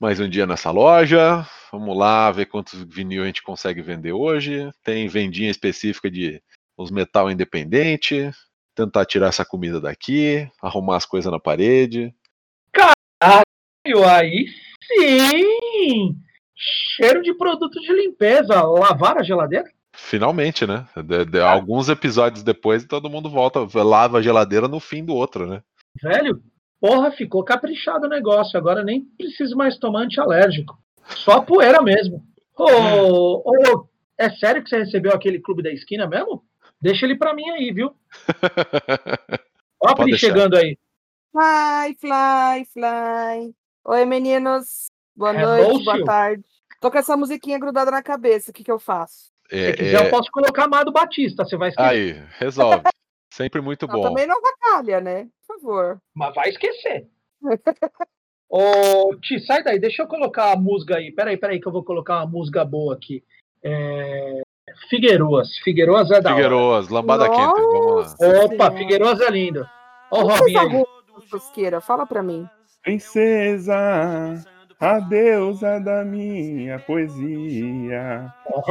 mais um dia nessa loja. Vamos lá ver quantos vinil a gente consegue vender hoje. Tem vendinha específica de os metal independente. Tentar tirar essa comida daqui, arrumar as coisas na parede. Caralho, aí sim! Cheiro de produto de limpeza. Lavar a geladeira? Finalmente, né? De, de, alguns episódios depois, todo mundo volta, lava a geladeira no fim do outro, né? Velho, porra, ficou caprichado o negócio. Agora nem preciso mais tomar antialérgico. Só poeira mesmo. Ô, ô, é sério que você recebeu aquele clube da esquina mesmo? Deixa ele pra mim aí, viu? Ó a Pri chegando aí. Fly, fly, fly. Oi, meninos. Boa é noite, boa tarde. Tô com essa musiquinha grudada na cabeça. O que, que eu faço? É, Se quiser, é... eu posso colocar Amado Batista. Você vai esquecer. Aí, resolve. Sempre muito bom. também não vacalha, né? Por favor. Mas vai esquecer. Ô, Ti, sai daí. Deixa eu colocar a música aí. Peraí, peraí, que eu vou colocar uma música boa aqui. É... Figueiroas. Figueiroas é da Figueiroas, hora. lambada Nossa, quente. Vamos lá. Opa, Figueiroas é lindo. Ó o Robinho aí. Fala pra mim. Princesa, a deusa da minha poesia. Oh,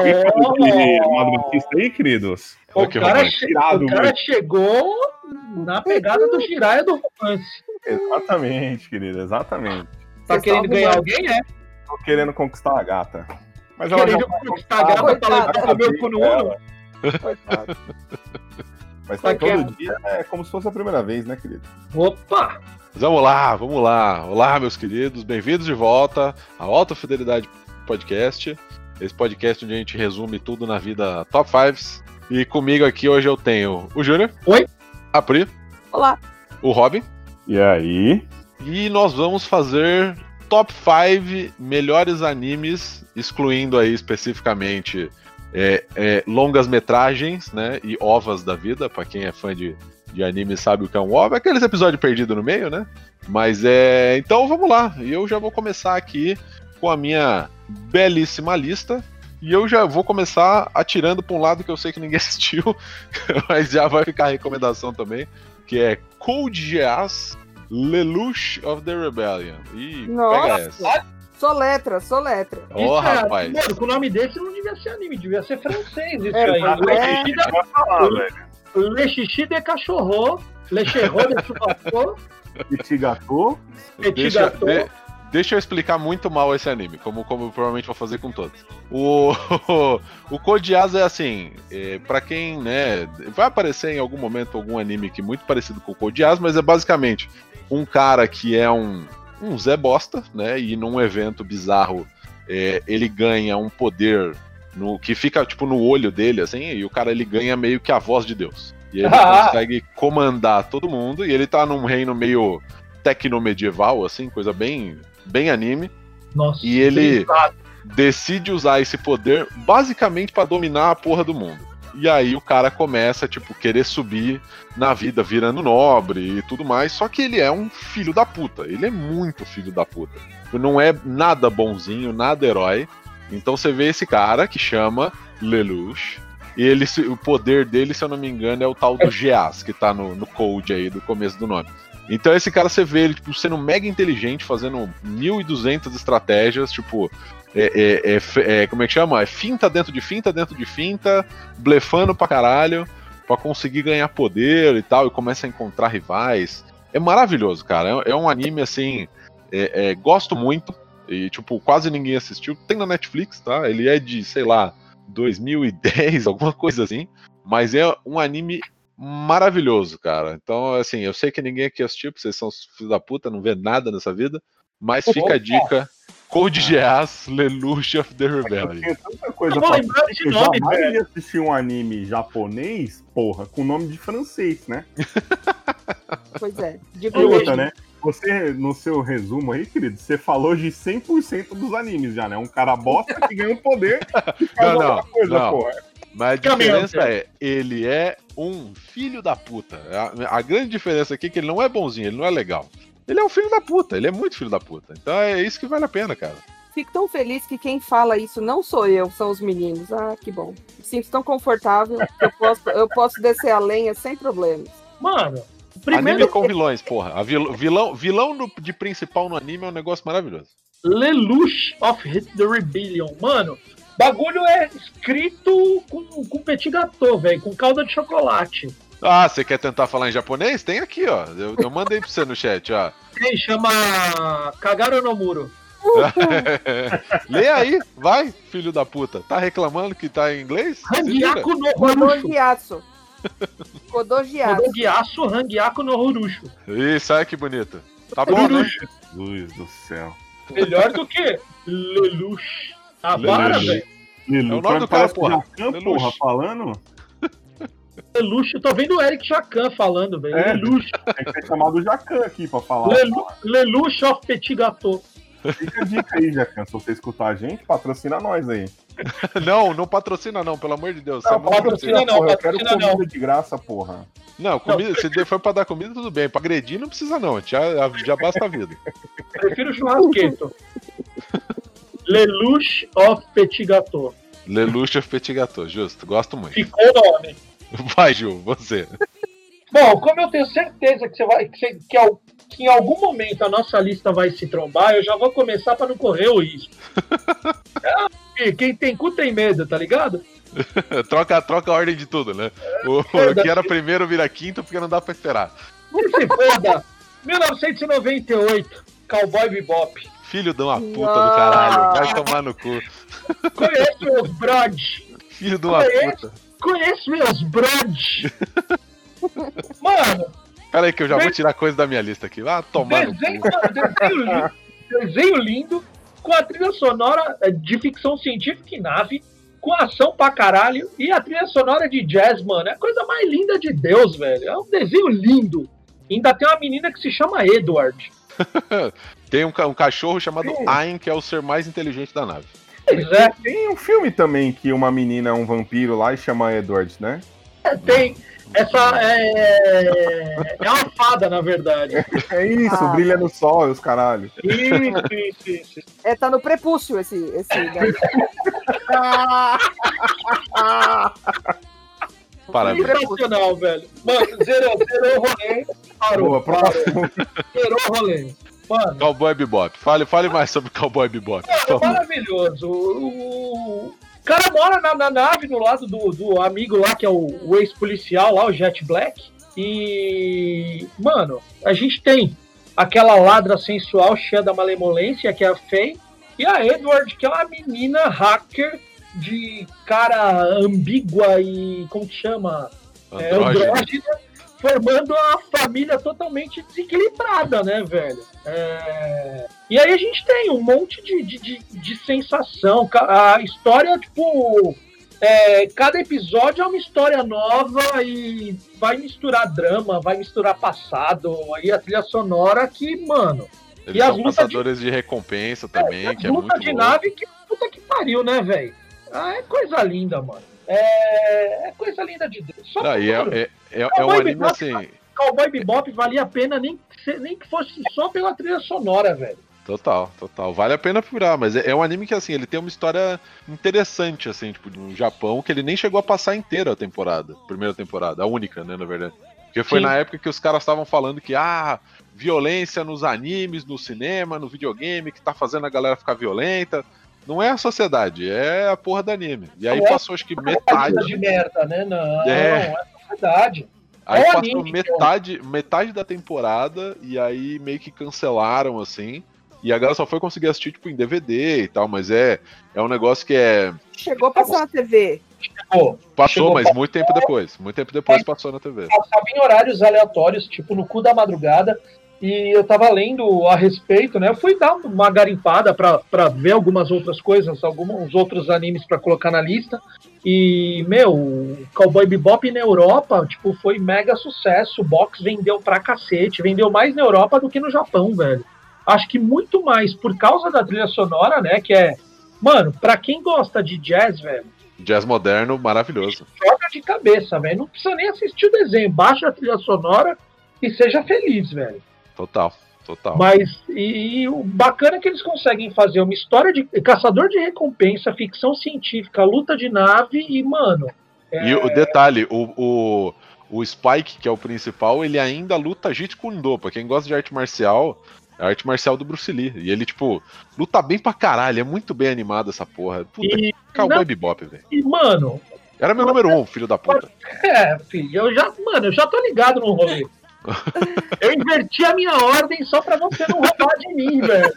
Amado Batista aí, queridos? O, cara, che o cara chegou na pegada do Jiraya do romance. Exatamente, querido, exatamente. Tá querendo ganhar alguém, é? Tô querendo conquistar a gata. Mas ela querendo conquistar a gata pra levar o meu cu no olho? Mas tá todo dia é como se fosse a primeira vez, né, querido? Opa! vamos lá, vamos lá. Olá, meus queridos, bem-vindos de volta ao Alta Fidelidade Podcast. Esse podcast onde a gente resume tudo na vida top fives. E comigo aqui hoje eu tenho o Júnior. Oi. A Pri. Olá. O Robin. E aí? E nós vamos fazer top 5 melhores animes, excluindo aí especificamente é, é, longas metragens, né? E ovas da vida, para quem é fã de, de anime sabe o que é um ova, aqueles episódios perdidos no meio, né? Mas é. Então vamos lá. E eu já vou começar aqui com a minha belíssima lista. E eu já vou começar atirando para um lado que eu sei que ninguém assistiu, mas já vai ficar a recomendação também, que é Cold Geass Lelouch of the Rebellion. E pega essa. Sou letra, sou letra. Ô, oh, rapaz. Mano, com o nome desse não devia ser anime, devia ser francês isso é, aí. É, Le xixi de cachorro, le cherro de churrasco. Petit gâteau. Petit gâteau. De, deixa eu explicar muito mal esse anime, como, como provavelmente vou fazer com todos. O, o Code Geass é assim, é, para quem, né, vai aparecer em algum momento algum anime que é muito parecido com o Code Geass, mas é basicamente um cara que é um um Zé Bosta, né? E num evento bizarro é, ele ganha um poder no que fica tipo no olho dele, assim, e o cara ele ganha meio que a voz de Deus. E ele consegue comandar todo mundo, e ele tá num reino meio tecno-medieval, assim, coisa bem, bem anime. Nossa, e ele decide usar esse poder basicamente para dominar a porra do mundo. E aí o cara começa, tipo, querer subir na vida, virando nobre e tudo mais. Só que ele é um filho da puta. Ele é muito filho da puta. Não é nada bonzinho, nada herói. Então você vê esse cara que chama Lelouch. E ele, o poder dele, se eu não me engano, é o tal do Geas, que tá no, no code aí do começo do nome. Então esse cara você vê ele tipo, sendo mega inteligente, fazendo 1200 estratégias, tipo, é, é, é, é, como é que chama? É finta dentro de finta dentro de finta, blefando pra caralho, pra conseguir ganhar poder e tal, e começa a encontrar rivais. É maravilhoso, cara. É, é um anime assim. É, gosto muito. E, tipo, quase ninguém assistiu. Tem na Netflix, tá? Ele é de, sei lá, 2010, alguma coisa assim. Mas é um anime maravilhoso, cara. Então, assim, eu sei que ninguém aqui assistiu, porque vocês são filhos da puta, não vê nada nessa vida. Mas fica a dica Code Geass, Lelouch of the Rebellion. Tem tanta coisa eu pra lembrar de nome, jamais ia assistir um anime japonês, porra, com nome de francês, né? Pois é. Digo e outra, né? Você, no seu resumo aí, querido, você falou de 100% dos animes já, né? Um cara bosta que ganha um poder e faz não, não, coisa, não. porra. Mas a diferença é, ele é um filho da puta. A, a, grande diferença aqui é que ele não é bonzinho, ele não é legal. Ele é um filho da puta, ele é muito filho da puta. Então é isso que vale a pena, cara. Fico tão feliz que quem fala isso não sou eu, são os meninos. Ah, que bom. Me sinto tão confortável que eu posso, eu posso descer a lenha sem problemas. Mano, primeiro. Anime com vilões, porra. A vil, vilão vilão do, de principal no anime é um negócio maravilhoso. Lelouch of the Rebellion. Mano, bagulho é escrito com, com petit gâteau, velho, com calda de chocolate. Ah, você quer tentar falar em japonês? Tem aqui, ó. Eu, eu mandei pra você no chat, ó. Tem, chama Kagaro no Muro. Lê aí, vai, filho da puta. Tá reclamando que tá em inglês? Rangiaku no Kodogiatsu. Kodogiatsu. Kodogiatsu, Rangiaku no Horushu. Isso, olha que bonito. Tá bom, né? Luz do céu. Melhor do que Lelouch. Ah, para, velho. É o nome do cara, porra. Jacan, porra, falando? Eu tô vendo o Eric Jacan falando, velho. É. Tem que ser chamado Jacan aqui pra falar. Lelu- Lelouch of Petit Gâteau. Fica a dica aí, Jacan. Se você escutar a gente, patrocina nós aí. Não, não patrocina não, pelo amor de Deus. Não, não patrocina precisa. não, porra, eu quero patrocina comida não. de graça, porra. Não, comida, se for pra dar comida, tudo bem. Pra agredir, não precisa não. Já, já basta a vida. Prefiro churrasqueto. Lelouch of Petit Gâteau. Lelouch of Petit Gâteau, justo. Gosto muito. Ficou o nome. Vai, Ju, você. Bom, como eu tenho certeza que, você vai, que, você- que que em algum momento a nossa lista vai se trombar, eu já vou começar para não correr o risco. É, quem tem cu tem medo, tá ligado? troca, troca a ordem de tudo, né? O, o que era primeiro vira quinto porque não dá pra esperar. Que se foda. 1998, Cowboy Bebop. Filho de uma puta do caralho. Vai tomar no cu. Conheço meus brods. Filho de uma Conheço. puta. Conheço meus brods. Mano, Pera aí que eu já vou tirar coisa da minha lista aqui. Ah, tomar desenho, desenho, lindo, desenho lindo, com a trilha sonora eh, de ficção científica e nave, com ação pra caralho, e a trilha sonora de jazz, mano, é a coisa mais linda de Deus, velho. É um desenho lindo. Ainda tem uma menina que se chama Edward. Tem um, ca- um cachorro chamado Ayn, que é o ser mais inteligente da nave. Pois é, Tem um filme também que uma menina é um vampiro lá e chama Edward, né? tem. Essa é. É uma fada, na verdade. É isso, Ah. brilha no sol e os caralho. Isso, isso, isso. É, tá no prepúcio esse. esse. Parabéns. Sensacional, velho. Mano, zerou, zerou o rolê. Parou, Boa, parou. próximo. Zerou o rolê. Mano, Cowboy Bebop. Fale, fale mais sobre Cowboy Bebop. favor. maravilhoso. O, cara mora na, na nave do lado do, do amigo lá, que é o, o ex-policial lá, o Jet Black. E, mano, a gente tem aquela ladra sensual cheia da malemolência, que é a Faye, e a Edward, que é uma menina hacker de cara ambígua e. como que chama? É, andrógena, formando uma família totalmente desequilibrada, né, velho? É, E aí a gente tem um monte de, de, de, de sensação. A história, tipo. é, cada episódio é uma história nova e vai misturar drama, vai misturar passado, aí a trilha sonora que, mano, Eles E as são lutas caçadores de... recompensa também, a que é luta muito de louco. nave que puta que pariu, né, velho? Ah, é coisa linda, mano. É, é coisa linda de Deus. Só Ah, e é, é, é, é um anime Bebop, assim. Cowboy Bebop valia a pena nem nem que fosse só pela trilha sonora, velho. Total, total. Vale a pena procurar, mas é, é um anime que, assim, ele tem uma história interessante, assim, tipo, no Japão, que ele nem chegou a passar inteira a temporada. Primeira temporada, a única, né, na verdade. Porque foi Sim. na época que os caras estavam falando que, ah, violência nos animes, no cinema, no videogame, que tá fazendo a galera ficar violenta. Não é a sociedade, é a porra do anime. E aí Não é passou, acho que metade. de merda, né? Não, É. é verdade. Aí É passou anime, metade, metade da temporada e aí meio que cancelaram, assim. E a galera só foi conseguir assistir, tipo, em DVD e tal, mas é, é um negócio que é. Chegou a passar na TV. Pô, Passou, Chegou mas muito tempo depois. Muito tempo depois passou na TV. passava em horários aleatórios, tipo no cu da madrugada, e eu tava lendo a respeito, né? Eu fui dar uma garimpada pra, pra ver algumas outras coisas, alguns outros animes pra colocar na lista. E, meu, o Cowboy Bebop na Europa, tipo, foi mega sucesso. O box vendeu pra cacete, vendeu mais na Europa do que no Japão, velho. Acho que muito mais por causa da trilha sonora, né? Que é, mano, pra quem gosta de jazz, velho, Jazz moderno, maravilhoso. joga de cabeça, velho. Não precisa nem assistir o desenho. Baixa a trilha sonora e seja feliz, velho. Total, total. Mas, e, e o bacana é que eles conseguem fazer uma história de caçador de recompensa, ficção científica, luta de nave e, mano. E o detalhe, o, o, o Spike, que é o principal, ele ainda luta Jeet Kune Do. Pra quem gosta de arte marcial, É a arte marcial do Bruce Lee. E ele, tipo, luta bem pra caralho. É muito bem animado essa porra. Puta, e, Cowboy Bebop, velho. E, mano... Era meu número um, filho da puta. É, filho, eu já... Mano, eu já tô ligado no rolê. eu inverti a minha ordem só pra você não roubar de mim, velho.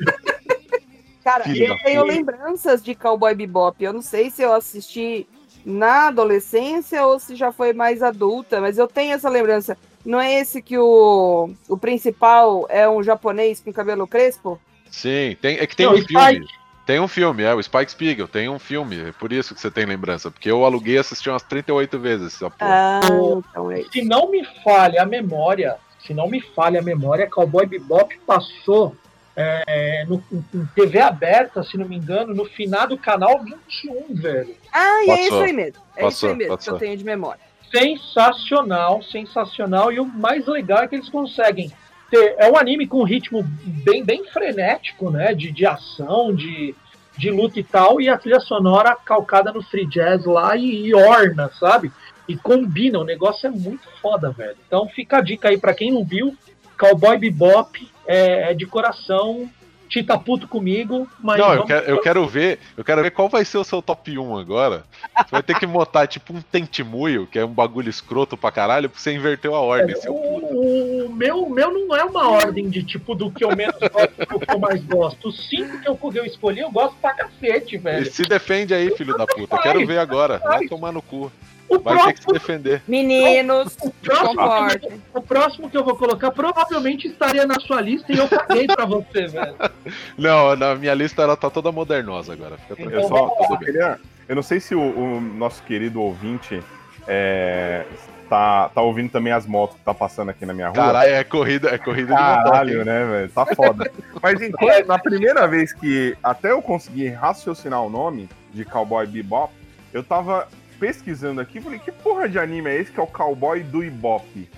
Cara, Filho eu tenho lembranças de Cowboy Bebop. Eu não sei se eu assisti na adolescência ou se já foi mais adulta, mas eu tenho essa lembrança. Não é esse que o, o principal é um japonês com cabelo crespo? Sim, tem, é que tem não, um filme. Spike. Tem um filme, é, o Spike Spiegel, tem um filme, é por isso que você tem lembrança, porque eu aluguei e assisti umas 38 vezes essa porra. Ah, então é se não me falha a memória, se não me falha a memória, Cowboy Bebop passou é, no, em TV aberta, se não me engano, no final do canal 21, velho. Ah, e é isso aí mesmo. É passou, isso aí mesmo passou. que eu tenho de memória. Sensacional, sensacional. E o mais legal é que eles conseguem ter. É um anime com um ritmo bem, bem frenético, né? De, de ação, de, de luta e tal. E a trilha sonora calcada no free jazz lá e, e orna, sabe? E combina. O negócio é muito foda, velho. Então fica a dica aí para quem não viu. Cowboy Bebop é, é de coração Tita puto comigo, mas. Não, eu quero, eu quero, ver. Eu quero ver qual vai ser o seu top 1 agora. Você vai ter que botar tipo um tentimuio, que é um bagulho escroto pra caralho, porque você inverteu a ordem. É, o, o meu, meu não é uma ordem de tipo do que eu menos gosto do que eu mais gosto. Os cinco que eu, eu escolhi, eu gosto pra cacete, velho. E se defende aí, filho da puta. Quero ver agora. Vai tomar no cu. O Vai próximo, ter que se defender. Meninos, o próximo, o próximo que eu vou colocar provavelmente estaria na sua lista e eu caguei pra você, velho. Não, na minha lista ela tá toda modernosa agora. Fica então, eu, só, eu, queria, eu não sei se o, o nosso querido ouvinte é, tá, tá ouvindo também as motos que tá passando aqui na minha rua. Caralho, é corrida, é corrida Caralho, de né, velho? Tá foda. Mas enquanto, na primeira vez que até eu consegui raciocinar o nome de Cowboy Bebop, eu tava pesquisando aqui, falei, que porra de anime é esse que é o cowboy do Ibope?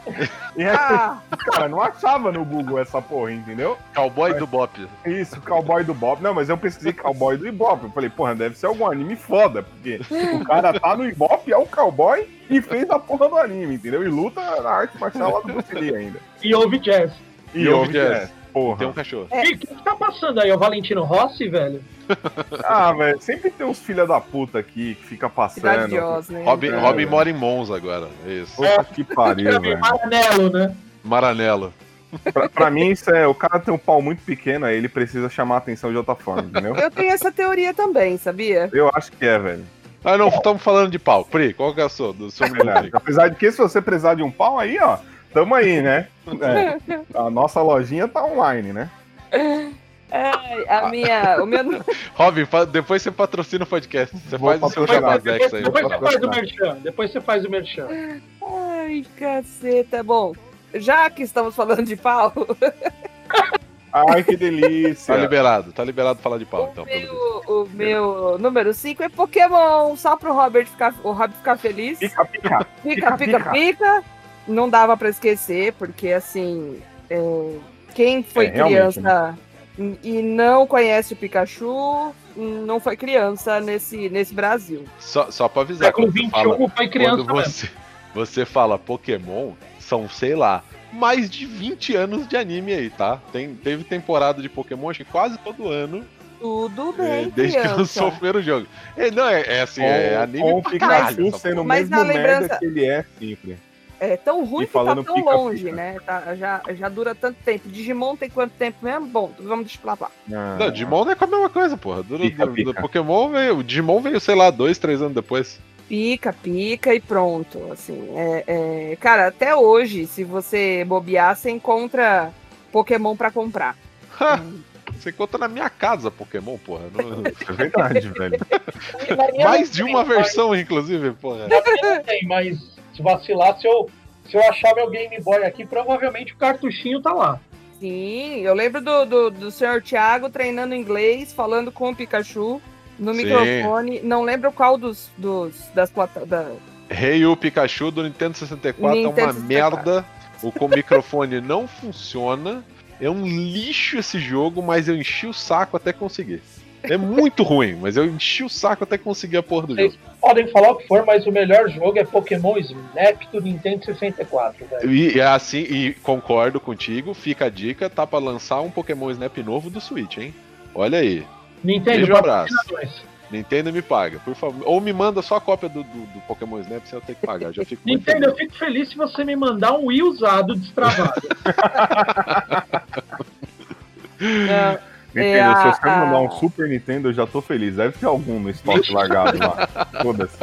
E aí, ah. cara, não achava no Google essa porra, entendeu? Cowboy do Bop. Isso, cowboy do Bop. Não, mas eu pesquisei cowboy do Ibope. Eu falei, porra, deve ser algum anime foda, porque o cara tá no Ibope, é um cowboy e fez a porra do anime, entendeu? E luta na arte marcial lá do Bruce Lee ainda. E ouve jazz. E, e ouve jazz. jazz. Porra. Tem um cachorro. É. o que, tá passando aí? É o Valentino Rossi, velho? ah, velho, sempre tem uns filha da puta aqui que fica passando. né? Robin, é, Robin mora em Monza agora. É isso. Puta que pariu, velho. Maranello, né? Maranello. Pra, pra, mim, isso é. O cara tem um pau muito pequeno, aí ele precisa chamar a atenção de outra forma, entendeu? Eu tenho essa teoria também, sabia? Eu acho que é, velho. Ah, não, estamos falando de pau. Pri, qual que é a sua? Do seu é Apesar de que, se você precisar de um pau, aí, ó, tamo aí, né? É, a nossa lojinha tá online, né? É, a minha. O meu... Robin, depois você patrocina o podcast. Você Vou faz o seu Jabazex aí. Depois você faz o merchan. Depois você faz o merchan. Ai, caceta. Bom, já que estamos falando de pau. Ai, que delícia. Tá liberado, tá liberado falar de pau, o então. Meu, o meu número 5 é Pokémon, só pro Robert ficar, o Robert ficar feliz. Pica, pica. Pica, pica, pica. pica. Não dava pra esquecer, porque assim. É, quem foi é, criança né? e não conhece o Pikachu, não foi criança nesse, nesse Brasil. Só, só pra avisar. Século XXI fala, foi criança. Quando você, você fala Pokémon, são, sei lá, mais de 20 anos de anime aí, tá? Tem, teve temporada de Pokémon, acho que quase todo ano. Tudo bem, é, Desde criança. que lançou o primeiro jogo. É, não, é, é assim, é anime ou pra caralho. sendo o mesmo merda que ele é sempre. É tão ruim que tá tão pica, longe, pica. né? Tá, já, já dura tanto tempo. Digimon tem quanto tempo mesmo? Bom, vamos desplavar. Ah, não, Digimon não é com a mesma coisa, porra. Dura, pica, do, do Pokémon veio. O Digimon veio, sei lá, dois, três anos depois. Pica, pica e pronto. Assim, é, é... Cara, até hoje, se você bobear, você encontra Pokémon para comprar. hum. Você encontra na minha casa Pokémon, porra. Não... É verdade, velho. Mais de uma versão, inclusive, porra. Não tem, mas se vacilar, se eu, se eu achar meu Game Boy aqui, provavelmente o cartuchinho tá lá. Sim, eu lembro do, do, do senhor Thiago treinando inglês, falando com o Pikachu no Sim. microfone. Não lembro qual dos, dos das plataformas. Da... Hey, o Pikachu do Nintendo 64 Nintendo é uma 64. merda. O com microfone não funciona. É um lixo esse jogo, mas eu enchi o saco até conseguir. É muito ruim, mas eu enchi o saco até conseguir a porra do Vocês jogo. podem falar o que for, mas o melhor jogo é Pokémon Snap do Nintendo 64, velho. E é assim, e concordo contigo, fica a dica, tá pra lançar um Pokémon Snap novo do Switch, hein? Olha aí. Nintendo, Beijo, abraço. Nintendo me paga, por favor. Ou me manda só a cópia do, do, do Pokémon Snap sem eu ter que pagar. Já fico Nintendo, eu feliz. fico feliz se você me mandar um Wii usado destravado. Não, Nintendo, É, a- se você me mandar a- um Super Nintendo, eu já tô feliz. Deve ter algum no estoque largado lá. Foda-se,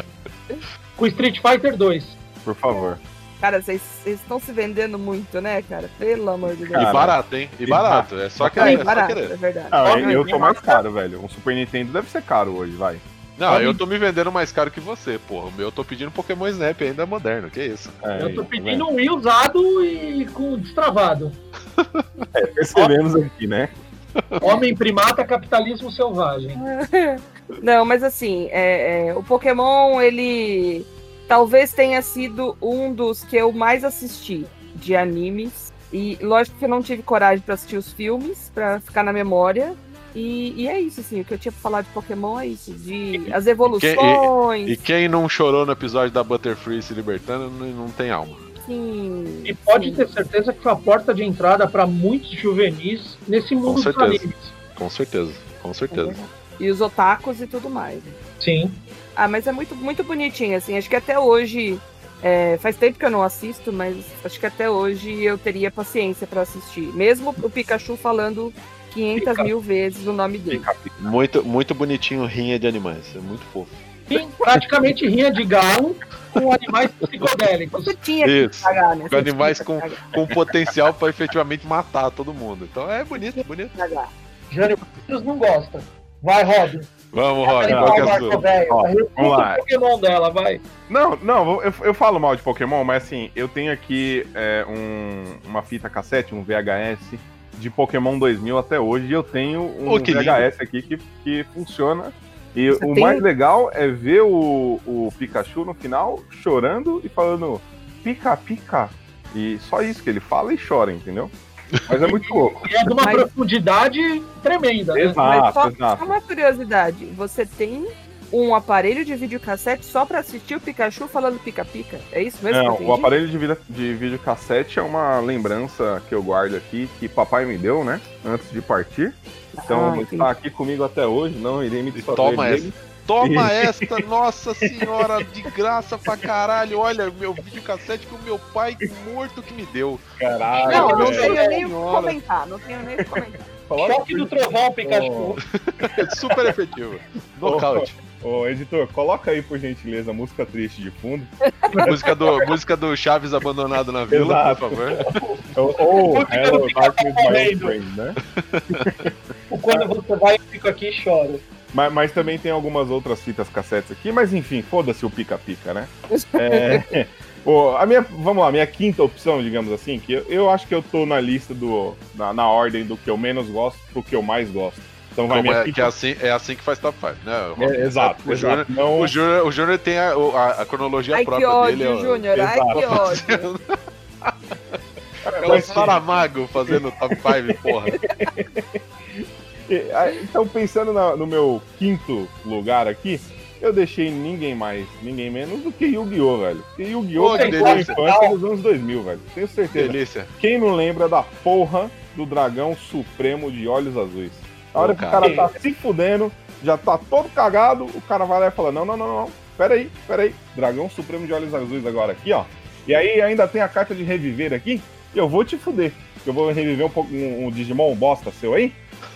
Com Street Fighter 2. por favor. Cara, vocês estão se vendendo muito, né, cara? Pelo amor de Deus. Cara, E barato, hein? E barato. É só, querer, é barato, é verdade. Ah, eu, Olha, eu tô mais uma- caro, velho. Um Super Nintendo deve ser caro hoje, vai. Não, eu tô me vendendo mais caro que você, porra. O meu eu tô pedindo Pokémon Snap ainda moderno, que isso? É, eu tô tá pedindo um Wii usado e com destravado. É, percebemos aqui, né? Homem primata, capitalismo selvagem. Não, mas assim, é, é, o Pokémon, ele talvez tenha sido um dos que eu mais assisti de animes. E lógico que eu não tive coragem pra assistir os filmes, pra ficar na memória. E, e é isso, assim, o que eu tinha pra falar de Pokémon é isso, de as evoluções, E quem não chorou no episódio da Butterfree se libertando não, não tem alma. Sim, E pode sim. ter certeza que foi a porta de entrada para muitos juvenis nesse mundo dos certeza. animes. Com certeza, com certeza. E os otakus e tudo mais. Sim. Ah, mas é muito, muito bonitinho, assim. Acho que até hoje. é, faz tempo que eu não assisto, mas acho que até hoje eu teria paciência pra assistir. Mesmo o Pikachu falando 500 Pica- mil vezes o nome dele. Muito, muito bonitinho rinha de animais. É muito fofo. Sim, praticamente rinha de galo com animais psicodélicos. Você tinha que Isso. cagar, né? Com animais com, com potencial pra efetivamente matar todo mundo. Então é bonito, bonito. Jânio Matheus não gosta. Vai, Robin. Vamos, Vai, qual que é a sua? Ó, vamos lá. o Pokémon dela, vai. Não, não, eu, eu falo mal de Pokémon, mas assim, eu tenho aqui é, um- uma fita cassete, um VHS de Pokémon 2000 até hoje, e eu tenho um Oh, que lindo. VHS aqui que, que funciona. E Você o tem- mais legal é ver o, o Pikachu no final chorando e falando pica, pica. E só isso que ele fala e chora, entendeu? Mas é muito louco. E é de uma Mas- profundidade tremenda. Né? Mas Exato, só, só exato. uma curiosidade: você tem um aparelho de videocassete só pra assistir o Pikachu falando pica-pica? É isso mesmo? Não, que eu o aparelho de, vida, de videocassete é uma lembrança que eu guardo aqui, que papai me deu, né? Antes de partir. Então Ah, está aqui comigo até hoje, não irei me desfazer toma dele. Toma esta, nossa senhora, de graça pra caralho. Olha, meu videocassete que o meu pai morto que me deu. Caralho, Não, não tenho nem o que comentar. Não tenho nem o que comentar. Choque do trovão, Pikachu. É super efetivo. Nocaute. Ô, editor, coloca aí, por gentileza, música triste de fundo. música, do, música do Chaves abandonado na vila, Exato. por favor. Ou, Música Hello, Darkness My. Friend, né? Quando você vai, eu fico aqui e choro. Mas, mas também tem algumas outras fitas cassetes aqui, mas enfim, foda-se o pica-pica, né? É, ô, a minha, vamos lá, minha quinta opção, digamos assim, que eu, eu acho que eu tô na lista do. Na, na ordem do que eu menos gosto pro que eu mais gosto. Então vai Como é, que é, assim, é assim que faz top 5, né? É, exato, O Júnior. Não, o Júnior, o Júnior tem a, a- a cronologia Ai, que própria dele. ódio, ó. Júnior. Ai, que ódio. É o Saramago fazendo top 5, porra. é, então, pensando na- no meu quinto lugar aqui, eu deixei ninguém mais, ninguém menos do que Yu-Gi-Oh, velho. Porque Yu-Gi-Oh! Que pegou a infância nos anos 2000, velho. Tenho Que certeza. delícia. Quem não lembra da porra do dragão supremo de olhos azuis? A hora que o cara. tá se fudendo, já tá todo cagado, o cara vai lá e fala: Não, não, não, não, não. Pera aí, pera aí. Dragão supremo de olhos azuis agora aqui, ó. E aí ainda tem a carta de reviver aqui. E eu vou te fuder. Eu vou reviver um, pouco, um, um Digimon bosta seu aí.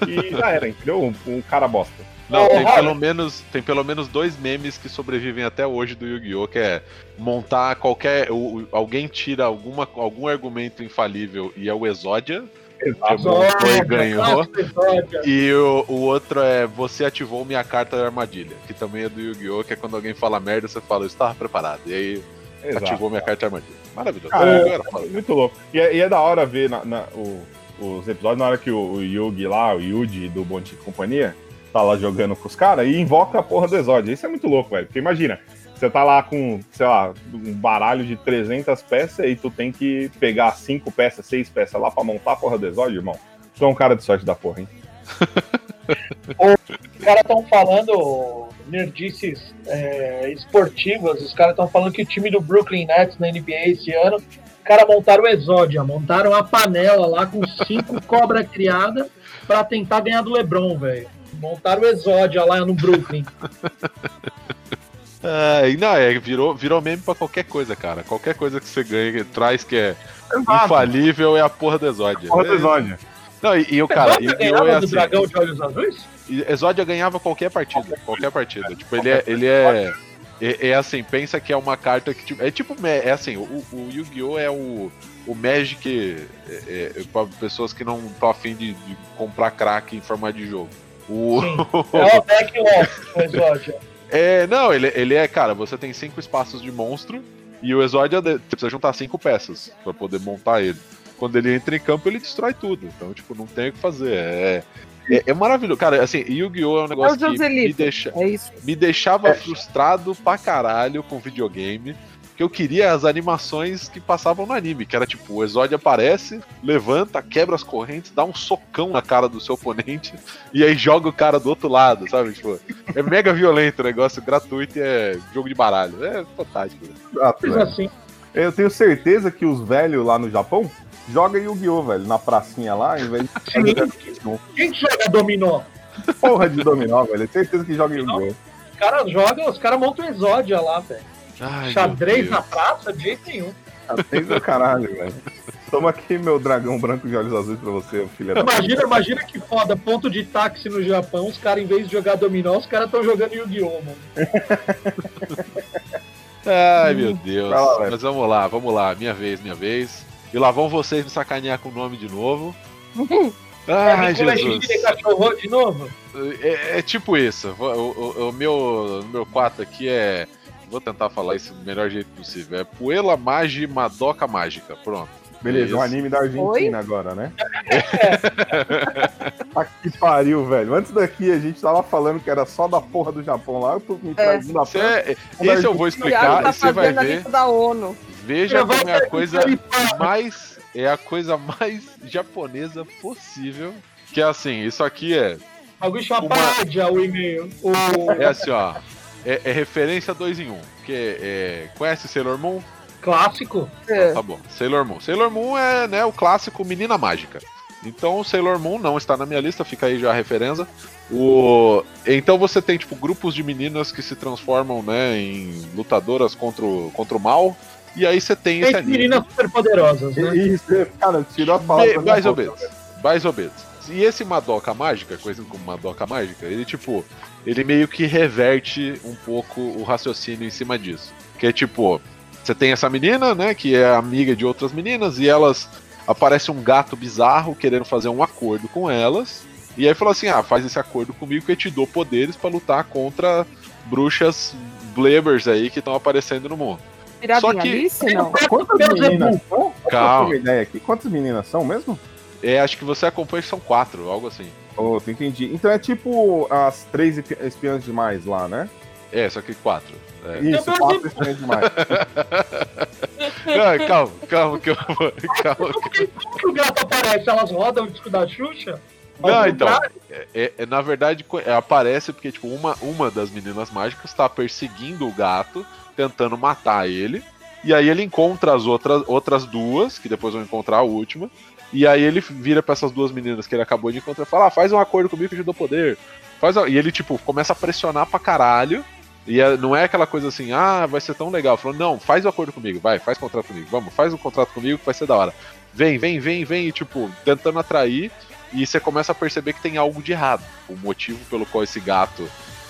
E já era, entendeu? Um, um cara bosta. Não, Ô, tem pelo, menos, tem pelo menos dois memes que sobrevivem até hoje do Yu-Gi-Oh! que é montar qualquer. o- o- alguém tira alguma, algum argumento infalível e é o Exódia. Foi, ganhou. nossa, Exódia. E o, o outro é você ativou minha carta da armadilha, que também é do Yu-Gi-Oh! que é quando alguém fala merda, você fala, eu estava preparado. E aí Exato. ativou minha carta da armadilha. Maravilhoso. Cara, era foda. Muito louco. E é, e é da hora ver na, na- o- os episódios na hora que o, o Yugi lá, o Yuji do Dia e Companhia, tá lá jogando com os caras e invoca a porra do Exódio. Isso é muito louco, velho. Porque imagina, você tá lá com, sei lá, um baralho de 300 peças e tu tem que pegar 5 peças, 6 peças lá pra montar a porra do Exódio, irmão. Tu é um cara de sorte da porra, hein? caras estão falando, nerdices é, esportivas, os caras estão falando que o time do Brooklyn Nets na NBA esse ano, os caras montaram o Exódia, montaram a panela lá com cinco cobra criada para tentar ganhar do LeBron, velho. Montaram o Exódia lá no Brooklyn. É, não, é, virou, virou meme pra qualquer coisa, cara. Qualquer coisa que você ganha, que traz que é Exato. infalível é a porra do Exódia. Porra do Exódia. Não, e, e o cara. E, e, é assim, dragão de olhos azuis? Exódia ganhava qualquer partida. Qualquer partida. Tipo, ele é. Ele é é, é, assim, pensa que é uma carta que tipo, é tipo é assim, o, o Yu-Gi-Oh é o, o Magic é, é, para pessoas que não estão afim de, de comprar crack em formato de jogo. O... é o deck off, o Exódia. É, não, ele, ele é, cara, você tem cinco espaços de monstro e o Exódia você precisa juntar cinco peças para poder montar ele. Quando ele entra em campo, ele destrói tudo. Então, tipo, não tem o que fazer. É, é, é maravilhoso. Cara, assim, Yu-Gi-Oh! é um negócio é que me, deixa, é me deixava frustrado pra caralho com videogame que eu queria as animações que passavam no anime, que era tipo, o Exódio aparece, levanta, quebra as correntes, dá um socão na cara do seu oponente e aí joga o cara do outro lado, sabe? Tipo, é mega violento o negócio, gratuito e é jogo de baralho. É fantástico. Exato, né? assim. Eu tenho certeza que os velhos lá no Japão jogam Yu-Gi-Oh, velho, na pracinha lá, em vez de. Quem joga dominó? Porra de dominó, velho. Certeza que joga Yu-Gi-Oh. Os caras jogam, os caras montam Exódia lá, velho. Ai, Xadrez na praça? De jeito nenhum. Xadrez do caralho, velho. Toma aqui meu dragão branco de olhos azuis pra você, filha imagina, da Imagina que foda, ponto de táxi no Japão, os caras, em vez de jogar dominó, os caras estão jogando Yu-Gi-Oh, mano. Ai, meu Deus. Lá, Mas vamos lá, vamos lá. Minha vez, minha vez. E lá vão vocês me sacanear com o nome de novo. Ai, é, Jesus. cachorro de novo? É, é tipo isso. O, o, o meu, o meu 4 aqui é Vou tentar falar isso do melhor jeito possível. É Puela Magi Madoka Mágica. Pronto. Beleza, é um anime da Argentina Oi? agora, né? ah, que pariu, velho. Antes daqui a gente tava falando que era só da porra do Japão lá, eu tô me é. trazendo é. a é, Esse eu vou explicar tá e você vai ver. Da ONU. Veja como é a coisa mais. É a coisa mais japonesa possível. Que é assim, isso aqui é. Alguém chama uma... o e-mail. O... É assim, ó é, é referência 2 em 1. Um, porque é, conhece Sailor Moon? Clássico. É. tá bom. Sailor Moon. Sailor Moon é né, o clássico Menina Mágica. Então Sailor Moon não está na minha lista, fica aí já a referência. O... Então você tem tipo grupos de meninas que se transformam né, em lutadoras contra o, contra o mal. E aí você tem, tem esse anime. meninas super poderosas, né? Isso, cara, tirou a palavra. Mais ou menos. Mais ou menos. E esse Madoka Mágica, conhecido como Madoka Mágica, ele tipo, ele meio que reverte um pouco o raciocínio em cima disso. Que é tipo, você tem essa menina, né, que é amiga de outras meninas, e elas aparece um gato bizarro querendo fazer um acordo com elas. E aí falou assim: ah, faz esse acordo comigo que eu te dou poderes para lutar contra bruxas blebers aí que estão aparecendo no mundo. Só que. Alice, não? Quantas meninas são? Calma. Ideia aqui. Quantas meninas são mesmo? É, acho que você acompanha que são quatro, algo assim. Oh, entendi. Então é tipo as três espiãs demais lá, né? É, só que quatro. É. Isso, quatro espiãs demais. Não, calma, calma que eu vou. Calma. Que, o gato aparece? Elas rodam o disco da Xuxa? Não, então. É, é, na verdade, é, aparece porque, tipo, uma, uma das meninas mágicas está perseguindo o gato, tentando matar ele. E aí ele encontra as outras, outras duas, que depois vão encontrar a última. E aí ele vira para essas duas meninas que ele acabou de encontrar e fala: ah, faz um acordo comigo que eu te dou poder. Faz E ele, tipo, começa a pressionar pra caralho. E é, não é aquela coisa assim, ah, vai ser tão legal. Falou, não, faz o um acordo comigo, vai, faz contrato comigo, vamos, faz um contrato comigo que vai ser da hora. Vem, vem, vem, vem, e tipo, tentando atrair. E você começa a perceber que tem algo de errado. O motivo pelo qual esse gato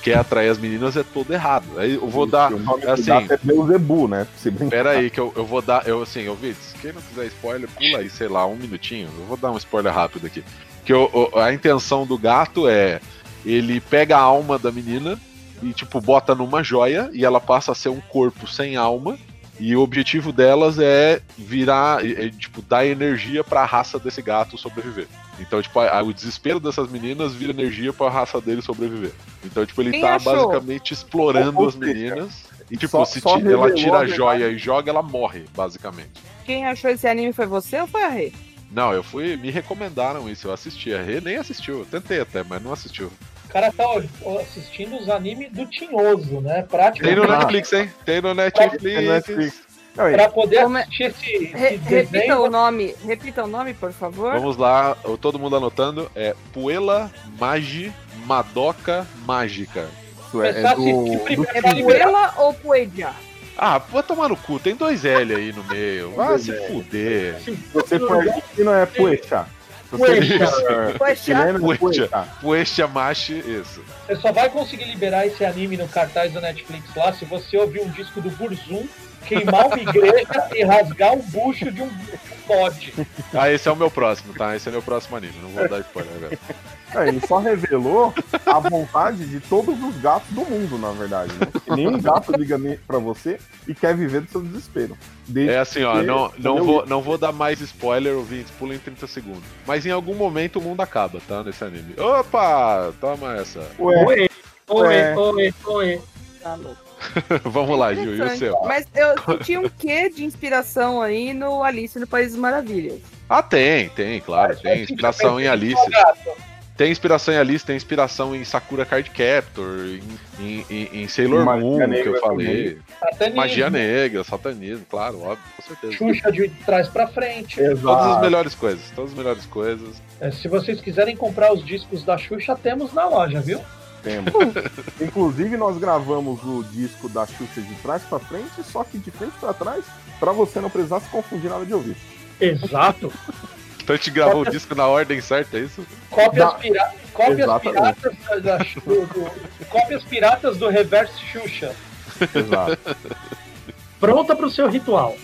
quer atrair as meninas é todo errado. Aí eu vou Isso, dar. O assim, é Beuzebu, né? Pera aí, que eu, eu vou dar. Eu assim, eu vi, quem não quiser spoiler, pula aí, sei lá, um minutinho. Eu vou dar um spoiler rápido aqui. Que eu, a intenção do gato é ele pega a alma da menina e, tipo, bota numa joia e ela passa a ser um corpo sem alma. E o objetivo delas é virar, é, tipo, dar energia para a raça desse gato sobreviver. Então, tipo, a, a, o desespero dessas meninas vira energia para a raça dele sobreviver. Então, tipo, ele Quem tá achou? basicamente explorando as meninas. E, tipo, só, se só ela tira a joia e joga, ela morre, basicamente. Quem achou esse anime foi você ou foi a Rê? Não, eu fui. Me recomendaram isso, eu assisti. A Rê nem assistiu. Eu tentei até, mas não assistiu. cara tá assistindo os animes do Tinhoso, né? Praticamente. Tem no Netflix, hein? Tem no Netflix. Tem no Netflix. Não, Pra poder Como é- assistir esse, Re- esse repita desenho. o nome, repita o nome, por favor. Vamos lá, todo mundo anotando. É Puela Magi Madoka Mágica. isso é, é do, do. É. Puela ou Puedia? Ah, pode tomar no cu, tem dois L aí no meio. Vai se fuder. Se você for argentino, é Puecha. Puecha. é Puecha. Puecha. Puecha Machi, isso. Você só vai conseguir liberar esse anime no cartaz do Netflix lá se você ouvir um disco do Burzum, queimar uma igreja e rasgar um bucho de um bode. Ah, esse é o meu próximo, tá? Esse é meu próximo anime, não vou dar spoiler agora. É, ele só revelou a vontade de todos os gatos do mundo, na verdade. Né? Nenhum gato liga pra você e quer viver do seu desespero. Desde É assim, ó, não, não, vou, não vou dar mais spoiler, ouvintes, pula em 30 segundos. Mas em algum momento o mundo acaba, tá? Nesse anime. Opa! Toma essa. Ué, Oi, oi, É. oi, oi. Tá louco. Vamos lá, Gil, e o seu? Mas eu senti um quê de inspiração aí no Alice no País das Maravilhas. Ah, tem, tem, claro. Tem inspiração em Alice. Tem inspiração em Alice, tem inspiração em Sakura Card Captor, em, em, em- Sailor Magia Moon, que Negra eu falei. Satanismo, Magia Negra, satanismo, claro, óbvio, com certeza. Xuxa de trás pra frente. Todas as exato. melhores coisas, todas as melhores coisas. É, se vocês quiserem comprar os discos da Xuxa, temos na loja, viu? Temos. Inclusive, nós gravamos o disco da Xuxa de trás pra frente, só que de frente pra trás, pra você não precisar se confundir na hora de ouvir. Exato. Então a gente gravou o disco na ordem certa, é isso? Cópias, Da- pira... Cópias Exatamente. piratas da, do, do- Cópias piratas do Reverse Xuxa. Exato. Pronta pro seu ritual.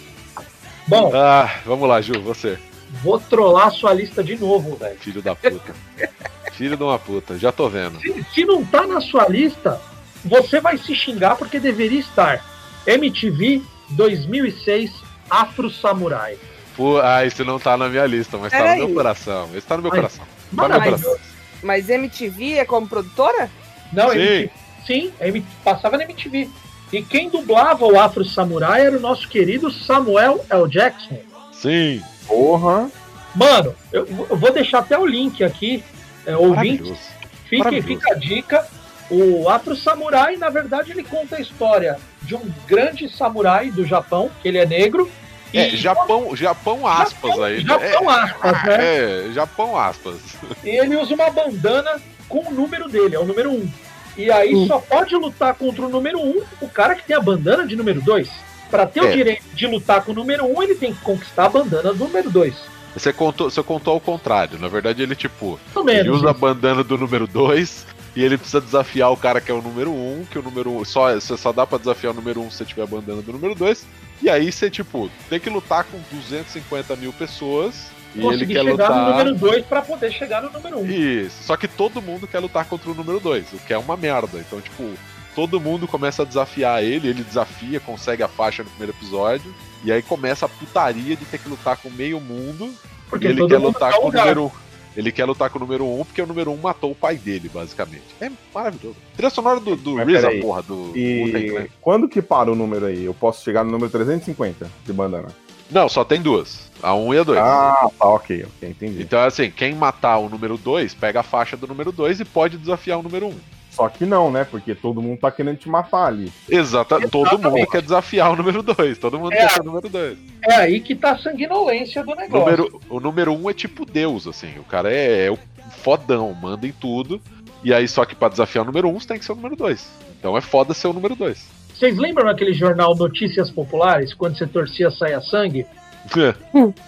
Bom, Ah, vamos lá, Ju, você. vou trollar a sua lista de novo, velho. Filho da puta. Filho de uma puta, já tô vendo. Se, se não tá na sua lista, você vai se xingar porque deveria estar. MTV 2006 Afro Samurai. Pô, ah, esse não tá na minha lista, mas tá Peraí. no meu coração. Esse tá no meu Ai, coração. Tá no Mano, meu mas- coração. Mas MTV é como produtora? Não, Sim. MTV, sim, M- passava na MTV. E quem dublava o Afro Samurai era o nosso querido Samuel L. Jackson. Sim. Porra. Mano, eu, eu vou deixar até o link aqui, é, ouvinte. Maravilhoso. Fica, a dica. O Afro Samurai, na verdade, ele conta a história de um grande samurai do Japão, que ele é negro. É, Japão, Japão aspas aí. Japão aspas, é, né? é, Japão aspas. E ele usa uma bandana com o número dele, é o número 1. E aí só pode lutar contra o número 1 o cara que tem a bandana de número 2. Pra ter É. o direito de lutar com o número 1, ele tem que conquistar a bandana do número 2. Você contou, você contou ao contrário. Na verdade, ele, tipo, ele usa a bandana do número 2 e ele precisa desafiar o cara que é o número 1, um, que o número 1. Um, só, você só dá pra desafiar o número 1 um se você tiver a bandana do número 2. E aí você, tipo, tem que lutar com 250 mil pessoas. E ele quer chegar lutar. no número 2 pra poder chegar no número 1. Isso. Só que todo mundo quer lutar contra o número 2, o que é uma merda. Então, tipo, todo mundo começa a desafiar ele, ele desafia, consegue a faixa no primeiro episódio. E aí começa a putaria de ter que lutar com meio mundo. Porque e ele quer lutar com o número 1. Um. Ele quer lutar com o número 1 um porque o número 1 um matou o pai dele, basicamente. É maravilhoso. Trilha sonora do, do Mas peraí. porra, do. E quando que para o número aí? Eu posso chegar no número 350 de bandana. Não, só tem duas. A 1 um e a 2. Ah, tá, ok, ok, entendi. Então, assim, quem matar o número 2, pega a faixa do número 2 e pode desafiar o número 1. Um. Só que não, né? Porque todo mundo tá querendo te matar ali. Exata, todo mundo Exatamente. quer desafiar o número 2. Todo mundo É. quer ser o número 2. É aí que tá a sanguinolência do negócio. número, o número 1 um é tipo Deus, assim. O cara é, é o fodão, manda em tudo. E aí, só que pra desafiar o número 1, um, você tem que ser o número 2. Então é foda ser o número 2. Vocês lembram daquele jornal Notícias Populares, quando você torcia saia sangue?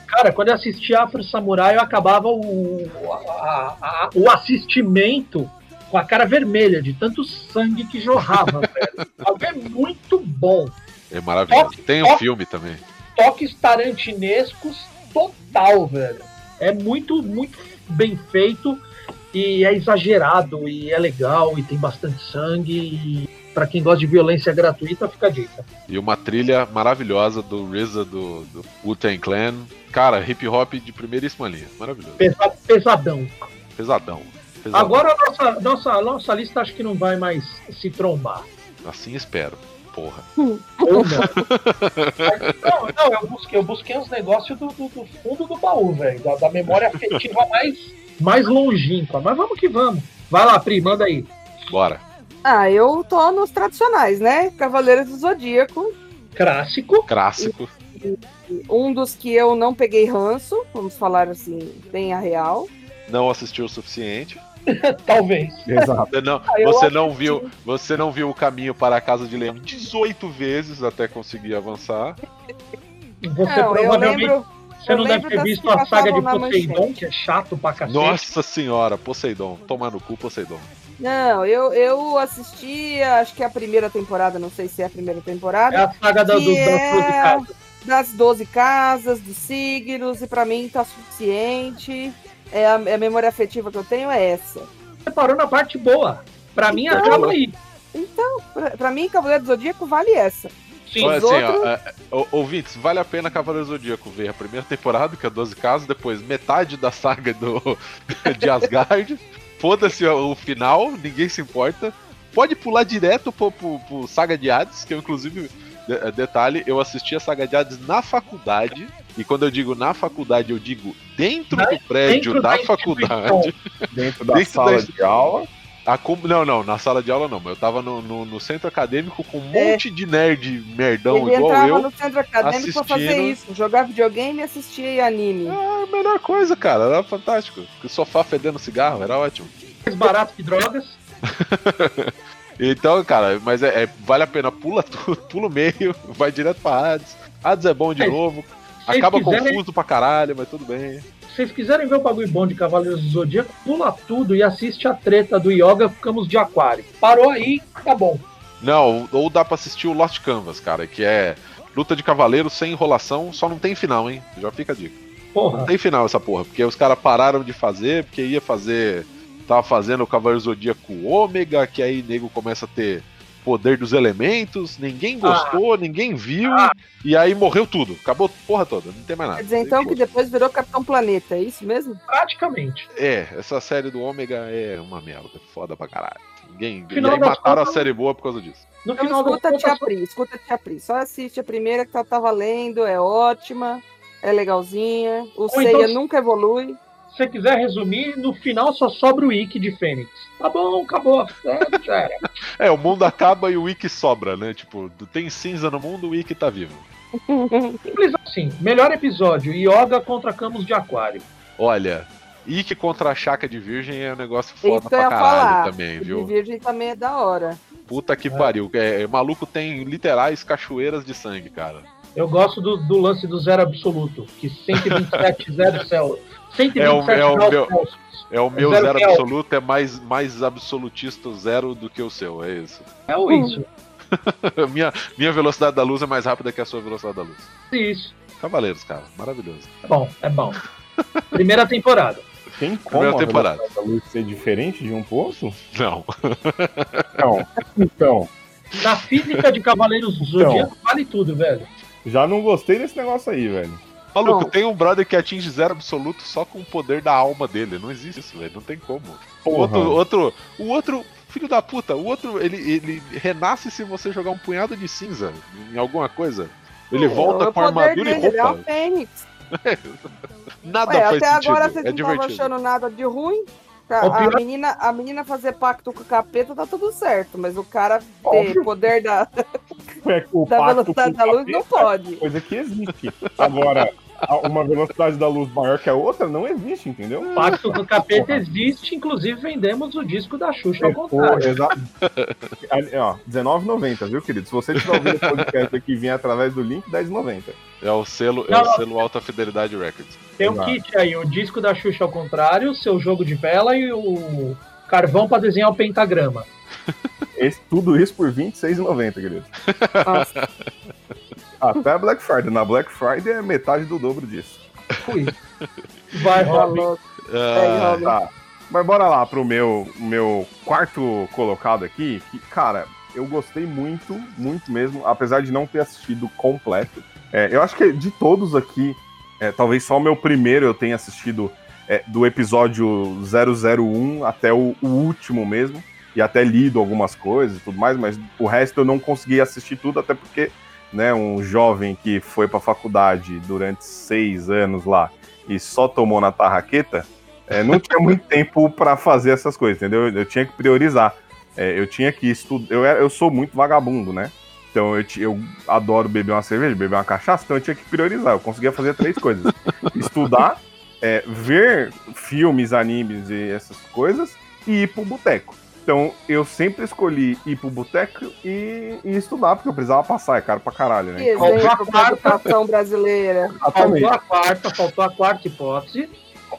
Cara, quando eu assistia Afro Samurai, eu acabava o, a- a- o assistimento com a cara vermelha, de tanto sangue que jorrava, velho. Algo É muito bom. É maravilhoso. Tem um Ó. filme também. Toques tarantinescos total, velho. É muito, muito bem feito e é exagerado e é legal e tem bastante sangue e pra quem gosta de violência gratuita, fica a dica. E uma trilha maravilhosa do RZA do, do Wu-Tang Clan. Cara, hip hop de primeiríssima linha. Maravilhoso. Pesa- Pesadão. Pesadão. Agora a nossa, nossa, nossa lista acho que não vai mais se trombar. Assim espero. Porra. Ou não. Mas, não, não, eu busquei, eu busquei uns negócios do, do- do fundo do baú, velho. Da, da memória afetiva mais, mais longínqua. Mas vamos que vamos. Vai lá, Pri, manda aí. Bora. Ah, eu tô nos tradicionais, né? Cavaleiros do Zodíaco. Clássico. Clássico. Um dos que eu não peguei ranço, vamos falar assim, bem a real. Não assistiu o suficiente. Talvez. Exato. Você não, Ah, você não que viu, você não viu o caminho para a casa de leão 18 vezes até conseguir avançar. Você não, eu provavelmente lembro. você eu não deve ter visto a saga de Poseidon, manchete. que é chato pra cacete. Nossa senhora, Poseidon, tomar no cu Poseidon. Não, eu, eu assisti, acho que a primeira temporada, não sei se é a primeira temporada. É a saga da, do, das duas é casas. das 12 casas, dos signos, e pra mim tá suficiente. É a, a memória afetiva que eu tenho é essa. Você parou na parte boa. Pra mim, Então, acaba aí. Pra, pra mim, Cavaleiro do Zodíaco vale essa. Sim. Olha assim, outros- ó, é, ó, ouvintes, vale a pena Cavaleiro Zodíaco ver a primeira temporada, que é 12 casos, depois metade da saga do, de Asgard. Foda-se o o final, ninguém se importa. Pode pular direto pro, pro, pro Saga de Hades, que eu, inclusive, de- detalhe, eu assisti a Saga de Hades na faculdade. E quando eu digo na faculdade, eu digo dentro Na- do prédio dentro da, da faculdade. Dentro da Dentro sala da- de aula. A Não, não, na sala de aula não. mas Eu tava no, no, no centro acadêmico com um É. monte de nerd merdão Ele igual entrava eu. no centro acadêmico pra fazer assistindo. isso, jogar videogame e assistir anime. É a melhor coisa, cara. Era fantástico. O sofá fedendo cigarro, era ótimo. Mais barato que drogas. Então, cara, mas é, é- vale a pena. Pula tudo, pula o meio, vai direto pra Hades. Hades é bom de Mas, novo. Acaba quiserem- confuso pra caralho, mas tudo bem. Se vocês quiserem ver o bagulho bom de Cavaleiros do Zodíaco, pula tudo e assiste a treta do Yoga Ficamos de Aquário. Parou aí, tá bom. Não, ou dá pra assistir o Lost Canvas, cara, que é luta de cavaleiro sem enrolação, só não tem final, hein? Já fica a dica. Não Porra. tem final essa porra, porque os caras pararam de fazer, porque ia fazer. Tava fazendo o Cavaleiro Zodíaco Ômega, que aí nego começa a ter poder dos elementos, ninguém gostou, ninguém viu, Ah. e aí morreu tudo. Acabou a porra toda, não tem mais nada. Quer dizer, então, que depois virou Capitão Planeta, é isso mesmo? Praticamente. É, essa série do Ômega é uma merda, foda pra caralho. Ninguém. E Final aí mataram a contas- série boa por causa disso. No Então final escuta a Tia Pri, escuta a Tia Pri. Só assiste a primeira que tá, tá valendo, é ótima, é legalzinha. O então Seiya se- nunca evolui. Se você quiser resumir, no final só sobra o Ikki de Fênix. Tá bom, acabou. É, era. É, o mundo acaba e o Wiki sobra, né? Tipo, tem cinza no mundo, o Wiki tá vivo. Simples assim. Melhor episódio: Yoga contra Camus de Aquário. Olha, Ike contra a Chaca de Virgem é um negócio foda Isso eu pra ia caralho falar. também, O de viu? Virgem também é da hora. Puta que É. pariu. É, maluco tem literais cachoeiras de sangue, cara. Eu gosto do, do lance do zero absoluto, que 127 zero céu. 127 É o- é o meu-. É o meu Zero zero, absoluto, é mais, mais absolutista zero do que o seu, é isso. É o isso. minha, minha velocidade da luz é mais rápida que a sua velocidade da luz. Isso. Cavaleiros, cara, maravilhoso. É bom, é bom. Primeira temporada. Tem como Primeira a temporada. velocidade da luz ser diferente de um pro outro? Não. Então, então, Na física de Cavaleiros do Zodíaco, vale tudo, velho. já não gostei desse negócio aí, velho. Maluco, Não. tem um brother que atinge zero absoluto só com o poder da alma dele. Não existe isso, velho. Não tem como. O outro, outro, o outro, filho da puta, o outro, ele, ele renasce se você jogar um punhado de cinza em alguma coisa. Ele É, volta o com armadura e dele, Ele é roupa. o Fênix. Nada Ué, faz até sentido. agora vocês é não estavam achando nada de ruim. O A, pior- menina, a menina fazer pacto com o capeta tá tudo certo, mas o cara ter Óbvio. poder da, É, o da pacto velocidade com da o luz não capeta pode. é coisa que existe. Agora, uma velocidade da luz maior que a outra não existe, entendeu? O Pacto do Capeta existe, inclusive vendemos o disco da Xuxa ao É, contrário. exa- Ali, ó, R$19,90, viu, querido? Se você tiver ouvindo o podcast aqui e vier através do link, R$10,90. É o selo, é Não, o não. selo Alta Fidelidade Records. Tem um Exato. kit aí, o disco da Xuxa ao contrário, o seu jogo de vela e o carvão para desenhar o pentagrama. Esse- tudo isso por R$26,90, querido. Nossa, Até Black Friday. Na Black Friday é metade do dobro disso. Fui. Vai, Robin. louco. Ah. Tá. Mas bora lá pro meu, meu quarto colocado aqui, que, cara, eu gostei muito, muito mesmo, apesar de não ter assistido completo. É, eu acho que de todos aqui, é, talvez só o meu primeiro eu tenha assistido é, do episódio 001 até o, o último mesmo, e até lido algumas coisas e tudo mais, mas o resto eu não consegui assistir tudo, até porque, né, um jovem que foi pra faculdade durante seis anos lá e só tomou na tarraqueta, é, não tinha muito tempo para fazer essas coisas, entendeu? Eu, eu tinha que priorizar. É, eu tinha que estudar. Eu, eu sou muito vagabundo, né? Então eu, eu adoro beber uma cerveja, beber uma cachaça, então eu tinha que priorizar. Eu conseguia fazer três coisas: estudar, é, ver filmes, animes e essas coisas, e ir pro boteco. Então, eu sempre escolhi ir pro boteco e, e, estudar, porque eu precisava passar, é caro pra caralho, né? Exemplo da educação brasileira. Faltou a quarta, faltou a quarta hipótese.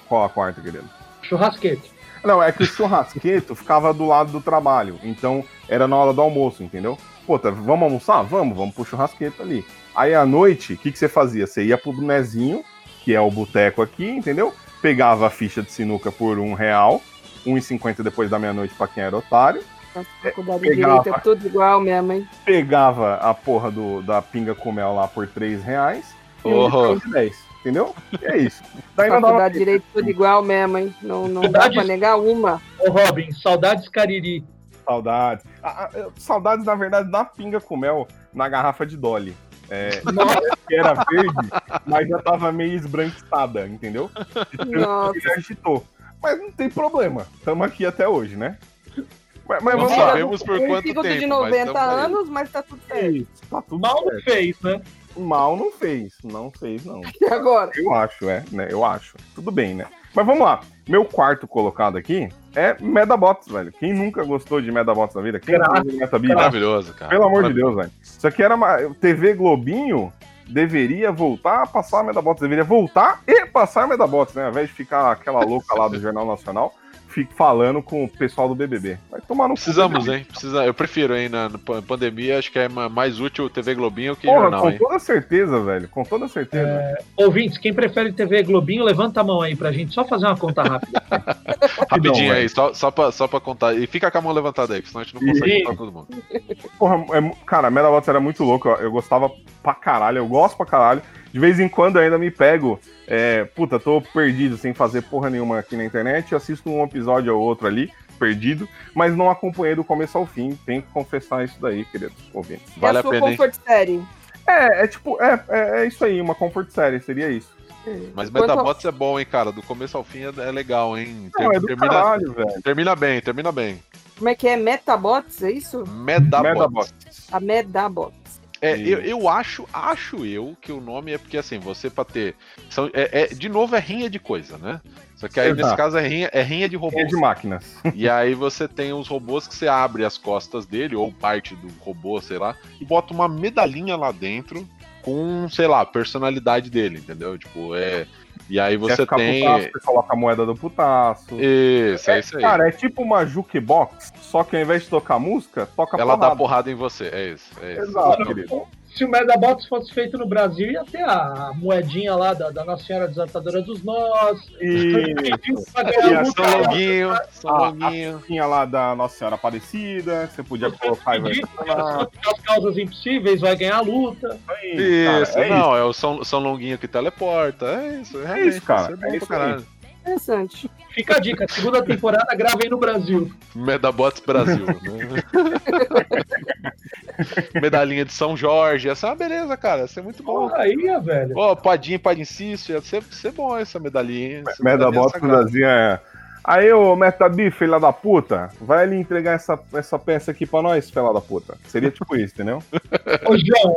Qual a quarta, querido? Churrasquete. Não, é que o churrasqueto ficava do lado do trabalho, então era na hora do almoço, entendeu? Pô, tá, vamos almoçar? Vamos, vamos pro churrasqueto ali. Aí à noite, o que, que você fazia? Você ia pro Nezinho, que é o boteco aqui, entendeu? Pegava a ficha de sinuca por um real, 1,50 depois da meia-noite pra quem era otário. Nossa, faculdade de direito é tudo igual mesmo, hein? Pegava a porra do, da pinga com mel lá por 3 reais e Oh. de 10. Entendeu? E é isso. Daí não Faculdade dava de direito tudo igual mesmo, hein? Não, não dá pra negar uma. Ô, Robin, saudades Cariri. saudades. Ah, ah, saudades, na verdade, da pinga com mel na garrafa de Dolly. É, que era verde, mas já tava meio esbranquiçada, entendeu? Nossa. Ele agitou. Mas não tem problema. Estamos aqui até hoje, né? Mas, mas Não vamos lá. sabemos por Um quanto tempo. de mas 90 tamo aí. anos, mas tá tudo certo. Isso, tá tudo Mal não certo. fez, né? Mal não fez. Não fez, não. E agora? Eu acho, é, né? Eu acho. Tudo bem, né? Mas vamos lá. Meu quarto colocado aqui é Medabots, velho. Quem nunca gostou de Medabots na vida? Quem Caraca? Maravilhoso, cara. Pelo amor de Deus, velho. Isso aqui era uma. TV Globinho deveria voltar a passar Medabots. Deveria voltar e passar Medabots, né? Ao invés de ficar aquela louca lá do Jornal Nacional, fique falando com o pessoal do BBB. Vai tomar no Precisamos, hein? Precisa, eu prefiro, hein? Na, na pandemia, acho que é ma- mais útil o TV Globinho que Porra, jornal, com hein? toda certeza, velho. Com toda certeza. Ouvintes, quem prefere TV Globinho, levanta a mão aí pra gente só fazer uma conta rápida. Rapidinho velho. aí, só, só, pra, só pra contar. E fica com a mão levantada aí, porque senão a gente não consegue Ih. contar todo mundo. Porra, é cara, Medabots era muito louco. Eu, eu gostava pra caralho, eu gosto pra caralho. De vez em quando eu ainda me pego. É, puta, tô perdido sem fazer porra nenhuma aqui na internet. Assisto um episódio ou outro ali, perdido, mas não acompanhei do começo ao fim. Tenho que confessar isso daí, queridos ouvintes. Vale e a a pena, hein? comfort série? É, é tipo, é, é, é isso aí, uma comfort série, seria isso. Mas Quanto- Metabots é bom, hein, cara? Do começo ao fim é, é legal, hein? Não, é do termina, caralho, velho. termina bem, termina bem. Como é que é? Metabots, é isso? Medabots. Medabots. A Medabots. É, eu, eu acho, acho eu que o nome é porque assim, você pra ter. São, é, é- de novo é rinha de coisa, né? Só que aí Exato. nesse caso é rinha, é rinha de É robôs. de máquinas. E aí você tem os robôs que você abre as costas dele, ou parte do robô, sei lá, e bota uma medalhinha lá dentro com, sei lá, a personalidade dele, entendeu? Tipo, é. E aí Quer você ficar tem. putaço, você coloca a moeda do putaço. Isso, é isso aí. Cara, é tipo uma jukebox, só que ao invés de tocar música, toca Ela dá porrada. porrada em você, é isso. É isso. Exato, querido. Se o Medabots fosse feito no Brasil, ia ter a moedinha lá da, da Nossa Senhora Desatadora dos Nós. Isso. E a multa. São Longuinho, São Longuinho. Tinha lá da Nossa Senhora Aparecida, que você podia colocar e vai Pedir as causas impossíveis, vai ganhar a luta. Isso, Cara, é não, é o São, São Longuinho que teleporta. É isso, realmente, isso, cara, isso é bom é pra isso caralho. Interessante. Fica a dica, segunda temporada gravem no Brasil. Medabots Brasil. né? Medalhinha de São Jorge, essa é uma beleza, cara. Ia ser muito bom. Porra, aí, velho. Ó, Padim, Padinciço, ia ser, ser bom essa medalhinha. hein? Essa Medabots. Brasil é. Aí, ô Metabi, filha da puta, vai ali entregar essa, essa peça aqui pra nós, filha da puta. Seria tipo isso, entendeu? Ô, João,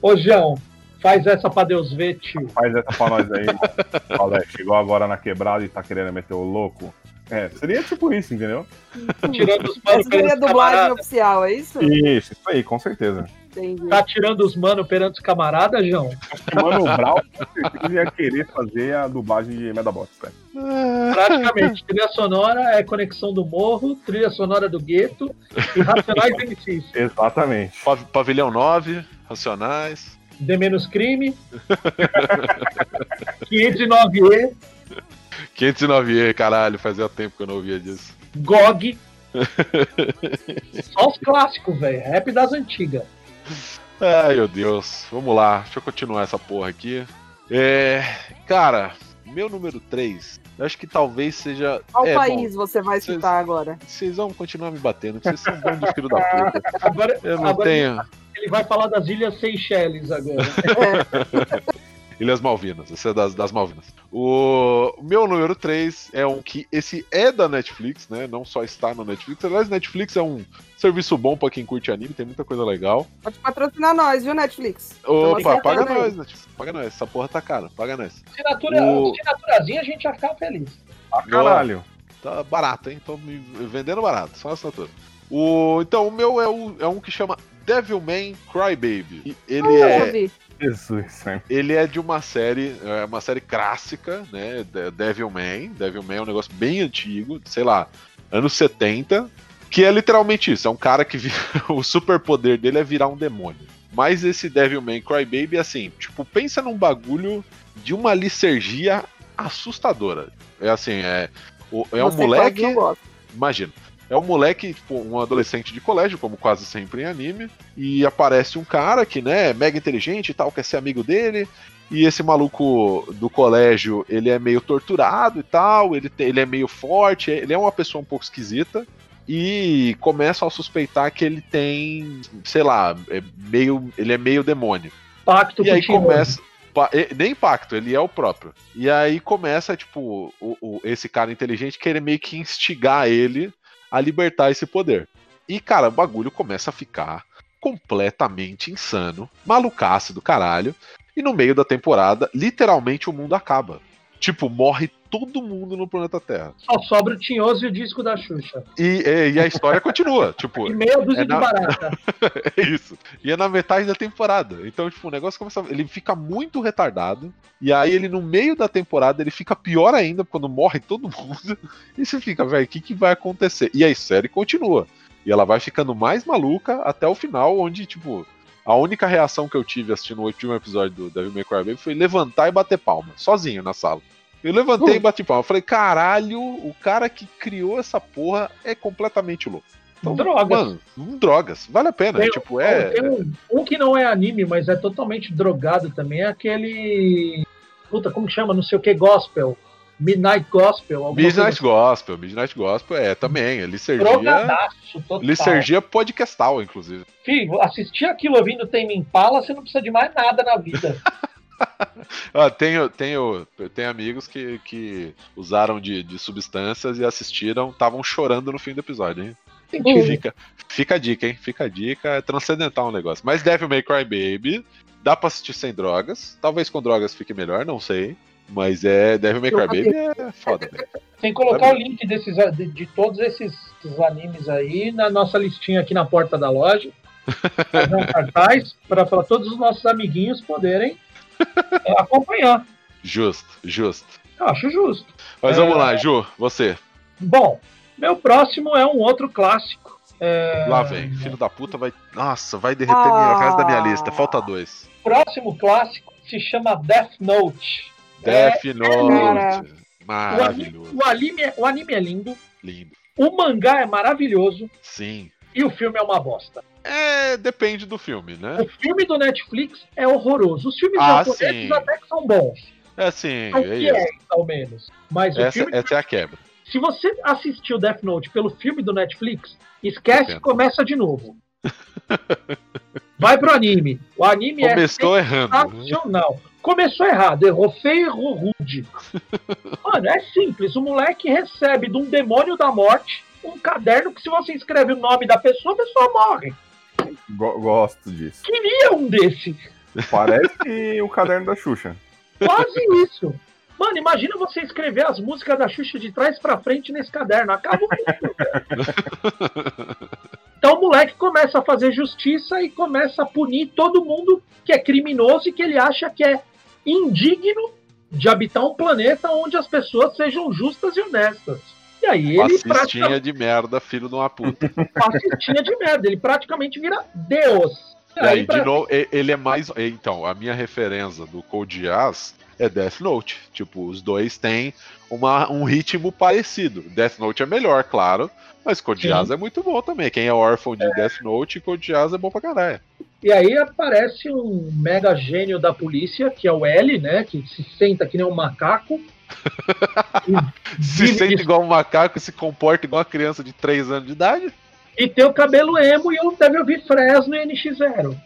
ô, João, faz essa pra Deus ver, tio. Faz essa pra nós aí. Olha, chegou agora na quebrada e tá querendo meter o louco. É, seria tipo isso, entendeu? Tirando os manos Essa seria a perante os dublagem camaradas. oficial, é isso? Isso, isso aí, com certeza. Entendi. Tá tirando os manos perante os camaradas, João? Mano com certeza ia querer fazer a dublagem de Medabots, velho. Praticamente. Trilha sonora é Conexão do Morro, trilha sonora do Gueto e Racionais MCs. Exatamente. Pav- Pavilhão 9, Racionais. D menos crime. 509E, 509E, caralho, fazia tempo que eu não ouvia disso. GOG. Só os clássicos, velho. Rap das antigas. Ai, meu Deus. Vamos lá, deixa eu continuar essa porra aqui. É. Cara, meu número 3, eu acho que talvez seja. Qual é, país você vai citar agora? bom, vocês vão continuar me batendo, porque vocês são bons de filho da puta. Agora, Eu não agora tenho. ele vai falar das Ilhas Seychelles agora. Ilhas Malvinas, esse é das, das Malvinas. O meu número 3 é um que esse é da Netflix, né? Não só está no Netflix. Aliás, Netflix é um serviço bom para quem curte anime, tem muita coisa legal. Pode patrocinar nós, viu, Netflix? Opa, paga nós, Netflix. Paga nós. Essa porra tá cara, paga nós. Assinatura, o... Assinaturazinha a gente já fica feliz. Ah, caralho. Tá barato, hein? Tô me vendendo barato, só assinatura. O, então, o meu é, o, é um que chama Devilman Crybaby. Ele é. Jesus, Ele é de uma série, é uma série clássica, né? Devilman. Devilman é um negócio bem antigo, sei lá, anos 70. Que é literalmente isso. É um cara que vira, o superpoder dele é virar um demônio. Mas esse Devilman Crybaby, assim, tipo, pensa num bagulho de uma licergia assustadora. É assim, é, é um Você moleque. Imagina. É um moleque, tipo, um adolescente de colégio, como quase sempre em anime, e aparece um cara que, né, é mega inteligente e tal, quer ser amigo dele, e esse maluco do colégio, ele é meio torturado e tal, ele, te, ele é meio forte, ele é uma pessoa um pouco esquisita, e começam a suspeitar que ele tem, sei lá, é meio, ele é meio demônio. Pacto e aí começa nem pacto, ele é o próprio. E aí começa, tipo, o, o, esse cara inteligente querer meio que instigar ele a libertar esse poder. E, cara, o bagulho começa a ficar completamente insano, malucaço do caralho. E no meio da temporada, literalmente o mundo acaba. Tipo, morre todo mundo no planeta Terra. Só sobra o Tinhoso e o disco da Xuxa. E, e, e a história continua, tipo... E meia dúzia é na... de barata. é isso. E é na metade da temporada. Então, tipo, o negócio começa... Ele fica muito retardado, e aí ele, no meio da temporada, ele fica pior ainda, quando morre todo mundo. E você fica, velho, o que, que vai acontecer? E a série continua. E ela vai ficando mais maluca até o final, onde, tipo... A única reação que eu tive assistindo o último episódio do Devil May Cry Baby foi levantar e bater palma, sozinho na sala. Eu levantei e bati palma. Falei, caralho, o cara que criou essa porra é completamente louco. Então, drogas. Mano, drogas. Vale a pena. Tem, tipo, é... Um, um, que não é anime, mas é totalmente drogado também. É aquele. Puta, como chama? Não sei o que, gospel. Midnight Gospel. Midnight assim. Gospel, Midnight Gospel é também. Ele servia podcastal, inclusive. Filho, assistir aquilo ouvindo Tem Impala, você não precisa de mais nada na vida. ah, tenho, tenho, tenho amigos que, que usaram de, de substâncias e assistiram, estavam chorando no fim do episódio, hein? Fica, fica a dica, hein? Fica a dica, é transcendental o negócio. Mas Devil May Cry Baby, dá pra assistir sem drogas. Talvez com drogas fique melhor, não sei. Mas é Devil May Cry Baby é foda, velho. Tem que colocar é o link desses, de, de todos esses, esses, animes aí na nossa listinha aqui na porta da loja. Fazer um cartaz para todos os nossos amiguinhos poderem acompanhar. Justo, justo. Eu acho justo. Mas é... vamos lá, Ju, você. Bom, meu próximo é um outro clássico. É... Lá vem, filho da puta vai. Nossa, vai derreter ah... o resto da minha lista. Falta dois. Próximo clássico se chama Death Note. Death é... Note. Maravilhoso. O anime, é, o anime é lindo. Lindo. O mangá é maravilhoso. Sim. E o filme é uma bosta. É, depende do filme, né? O filme do Netflix é horroroso. Os filmes ah, japoneses até que são bons. É sim, é isso. ao menos. Mas essa, filme... essa é a quebra. Se você assistiu Death Note pelo filme do Netflix, esquece e começa de novo. Vai pro anime. O anime Começou é errando. Começou errado, errou feio, errou rude. Mano, é simples. O moleque recebe de um demônio da morte um caderno que se você escreve o nome da pessoa, a pessoa morre. Gosto disso. Queria um desse. Parece o caderno da Xuxa. Quase isso. Mano, imagina você escrever as músicas da Xuxa de trás para frente nesse caderno. Acaba o mundo, Então o moleque começa a fazer justiça e começa a punir todo mundo que é criminoso e que ele acha que é indigno de habitar um planeta onde as pessoas sejam justas e honestas. E aí ele praticamente... de merda, filho de uma puta. Fascistinha de merda, ele praticamente vira Deus. E aí, pra... de novo, ele é mais. Então, a minha referência do Code Jazz é Death Note. Tipo, os dois têm uma, um ritmo parecido. Death Note é melhor, claro, mas Code Jazz é muito bom também. Quem é órfão de é. Death Note, Code Jazz é bom pra caralho. E aí aparece um mega gênio da polícia, que é o L, né? Que se senta que nem um macaco se sente de... igual um macaco e se comporta igual uma criança de 3 anos de idade. E tem o cabelo emo e eu deve ouvir Fresno e NX0.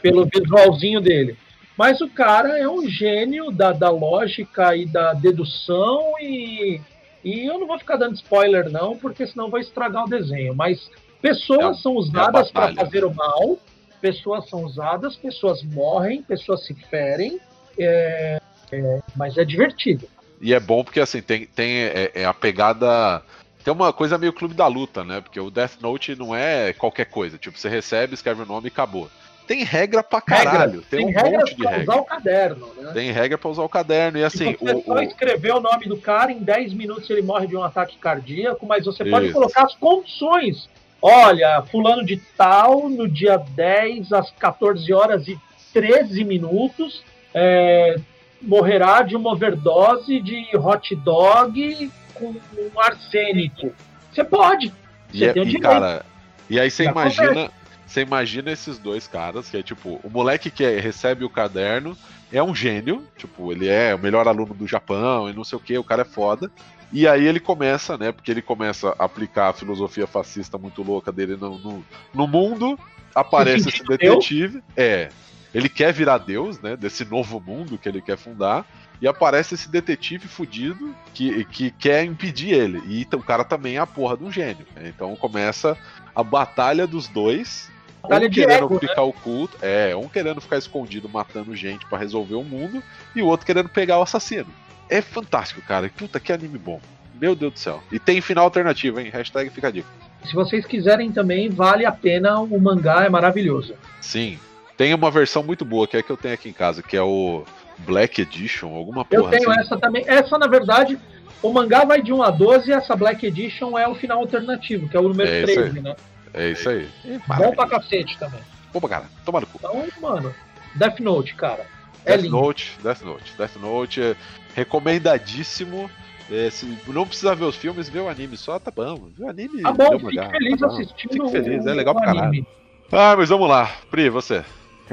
pelo visualzinho dele. Mas o cara é um gênio da, da lógica e da dedução e, e eu não vou ficar dando spoiler não, porque senão vai estragar o desenho. Mas pessoas É- são é usadas para batalha. fazer o mal, pessoas são usadas, pessoas morrem, pessoas se ferem, é, é, mas é divertido. E é bom porque assim, tem, tem é, é a pegada. Tem uma coisa meio clube da luta, né? Porque o Death Note não é qualquer coisa. Tipo, você recebe, escreve o nome e acabou. Tem regra pra caralho. tem, um regras monte de pra regra. usar o caderno, né? Tem regra pra usar o caderno. E assim, Se você o, só o- escrever o nome do cara, em 10 minutos ele morre de um ataque cardíaco, mas você pode Isso. colocar as condições. Olha, fulano de tal, no dia 10, às 14 horas e 13 minutos, é, morrerá de uma overdose de hot dog com um arsênico. Você pode. E, Você é- tem o e, direito. cara, e aí você Já imagina, você imagina esses dois caras, que é tipo, o moleque que é- recebe o caderno é um gênio, tipo, ele é o melhor aluno do Japão e não sei o que, o cara é foda. E aí ele começa, né, porque ele começa a aplicar a filosofia fascista muito louca dele no, no, no mundo, aparece Se esse detetive, é, ele quer virar Deus, né, desse novo mundo que ele quer fundar, e aparece esse detetive fudido que, que quer impedir ele. E então, o cara também é a porra de um gênio. né? Então começa a batalha dos dois. Batalha um querendo ego, né? aplicar o culto. É, um querendo ficar escondido matando gente pra resolver o mundo. E o outro querendo pegar o assassino. É fantástico, cara. Puta, que anime bom. Meu Deus do céu. E tem final alternativo, hein? Hashtag fica a dica. Se vocês quiserem também, vale a pena. O mangá é maravilhoso. Sim. Tem uma versão muito boa, que é a que eu tenho aqui em casa, que é o Black Edition, alguma Eu porra tenho assim. essa também. Essa, na verdade, o mangá vai de 1 a 12 e essa Black Edition é o final alternativo, que é o número É isso 13, né? É isso aí. Bom pra cacete também. Bom pra cara. Toma no cu. Então, mano, Death Note, cara. É Death lindo. Note, Death Note. Death Note é recomendadíssimo. É, se não precisa ver os filmes, vê o anime só, tá bom. Vê o anime. Tá bom, fique feliz tá assistindo Fique feliz, é legal pra caralho. Ah, mas vamos lá. Pri, você.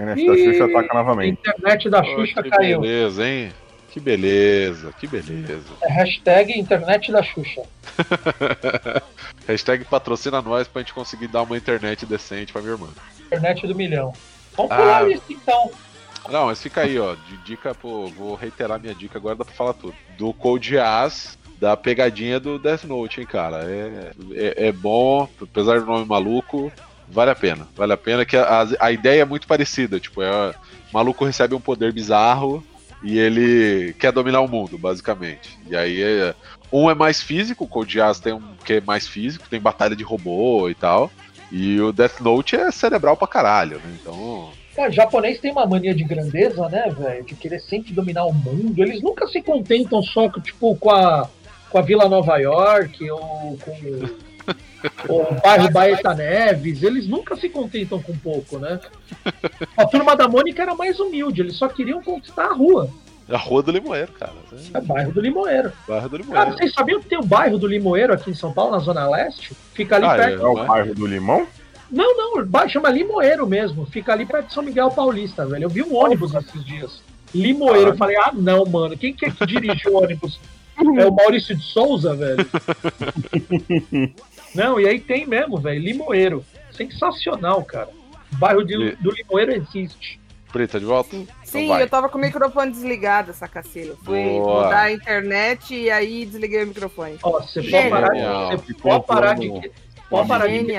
Internet da Xuxa ataca novamente. internet da Oh, Xuxa que caiu. beleza, hein? Que beleza, que beleza. É hashtag internet da Xuxa. Hashtag patrocina nós pra gente conseguir dar uma internet decente pra minha irmã. Internet do milhão. Vamos Ah. pular isso então. Não, mas fica aí, ó. De dica, pô, vou reiterar minha dica agora, dá pra falar tudo. Do Code Geass, da pegadinha do Death Note, hein, cara. É, é, é bom, apesar do nome maluco, vale a pena. Vale a pena que a, a ideia é muito parecida. Tipo, é, o maluco recebe um poder bizarro e ele quer dominar o mundo, basicamente. E aí, é, um é mais físico, o Code Geass tem um que é mais físico, tem batalha de robô e tal. E o Death Note é cerebral pra caralho, né? Então, Cara, japonês tem uma mania de grandeza, né, velho? De querer sempre dominar o mundo. Eles nunca se contentam só tipo, com a, com a Vila Nova York ou com o bairro Baeta Neves. Eles nunca se contentam com pouco, né? A turma da Mônica era mais humilde, eles só queriam conquistar a rua. é a Rua do Limoeiro, cara. É bairro do Limoeiro. Bairro do Cara, Limoeiro. vocês sabiam que tem o bairro do Limoeiro aqui em São Paulo, na Zona Leste? Fica ali Ah, perto. É o bairro do Limão? Não, não, chama Limoeiro mesmo. Fica ali perto de São Miguel Paulista, velho. Eu vi um ônibus esses dias. Limoeiro. Eu falei, ah, não, mano. Quem que é que dirige o ônibus? É o Maurício de Souza, velho? não, e aí tem mesmo, velho. Limoeiro. Sensacional, cara. O bairro de- E- do Limoeiro existe. Preta, de volta? Sim, vai. eu tava com o microfone desligado, essa cacilha. Fui Boa. mudar a internet e aí desliguei o microfone. Ó, você pode parar, de, você pode parar de, pode parar de.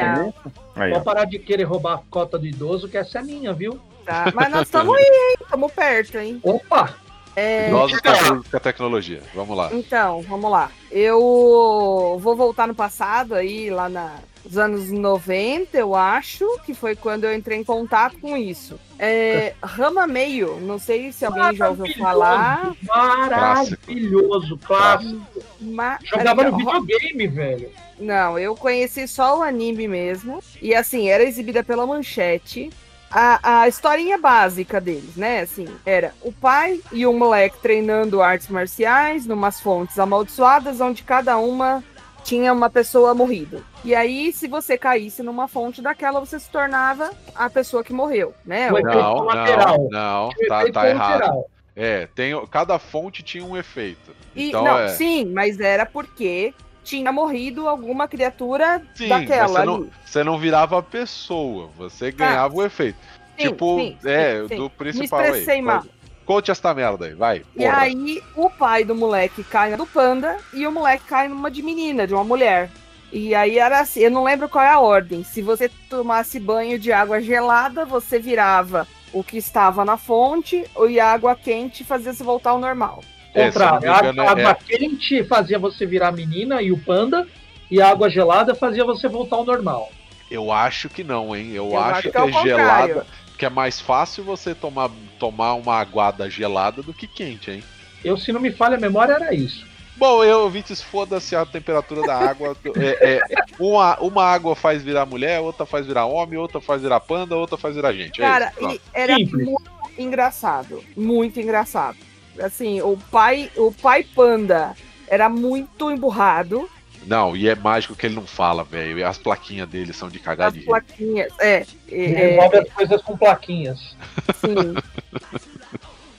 Aí, pode parar de querer roubar a cota do idoso, que essa é minha, viu? Tá? Mas nós estamos aí, hein? Estamos perto, hein? Opa! É, Nós os cachorros com a tecnologia. Vamos lá. Então, vamos lá. Eu vou voltar no passado aí, lá na- nos anos 90, eu acho, que foi quando eu entrei em contato com isso. É, Rama Meio, não sei se alguém já ouviu falar. Maravilhoso, clássico. Mas, Jogava no videogame, velho. Não, eu conheci só o anime mesmo. E assim, era exibida pela manchete. A, a historinha básica deles, né? Assim, era o pai e o moleque treinando artes marciais numas fontes amaldiçoadas, onde cada uma tinha uma pessoa morrida. E aí, se você caísse numa fonte daquela, você se tornava a pessoa que morreu, né? O O- efeito Não, colateral. não, não. Tá, tá errado. É, tem, cada fonte tinha um efeito. E, Então não, é. sim, mas era porque tinha morrido alguma criatura Sim, daquela você não, você não virava a pessoa, você ganhava o efeito. tipo, sim, é, sim. do Me principal expressei aí. mal. Conte esta merda aí, vai. E porra. aí o pai do moleque cai no panda e o moleque cai numa de menina, de uma mulher. E aí era assim, eu não lembro qual é a ordem. Se você tomasse banho de água gelada, você virava o que estava na fonte, e a água quente fazia você voltar ao normal. É, Contrário, me a engano, água é- quente fazia você virar menina e o panda, e a água gelada fazia você voltar ao normal. Eu acho que não, hein? Eu, Eu acho, acho que, que é é gelada. Que é mais fácil você tomar, tomar uma aguada gelada do que quente, hein? Eu, se não me falha a memória, era isso. Bom, eu vi que foda-se a temperatura da água. É, é, uma, uma água faz virar mulher, outra faz virar homem, outra faz virar panda, outra faz virar gente. É Cara, isso, pronto. e era Simples. muito engraçado. Muito engraçado. Assim, o pai, o pai panda era muito emburrado. Não, e é mágico que ele não fala, velho. E as plaquinhas dele são de cagar As de plaquinhas. É, é, Resolve as coisas com plaquinhas. Sim.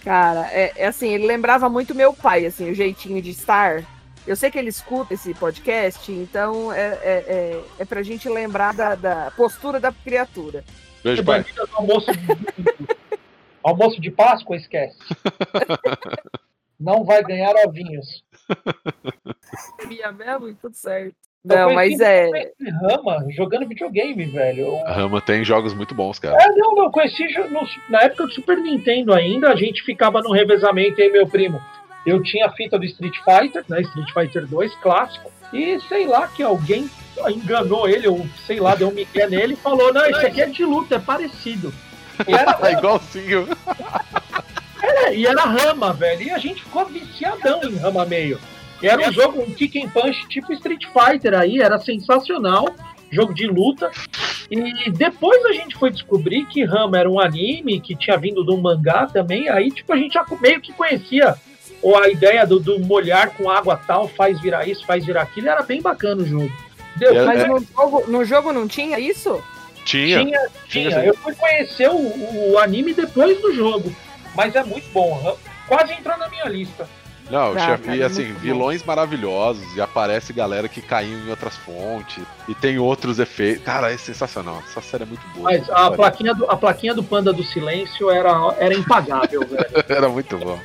Cara, é, é assim, ele lembrava muito meu pai, assim, o jeitinho de estar. Eu sei que ele escuta esse podcast, então é, é, é, é pra gente lembrar da, da postura da criatura. Beijo, pai. Almoço de... Páscoa, esquece. Não vai ganhar ovinhos. Sabia mesmo e tudo certo. Eu Não, conheci mas é. Rama jogando videogame, velho. Eu- A Rama tem jogos muito bons, cara. É, não, não, conheci jo- no- na época do Super Nintendo ainda, a gente ficava no revezamento aí, meu primo. Eu tinha a fita do Street Fighter, né? Street Fighter 2, clássico. E sei lá que alguém enganou ele, ou sei lá, deu um migué nele e falou: Não, isso aqui é de luta, é parecido. E era, É igualzinho. é, e era rama, velho. E a gente ficou viciadão em rama meio. E era um jogo, um kick and punch tipo Street Fighter aí, era sensacional. Jogo de luta. E depois a gente foi descobrir que Rama era um anime que tinha vindo de um mangá também. Aí, tipo, a gente já meio que conhecia ou a ideia do, do molhar com água tal, faz virar isso, faz virar aquilo. Era bem bacana o jogo. Deu, Mas é. no, jogo, no jogo não tinha isso? Tinha. tinha, tinha. Eu fui conhecer o, o anime depois do jogo. Mas é muito bom. Quase entrou na minha lista. Não, já cara, vi é assim, muito bom. vilões maravilhosos e aparece galera que caiu em outras fontes e tem outros efeitos. Cara, é sensacional. Essa série é muito boa. Mas a plaquinha do, a plaquinha do Panda do Silêncio era, era impagável, velho. Era muito bom.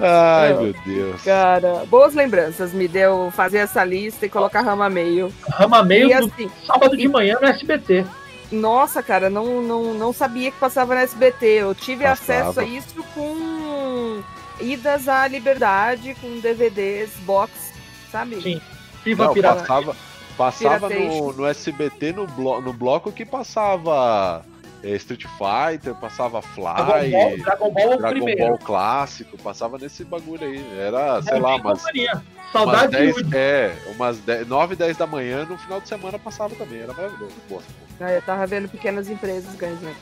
Ai, É. meu Deus. Cara, boas lembranças. Me deu fazer essa lista e colocar rama meio. Rama meio E assim, sábado de manhã no SBT. Nossa, cara, não, não, não sabia que passava no SBT. Eu tive Passava. acesso a isso com idas à liberdade, com DVDs, box, sabe? Sim. Viva Não, Pirata. passava passava no, no SBT no, blo no bloco que passava é, Street Fighter, passava Dragon Ball, Fly, Dragon Ball é o Dragon. Ball clássico, passava nesse bagulho aí. Era, sei lá, Não tinha umas Saudade 10, de é, umas 10, 9, 10 da manhã no final de semana passava também. Era maravilhoso. Boa, Ah, Eu tava vendo pequenas empresas ganhando. né?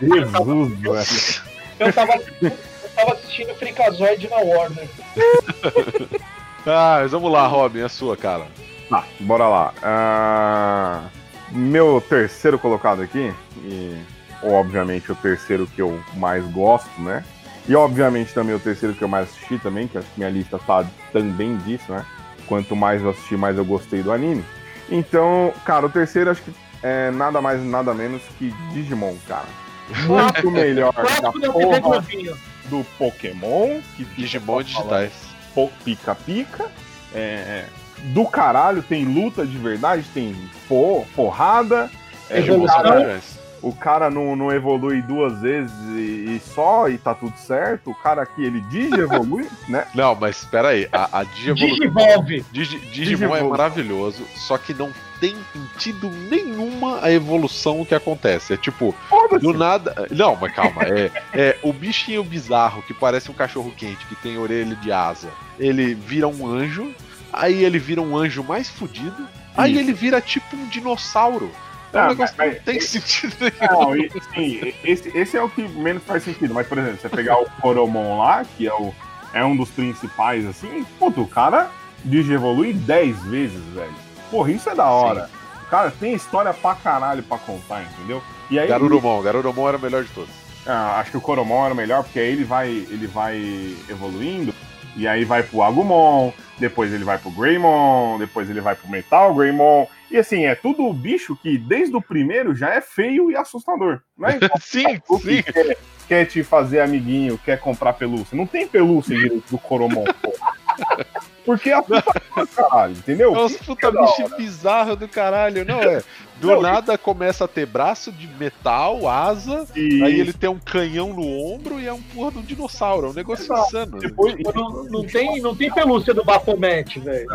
Jesus, velho. Eu tava, eu tava assistindo Freakazoid na Warner. Ah, mas vamos lá, Robin, a sua, cara. Tá, bora lá. Ah, meu terceiro colocado aqui, e obviamente o terceiro que eu mais gosto, né? E obviamente também o terceiro que eu mais assisti também, que acho que minha lista tá também disso, né? Quanto mais eu assisti, mais eu gostei do anime. Então, cara, o terceiro acho que é nada mais nada menos que Digimon, cara. Muito melhor da TV porra do Pokémon, que Digimon digitais. pica-pica. É, do caralho, tem luta de verdade, tem po- porrada. É, cara, o cara não, não evolui duas vezes e, e só, e tá tudo certo. O cara aqui, ele digievolui, né? Não, mas espera aí, a, a Digivolu- Digivolve. Digi- Digimon é Digivolu. maravilhoso, só que não tem sentido nenhuma a evolução que acontece. É tipo, Foda-se. do nada. Não, mas calma. É, é o bichinho bizarro que parece um cachorro quente, que tem orelha de asa. Ele vira um anjo, aí ele vira um anjo mais fudido, aí Isso. ele vira tipo um dinossauro. É um Ah, negócio que mas- não tem sentido nenhum. Não, e, sim, esse, esse é o que menos faz sentido. Mas, por exemplo, você pegar o Coromon lá, que é, o, é um dos principais, assim, puto, o cara digievolui 10 vezes, velho. Porra, isso é da hora. Cara, tem história pra caralho pra contar, entendeu? E aí, Garurumon, Garurumon era o melhor de todos. Ah, acho que o Coromon era o melhor, porque aí ele vai, ele vai evoluindo. E aí vai pro Agumon, depois ele vai pro Greymon, depois ele vai pro Metal Greymon. E assim, é tudo bicho que desde o primeiro já é feio e assustador. Não é sim, sim. Quer, quer, te fazer amiguinho, quer comprar pelúcia. Não tem pelúcia direito do Coromon, pô. Porque é a puta caralho, entendeu? É uns puta bicho bizarro do caralho, não é? Do não, nada começa a ter braço de metal, asa, e... aí ele tem um canhão no ombro e é um porra de um dinossauro. É um negócio insano. Depois, não, não, tem, não tem pelúcia do Baphomet, velho.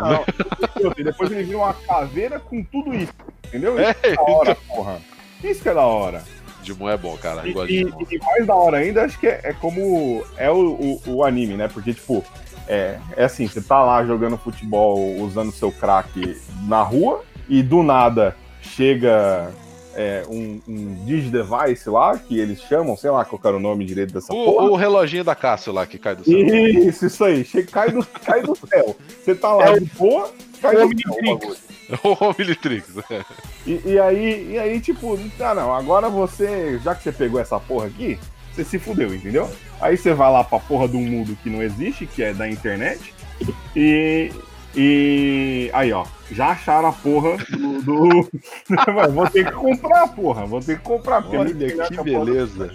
Depois ele vira uma caveira com tudo isso. Entendeu? Isso é, é da hora, então... porra. Isso que é da hora. Digimon é bom, cara. E, e, e, mais da hora ainda, acho que é, é como é o, o, o, anime, né? Porque, tipo, é, é assim, você tá lá jogando futebol usando seu craque na rua e do nada chega é, um, um Digidevice lá, que eles chamam, sei lá qual era o nome direito dessa o, porra. O reloginho da Cássio lá que cai do céu. Isso, isso aí. Chega, cai, do, cai do céu. Você tá lá é de boa, cai do céu. O Omnitrix. E, e, aí, e aí, tipo, ah não, agora você, já que você pegou essa porra aqui, você se fudeu, entendeu? Aí você vai lá pra porra de um mundo que não existe, que é da internet, e. E aí, ó, já acharam a porra do. do... vou ter que comprar, porra. Vou ter que comprar. Porque Olha, que beleza.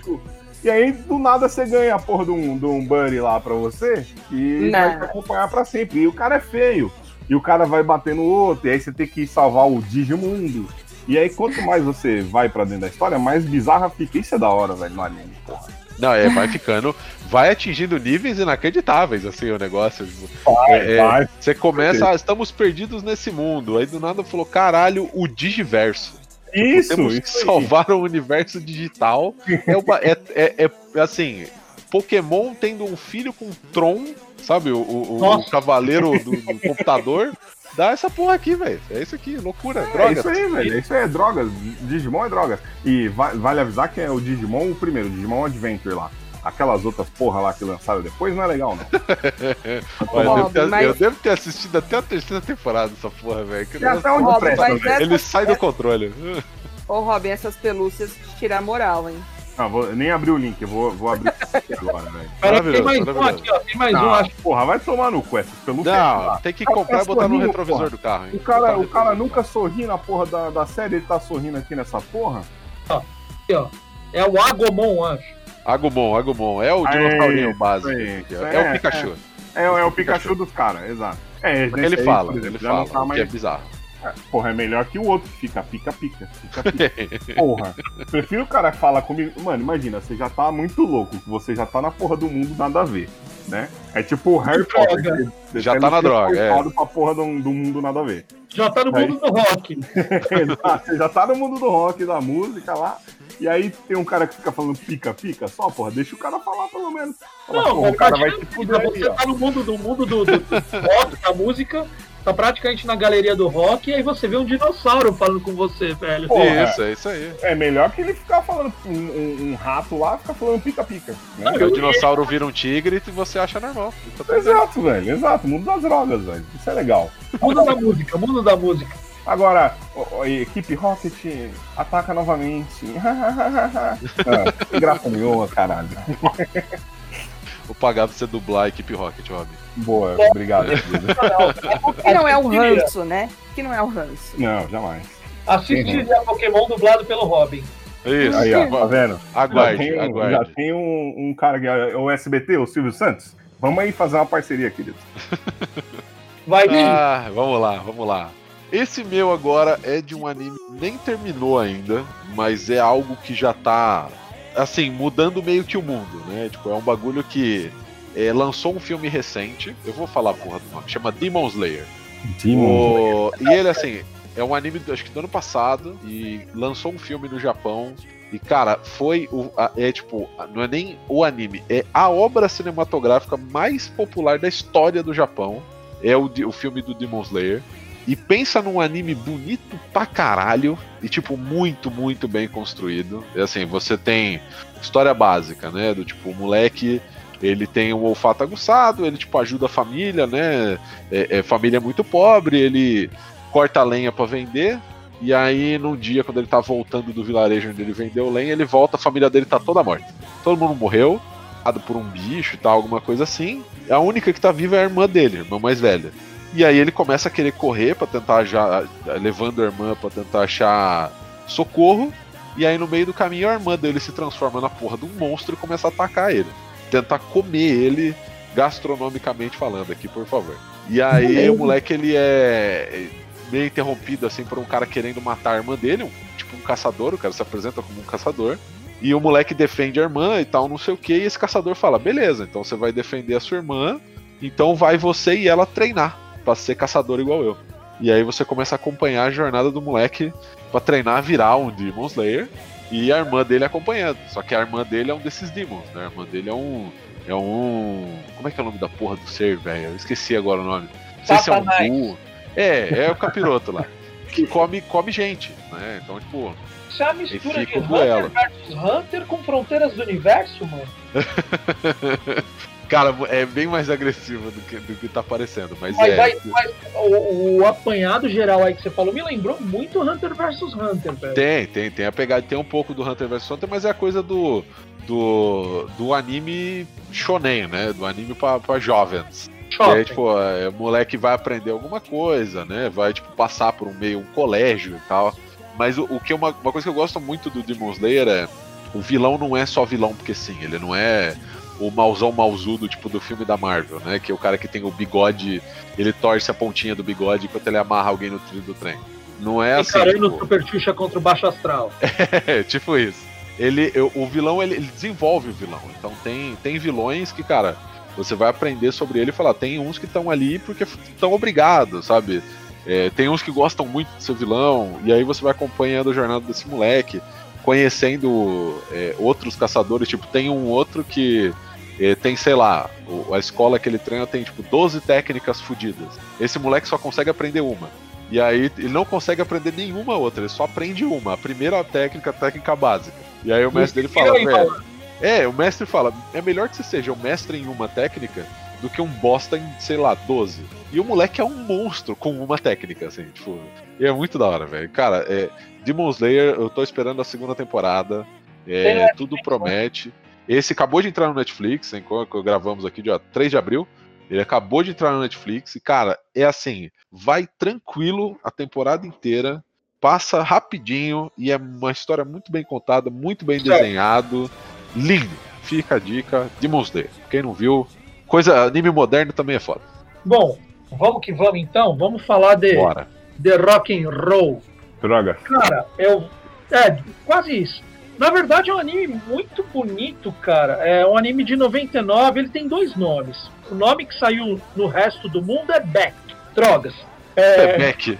E aí, do nada, você ganha a porra de um, de um buddy lá pra você e não. vai te acompanhar pra sempre. E o cara é feio. E o cara vai bater no outro. E aí você tem que salvar o Digimundo. E aí, quanto mais você vai pra dentro da história, mais bizarra fica. Isso é da hora, velho, no anime, porra. Não, é, vai ficando, vai atingindo níveis inacreditáveis, assim, o negócio. Vai, é, é vai. Você começa, ah, estamos perdidos nesse mundo. Aí do nada falou, caralho, o Digiverso. Isso, Temos isso salvar o universo digital. É, uma, é, é, é, assim, Pokémon tendo um filho com Tron, sabe? O, o, o cavaleiro do, do computador. Dá essa porra aqui, velho. É isso aqui, loucura, é, droga. É isso aí, velho. Isso aí é drogas. Digimon é drogas. E vai, vale avisar que é o Digimon o primeiro, o Digimon Adventure lá. Aquelas outras porra lá que lançaram depois não é legal, não. Mas eu, devo ter, mas... eu, devo ter, assistido até a terceira temporada dessa porra, velho. Onde presta, Ele sai do controle. Ô, Robin, essas pelúcias tirar moral, hein? Não, vou, nem abri o link, eu vou, vou abrir agora, velho. Pera, tem mais um aqui, ó. Tem mais não, um, acho. Porra, vai tomar no cu essa pelo Não, tem que comprar e botar no retrovisor porra. do carro. Hein? O cara, o cara nunca sorri na porra da, da série, ele tá sorrindo aqui nessa porra. Ó, aqui, ó. É o Agumon, acho. Agumon, Agumon. É o dinossaurinho básico. É, é, é, o Pikachu. É, é, o Pikachu dos caras, exato. É, ele fala, ele fala, tá mais... que é bizarro. É, porra, é melhor que o outro que fica pica, pica, pica, pica. Porra, prefiro o cara falar comigo. Mano, imagina, você já tá muito louco, você já tá na porra do mundo nada a ver, né? É tipo o Harry Potter. Você já tá na droga, é. pra porra do, do mundo nada a ver. Já tá no mundo aí... do rock. Exato, você já tá no mundo do rock, da música lá. E aí tem um cara que fica falando pica-pica só, porra, deixa o cara falar pelo menos. Fala, não, porra, o cara vai te fuder Você aí, tá no mundo do mundo do, do, do rock, da música, tá praticamente na galeria do rock, e aí você vê um dinossauro falando com você, velho. Porra, isso, é isso aí. É melhor que ele ficar falando, um, um, um rato lá, ficar falando pica-pica. Né? o dinossauro vira um tigre e você acha normal. Exato, velho, exato. Mundo das drogas, velho. Isso é legal. Mundo da música, mundo da música. Agora, a equipe Rocket ataca novamente. ah, graça nenhuma, caralho. Vou pagar pra você dublar a equipe Rocket, Rob. Boa, obrigado. que não é o ranço, né? Que não é o ranço. Não, jamais. Assiste a Pokémon dublado pelo Robin. Isso. Aí, ó, tá vendo? Aguarde, já tem, aguarde. Já tem um, um cara que é o SBT, o Silvio Santos. Vamos aí fazer uma parceria, querido. Vai vir. Ah, vamos lá, vamos lá. Esse meu agora é de um anime nem terminou ainda, mas é algo que já tá assim, mudando meio que o mundo, né? Tipo, é um bagulho que é, lançou um filme recente, eu vou falar a porra do nome, chama Demon Slayer. Demon Slayer. E ele, assim, é um anime, acho que do ano passado, e lançou um filme no Japão. E, cara, foi o. É tipo, não é nem o anime, é a obra cinematográfica mais popular da história do Japão. É o, o filme do Demon Slayer. E pensa num anime bonito pra caralho e, tipo, muito, muito bem construído. E, assim, você tem história básica, né? Do tipo, o moleque ele tem um olfato aguçado, ele tipo ajuda a família, né? É, é família muito pobre, ele corta lenha para vender. E aí, num dia, quando ele tá voltando do vilarejo onde ele vendeu lenha, ele volta, a família dele tá toda morta. Todo mundo morreu. por um bicho e tal, alguma coisa assim. A única que tá viva é a irmã dele, a irmã mais velha. E aí ele começa a querer correr para tentar já levando a irmã para tentar achar socorro. E aí no meio do caminho a irmã dele se transforma na porra de um monstro e começa a atacar ele. Tentar comer ele gastronomicamente falando aqui, por favor. E aí o moleque ele é meio interrompido assim por um cara querendo matar a irmã dele, um, tipo um caçador, o cara se apresenta como um caçador. E o moleque defende a irmã e tal, não sei o que, e esse caçador fala: beleza, então você vai defender a sua irmã, então vai você e ela treinar para ser caçador igual eu. E aí você começa a acompanhar a jornada do moleque para treinar a virar um Demon Slayer e a irmã dele acompanhando. Só que a irmã dele é um desses demons, né? A irmã dele é um. É um. Como é que é o nome da porra do ser, velho? Eu esqueci agora o nome. Não sei se é um burro. É, é o capiroto lá. Que come, come gente, né? Então, tipo. Isso é uma mistura de Hunter versus Hunter com fronteiras do universo, mano. Cara, é bem mais agressivo do que, do que tá parecendo, mas, mas, é. Mas, o, o, apanhado geral aí que você falou me lembrou muito Hunter vs Hunter, velho. Tem, tem, tem a pegada, tem um pouco do Hunter vs Hunter, mas é a coisa do do, do anime shonen, né? Do anime pra, pra jovens. Que é, tipo, é, o moleque vai aprender alguma coisa, né? Vai, tipo, passar por um meio, um colégio e tal. Mas o, o que é uma, uma coisa que eu gosto muito do Demon Slayer é o vilão não é só vilão porque sim, ele não é o mauzão mauzudo, tipo do filme da Marvel, né? Que é o cara que tem o bigode, ele torce a pontinha do bigode enquanto ele amarra alguém no trilho do trem. Não é assim. Encarando tipo... Super Xuxa contra o Baixo Astral. é, tipo isso. Ele, o vilão, ele, ele, desenvolve o vilão. Então tem, tem vilões que, cara, você vai aprender sobre ele e falar, tem uns que estão ali porque estão obrigados, sabe? É, tem uns que gostam muito de ser vilão, e aí você vai acompanhando a jornada desse moleque, conhecendo é, outros caçadores, tipo, tem um outro que tem, sei lá, a escola que ele treina tem tipo 12 técnicas fodidas. Esse moleque só consegue aprender uma. E aí ele não consegue aprender nenhuma outra, ele só aprende uma, a primeira técnica, a técnica básica. E aí o mestre dele fala, velho. É, o mestre fala, é melhor que você seja um mestre em uma técnica do que um bosta em, sei lá, 12. E o moleque é um monstro com uma técnica, assim, tipo. E é muito da hora, velho. Cara, é, Demon Slayer, eu tô esperando a segunda temporada. É, tudo promete. Esse acabou de entrar no Netflix, enquanto gravamos aqui dia 3 de abril. Ele acabou de entrar no Netflix e, cara, é assim, vai tranquilo a temporada inteira, passa rapidinho e é uma história muito bem contada, muito bem desenhado, lindo. Fica a dica, Demon Slayer. Quem não viu, coisa anime moderno também é foda. Bom, vamos que vamos então, vamos falar de Bora. de rock and roll. Droga. Cara, eu é quase isso. Na verdade, é um anime muito bonito, cara. É um anime de 99, ele tem dois nomes. O nome que saiu no resto do mundo é Beck. Drogas. É, é Beck.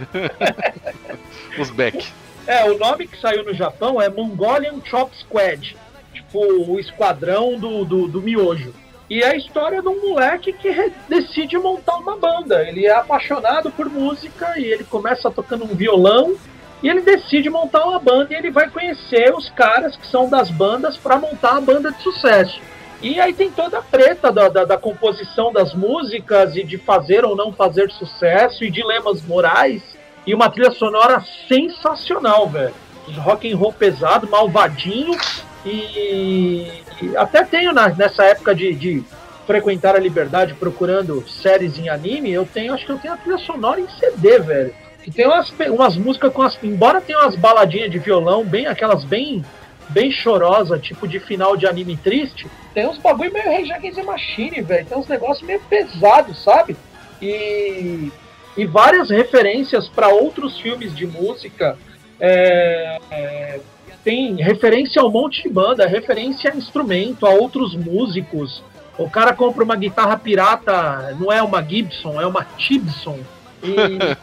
Os Beck. É, o nome que saiu no Japão é Mongolian Chop Squad. Tipo, o esquadrão do, do, do miojo. E é a história de um moleque que decide montar uma banda. Ele é apaixonado por música e ele começa tocando um violão e ele decide montar uma banda e ele vai conhecer os caras que são das bandas para montar a banda de sucesso. E aí tem toda a treta da, da, da, composição das músicas e de fazer ou não fazer sucesso e dilemas morais. E uma trilha sonora sensacional, velho. Rock and roll pesado, malvadinho. E, e até tenho na, nessa época de, de frequentar a liberdade procurando séries em anime, eu tenho, acho que eu tenho a trilha sonora em CD, velho que tem umas, umas músicas com as. Embora tenha umas baladinhas de violão, bem aquelas bem bem chorosa, tipo de final de anime triste, tem uns bagulho meio Rage Against Machine, velho. Tem uns negócios meio pesados, sabe? E, e várias referências para outros filmes de música. É, é, tem referência a um monte de banda, referência a instrumento, a outros músicos. O cara compra uma guitarra pirata, não é uma Gibson, é uma Tibson e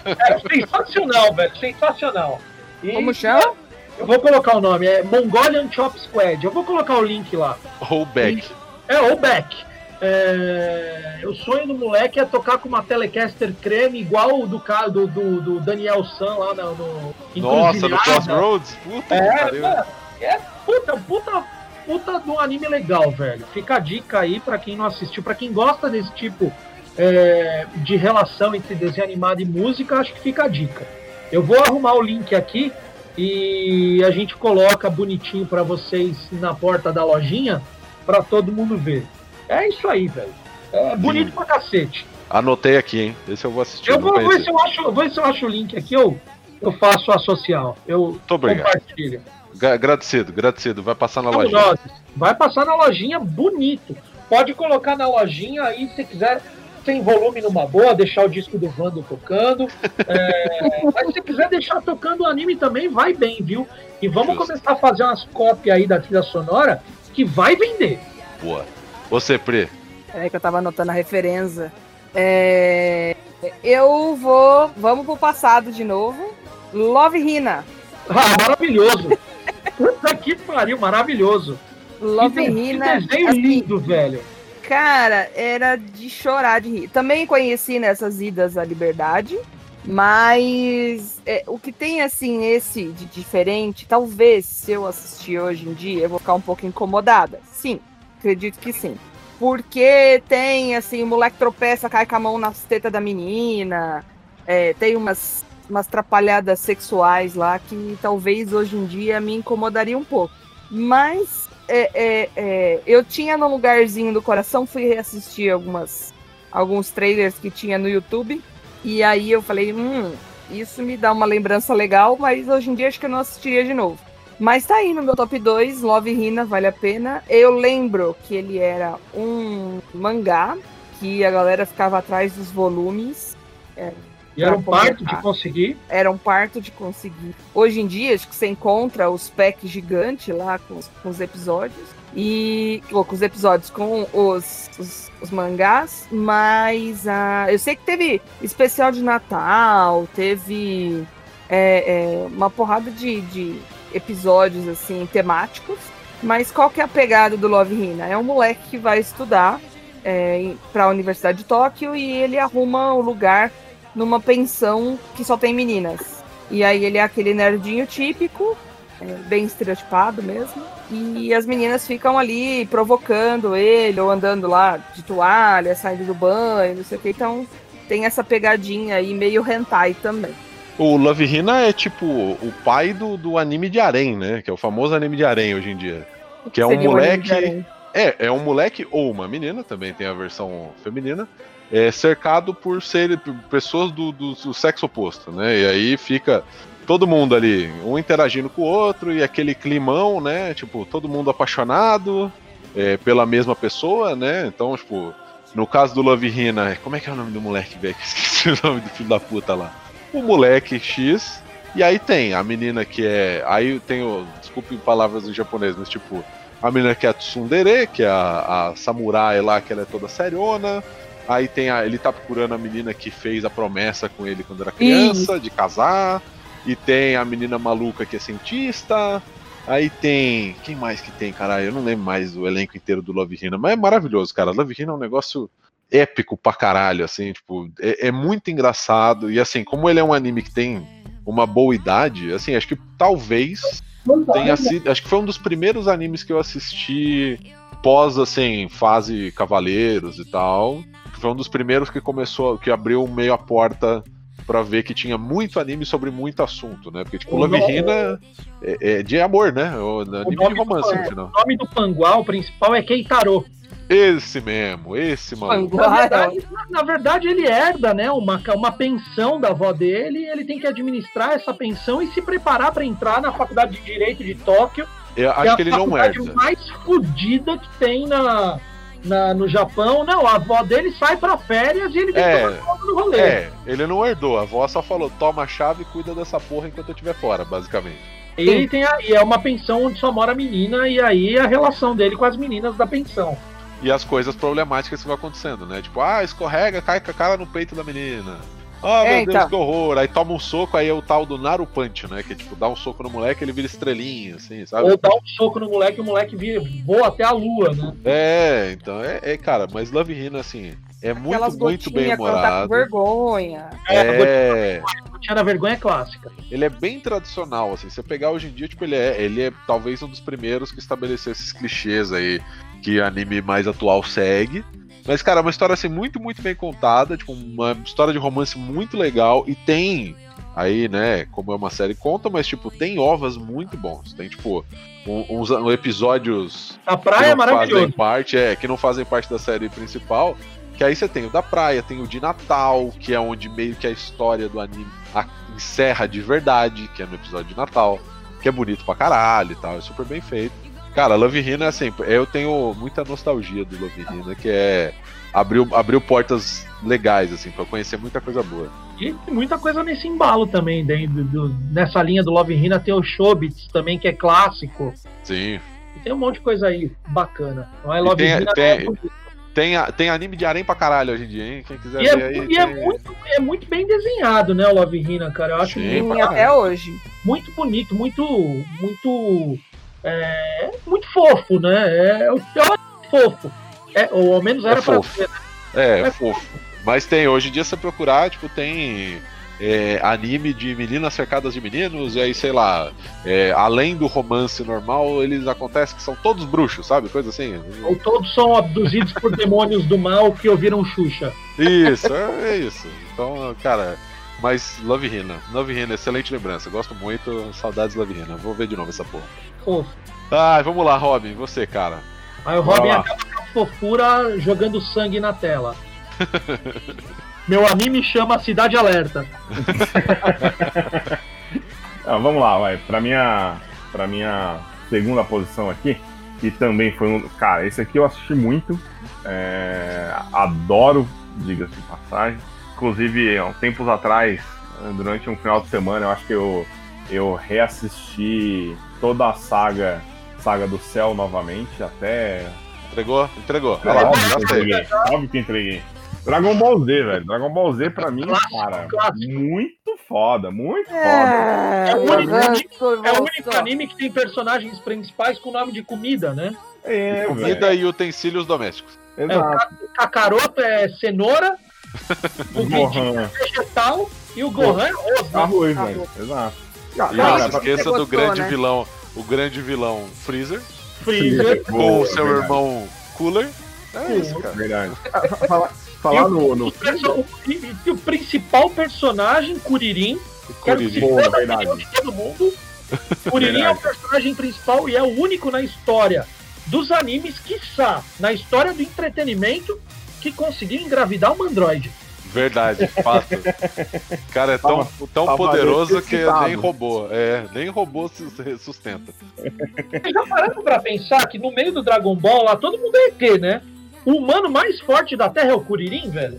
é sensacional, velho. Sensacional. E, Como chama? Eu vou colocar o nome, é Mongolian Chop Squad. Eu vou colocar o link lá. Ou Back. É, ou Back. É, o sonho do moleque é tocar com uma Telecaster creme igual o do, do, do, do Daniel San lá no. no Nossa, no Crossroads? Puta é, que pariu. É, puta, puta, puta de um anime legal, velho. Fica a dica aí pra quem não assistiu, pra quem gosta desse tipo é, de relação entre desenho animado e música, acho que fica a dica. Eu vou arrumar o link aqui e a gente coloca bonitinho para vocês na porta da lojinha. pra todo mundo ver. É isso aí, velho. É bonito pra cacete. Anotei aqui, hein? Esse eu vou assistir. Eu vou ver se eu acho, vou ver se eu acho o link aqui, eu, eu faço a social. Eu Muito obrigado. compartilho. Agradecido, agradecido. Vai passar na lojinha. vai passar na lojinha bonito. Pode colocar na lojinha aí, se quiser, sem volume numa boa, deixar o disco do Vando tocando. É, mas se quiser deixar tocando o anime também, vai bem, viu? E vamos Justo. começar a fazer umas cópias aí da trilha sonora que vai vender. Boa. Você, Pri. Peraí que eu tava anotando a referência. É, Eu vou. Vamos pro passado de novo. Love Hina. Ah, maravilhoso! Puta que pariu, maravilhoso! Love que, Hina. que desenho assim, lindo, velho! Cara, era de chorar de rir. Também conheci nessas idas à liberdade, mas é, o que tem assim esse de diferente, talvez se eu assistir hoje em dia, eu vou ficar um pouco incomodada. Sim, acredito que sim. Porque tem assim, o moleque tropeça, cai com a mão nas tetas da menina, é, tem umas, umas trapalhadas sexuais lá que talvez hoje em dia me incomodaria um pouco. Mas é, é, é, eu tinha no lugarzinho do coração, fui reassistir algumas, alguns trailers que tinha no YouTube. E aí eu falei, hum, isso me dá uma lembrança legal, mas hoje em dia acho que eu não assistiria de novo. Mas tá aí no meu top 2, Love Hina, vale a pena. Eu lembro que ele era um mangá, que a galera ficava atrás dos volumes. E era um parto de conseguir. era um parto de conseguir. Hoje em dia, acho que você encontra os packs gigantes lá com os, com os episódios. E. Ou com os episódios, com os, os, os mangás. Mas ah, eu sei que teve especial de Natal, teve é, é, uma porrada de, de episódios assim temáticos. Mas qual que é a pegada do Love Hina? É um moleque que vai estudar é, para a Universidade de Tóquio e ele arruma o lugar numa pensão que só tem meninas. E aí ele é aquele nerdinho típico, é, bem estereotipado mesmo. E as meninas ficam ali provocando ele, ou andando lá de toalha, saindo do banho, não sei o que. Então tem essa pegadinha aí meio hentai também. O Love Hina é tipo o pai do, do anime de harém, né? Que é o famoso anime de harém hoje em dia. Que é um moleque-. É, é um moleque ou uma menina, também tem a versão feminina, é, cercado por ser por pessoas do, do- do sexo oposto, né? E aí fica todo mundo ali, um interagindo com o outro, e aquele climão, né? Tipo, todo mundo apaixonado é, pela mesma pessoa, né? Então, tipo, no caso do Love Hina, como é que é o nome do moleque, velho? Esqueci o nome do filho da puta lá. O moleque X, e aí tem a menina que é. Aí tem o. Desculpe palavras em japonês, mas tipo, a menina que é a Tsundere, que é a, a samurai lá, que ela é toda seriona. Aí tem a, ele tá procurando a menina que fez a promessa com ele quando era criança, de casar. E tem a menina maluca que é cientista. Aí tem. Quem mais que tem, caralho? Eu não lembro mais o elenco inteiro do Love Hina, mas é maravilhoso, cara. Love Hina é um negócio épico pra caralho, assim, tipo, é, é muito engraçado. E assim, como ele é um anime que tem uma boa idade, assim, acho que talvez tenha sido. Acho que foi um dos primeiros animes que eu assisti pós, assim, fase Cavaleiros e tal. Foi um dos primeiros que começou, que abriu meio a porta pra ver que tinha muito anime sobre muito assunto, né? Porque, tipo, O Love Hina é, é de amor, né? O anime nome de romance, do- no final. O nome do Panguá, o principal, é Keitaro. Esse mesmo, esse maluco. Na verdade, na- verdade, ele herda né, uma, uma pensão da avó dele e ele tem que administrar essa pensão e se preparar para entrar na faculdade de Direito de Tóquio, Eu que é acho a que ele não faculdade herda. mais fodida que tem na, na- no Japão. Não, a avó dele sai para férias e ele tem É. que tomar do rolê. É, ele não herdou. A avó só falou: toma a chave e cuida dessa porra enquanto eu estiver fora, basicamente. Ele tem a- e é uma pensão onde só mora menina e aí a relação dele com as meninas da pensão. E as coisas problemáticas que vão acontecendo, né? Tipo, ah, escorrega, cai com a cara no peito da menina. Ah, É, meu Deus, então. que horror. Aí toma um soco, aí é o tal do Narupunch, né? Que é tipo, dá um soco no moleque ele vira estrelinha, assim, sabe? Ou dá um soco no moleque e o moleque vira, voa até a lua, né? É, então, é, é, cara, mas Love Hina, assim, é muito, Aquelas muito bem gotinhas quando tá com humorado. vergonha. É, Tinha na vergonha clássica. ele é bem tradicional, assim. Se você pegar hoje em dia, tipo, ele é, ele é talvez um dos primeiros que estabeleceu esses clichês aí que anime mais atual segue. Mas, cara, é uma história assim muito, muito bem contada, tipo, uma história de romance muito legal e tem Aí, né, como é uma série, conta, mas, tipo, tem ovas muito bons. Tem, tipo, um- uns episódios A que praia é não fazem parte, é, que não fazem parte da série principal. Que aí você tem o da praia, tem o de Natal, que é onde meio que a história do anime encerra de verdade, que é no episódio de Natal, que é bonito pra caralho e tal, é super bem feito. Cara, Love Hina é assim, eu tenho muita nostalgia do Love Hina, que é abriu, abriu portas legais, assim, pra conhecer muita coisa boa. E tem muita coisa nesse embalo também, dentro do- nessa linha do Love Hina tem o Shobits também, que é clássico. Sim. E tem um monte de coisa aí bacana. Não é Love tem- Hina, tem- é. Tem, tem anime de harém pra caralho hoje em dia, hein? Quem quiser E, ver é, aí. e é tem- muito, é muito bem desenhado, né, o Love Hina, cara. Eu acho Sim. muito, até hoje. muito bonito, muito. Muito. É, muito fofo, né? É, eu eu acho fofo. É, ou ao menos É era pra fofo. ser. É, É fofo. Mas tem, hoje em dia, se você procurar, tipo, tem é, anime de meninas cercadas de meninos, e aí, sei lá, é, além do romance normal, eles acontecem que são todos bruxos, sabe? Coisa assim. Ou todos são abduzidos por demônios do mal que ouviram Xuxa. Isso, é, é isso. Então, cara, mas Love Hina. Love Hina, excelente lembrança. Gosto muito, saudades Love Hina. Vou ver de novo essa porra. Fofo. Ai, vamos lá, Robin, você, cara. Aí o Bora Robin lá. acaba com a fofura jogando sangue na tela. Meu anime chama Cidade Alerta. Ah, vamos lá, vai. Pra minha, pra minha segunda posição aqui, que também foi um. Cara, esse aqui eu assisti muito. é, adoro, diga-se de passagem. Inclusive, há uns tempos atrás, durante um final de semana, eu acho que eu, eu reassisti toda a saga, saga do céu novamente, até. Entregou? Entregou. Ah, Olha lá, óbvio, já que entreguei, óbvio que entreguei. Dragon Ball Z, velho. Dragon Ball Z pra mim, cara, clássico. muito foda, muito foda. É, É o único ranço, É o único anime que tem personagens principais com nome de comida, né? É. Comida e utensílios domésticos. Exato. O Kakaroto é cenoura, o Gohan. é vegetal e o Gohan é arroz, né? Arroz, Arroz. velho. Exato. E Cara, não se esqueça do grande né? vilão, o grande vilão Freezer, Freezer. com o seu verdade, irmão Cooler. É isso, cara. Verdade. Falar, falar no, e- o principal personagem, Kuririn, se Kuririn. Boa, verdade. todo mundo. Kuririn é o personagem principal e é o único na história dos animes, quiçá, na história do entretenimento, que conseguiu engravidar uma androide. Verdade, fato. Cara, é tão, tão tava poderoso que nem robô. É, nem robô se sustenta. Vocês já pararam pra pensar que no meio do Dragon Ball lá todo mundo é ET, né? O humano mais forte da Terra é o Kuririn, velho?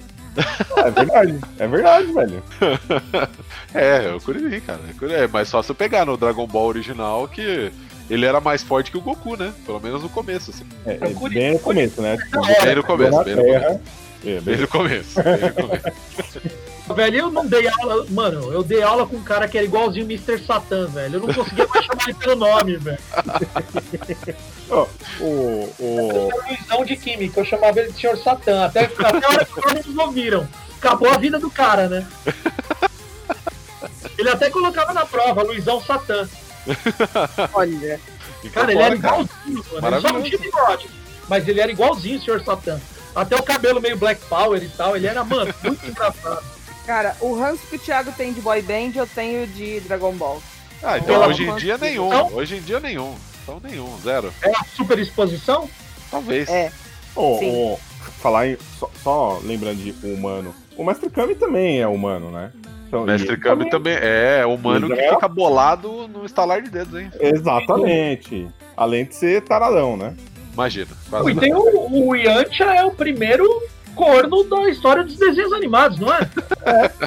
É verdade. É verdade, velho. É, é o Kuririn, cara. É. É mais fácil pegar no Dragon Ball original que ele era mais forte que o Goku, né? Pelo menos no começo, assim. É, É bem no começo, né? Bem no começo, bem no começo. É, Bem no começo. Bem no começo. Velho, eu não dei aula. Mano, eu dei aula com um cara que era igualzinho o Mr. Satan, velho. Eu não conseguia mais chamar ele pelo nome, velho. Ó, o, o, Era Luizão de Química, eu chamava ele de Sr. Satan. Até, até a hora que eles ouviram. Acabou a vida do cara, né? Ele até colocava na prova, Luizão Satan. Olha. Cara, ele era igualzinho, mano. Ele só não tinha bigode. Mas ele era igualzinho o Sr. Satan. Até o cabelo meio Black Power e tal. Ele era, mano, muito engraçado. Cara, o ranço que o Thiago tem de boy band, eu tenho de Dragon Ball. Ah, então Pela hoje em quanto- dia nenhum. Então- Hoje em dia nenhum. Então nenhum, zero. É a super exposição? Talvez. É. o, Sim. o- falar em. Só, só lembrando de humano. O Mestre Kami também é humano, né? Então, Mestre e- Kami também é humano que É. fica bolado no estalar de dedos, hein? Exatamente. Além de ser taradão, né? Imagina. E tem o, o Yantia é o primeiro corno da história dos desenhos animados, não é?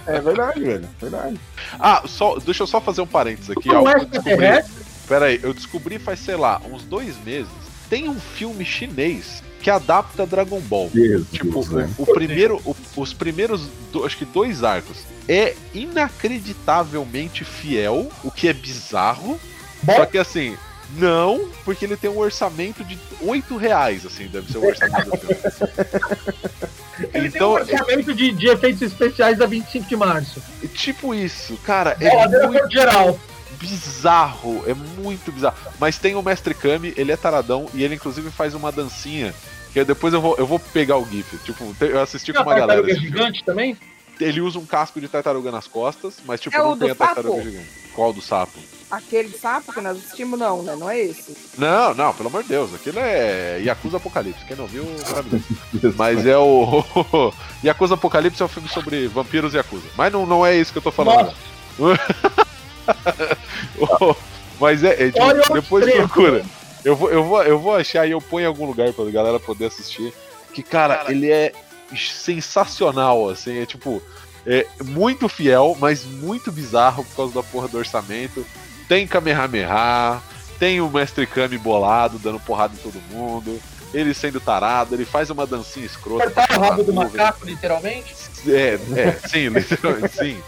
É verdade, velho. Verdade. Ah, só, deixa eu só fazer um parênteses aqui. Algo é que eu descobri. extraterrestre? Pera aí, eu descobri faz, sei lá, uns dois meses. Tem um filme chinês que adapta Dragon Ball. Tipo, o, o primeiro, o- os primeiros, do- acho que dois arcos, é inacreditavelmente fiel, o que é bizarro. Bom. Só que assim, não, porque ele tem um orçamento de 8 reais, assim, deve ser o orçamento do filme. Ele Então, tem um orçamento de, de efeitos especiais da 25 de março. tipo isso, cara, É, é é muito geral. Bizarro, é muito bizarro. Mas tem o Mestre Kami, ele é taradão e ele inclusive faz uma dancinha. Que depois eu vou, eu vou pegar o GIF. Tipo, eu assisti com Tem a uma galera. tartaruga filme. gigante também? ele usa um casco de tartaruga nas costas, mas tipo, É não tem a tartaruga sapo? gigante. Qual do sapo? Aquele sapo que nós assistimos, não, né? Não é esse. Não, não, pelo amor de Deus, aquilo é Yakuza Apocalipse. Quem não viu, maravilhoso. Mas é o. Yakuza Apocalipse é um filme sobre vampiros e Yakuza. Mas não, não é isso que eu tô falando. Mas é, é, o depois extremo. procura. Eu vou, eu, vou, eu vou achar e eu ponho em algum lugar pra galera poder assistir. Que, cara, ele é sensacional, assim, é tipo. É muito fiel, mas muito bizarro por causa da porra do orçamento. Tem Kamehameha, tem o Mestre Kami bolado, dando porrada em todo mundo. Ele sendo tarado, ele faz uma dancinha escrota. cortar o rabo do macaco, literalmente. É, é, sim, literalmente, sim.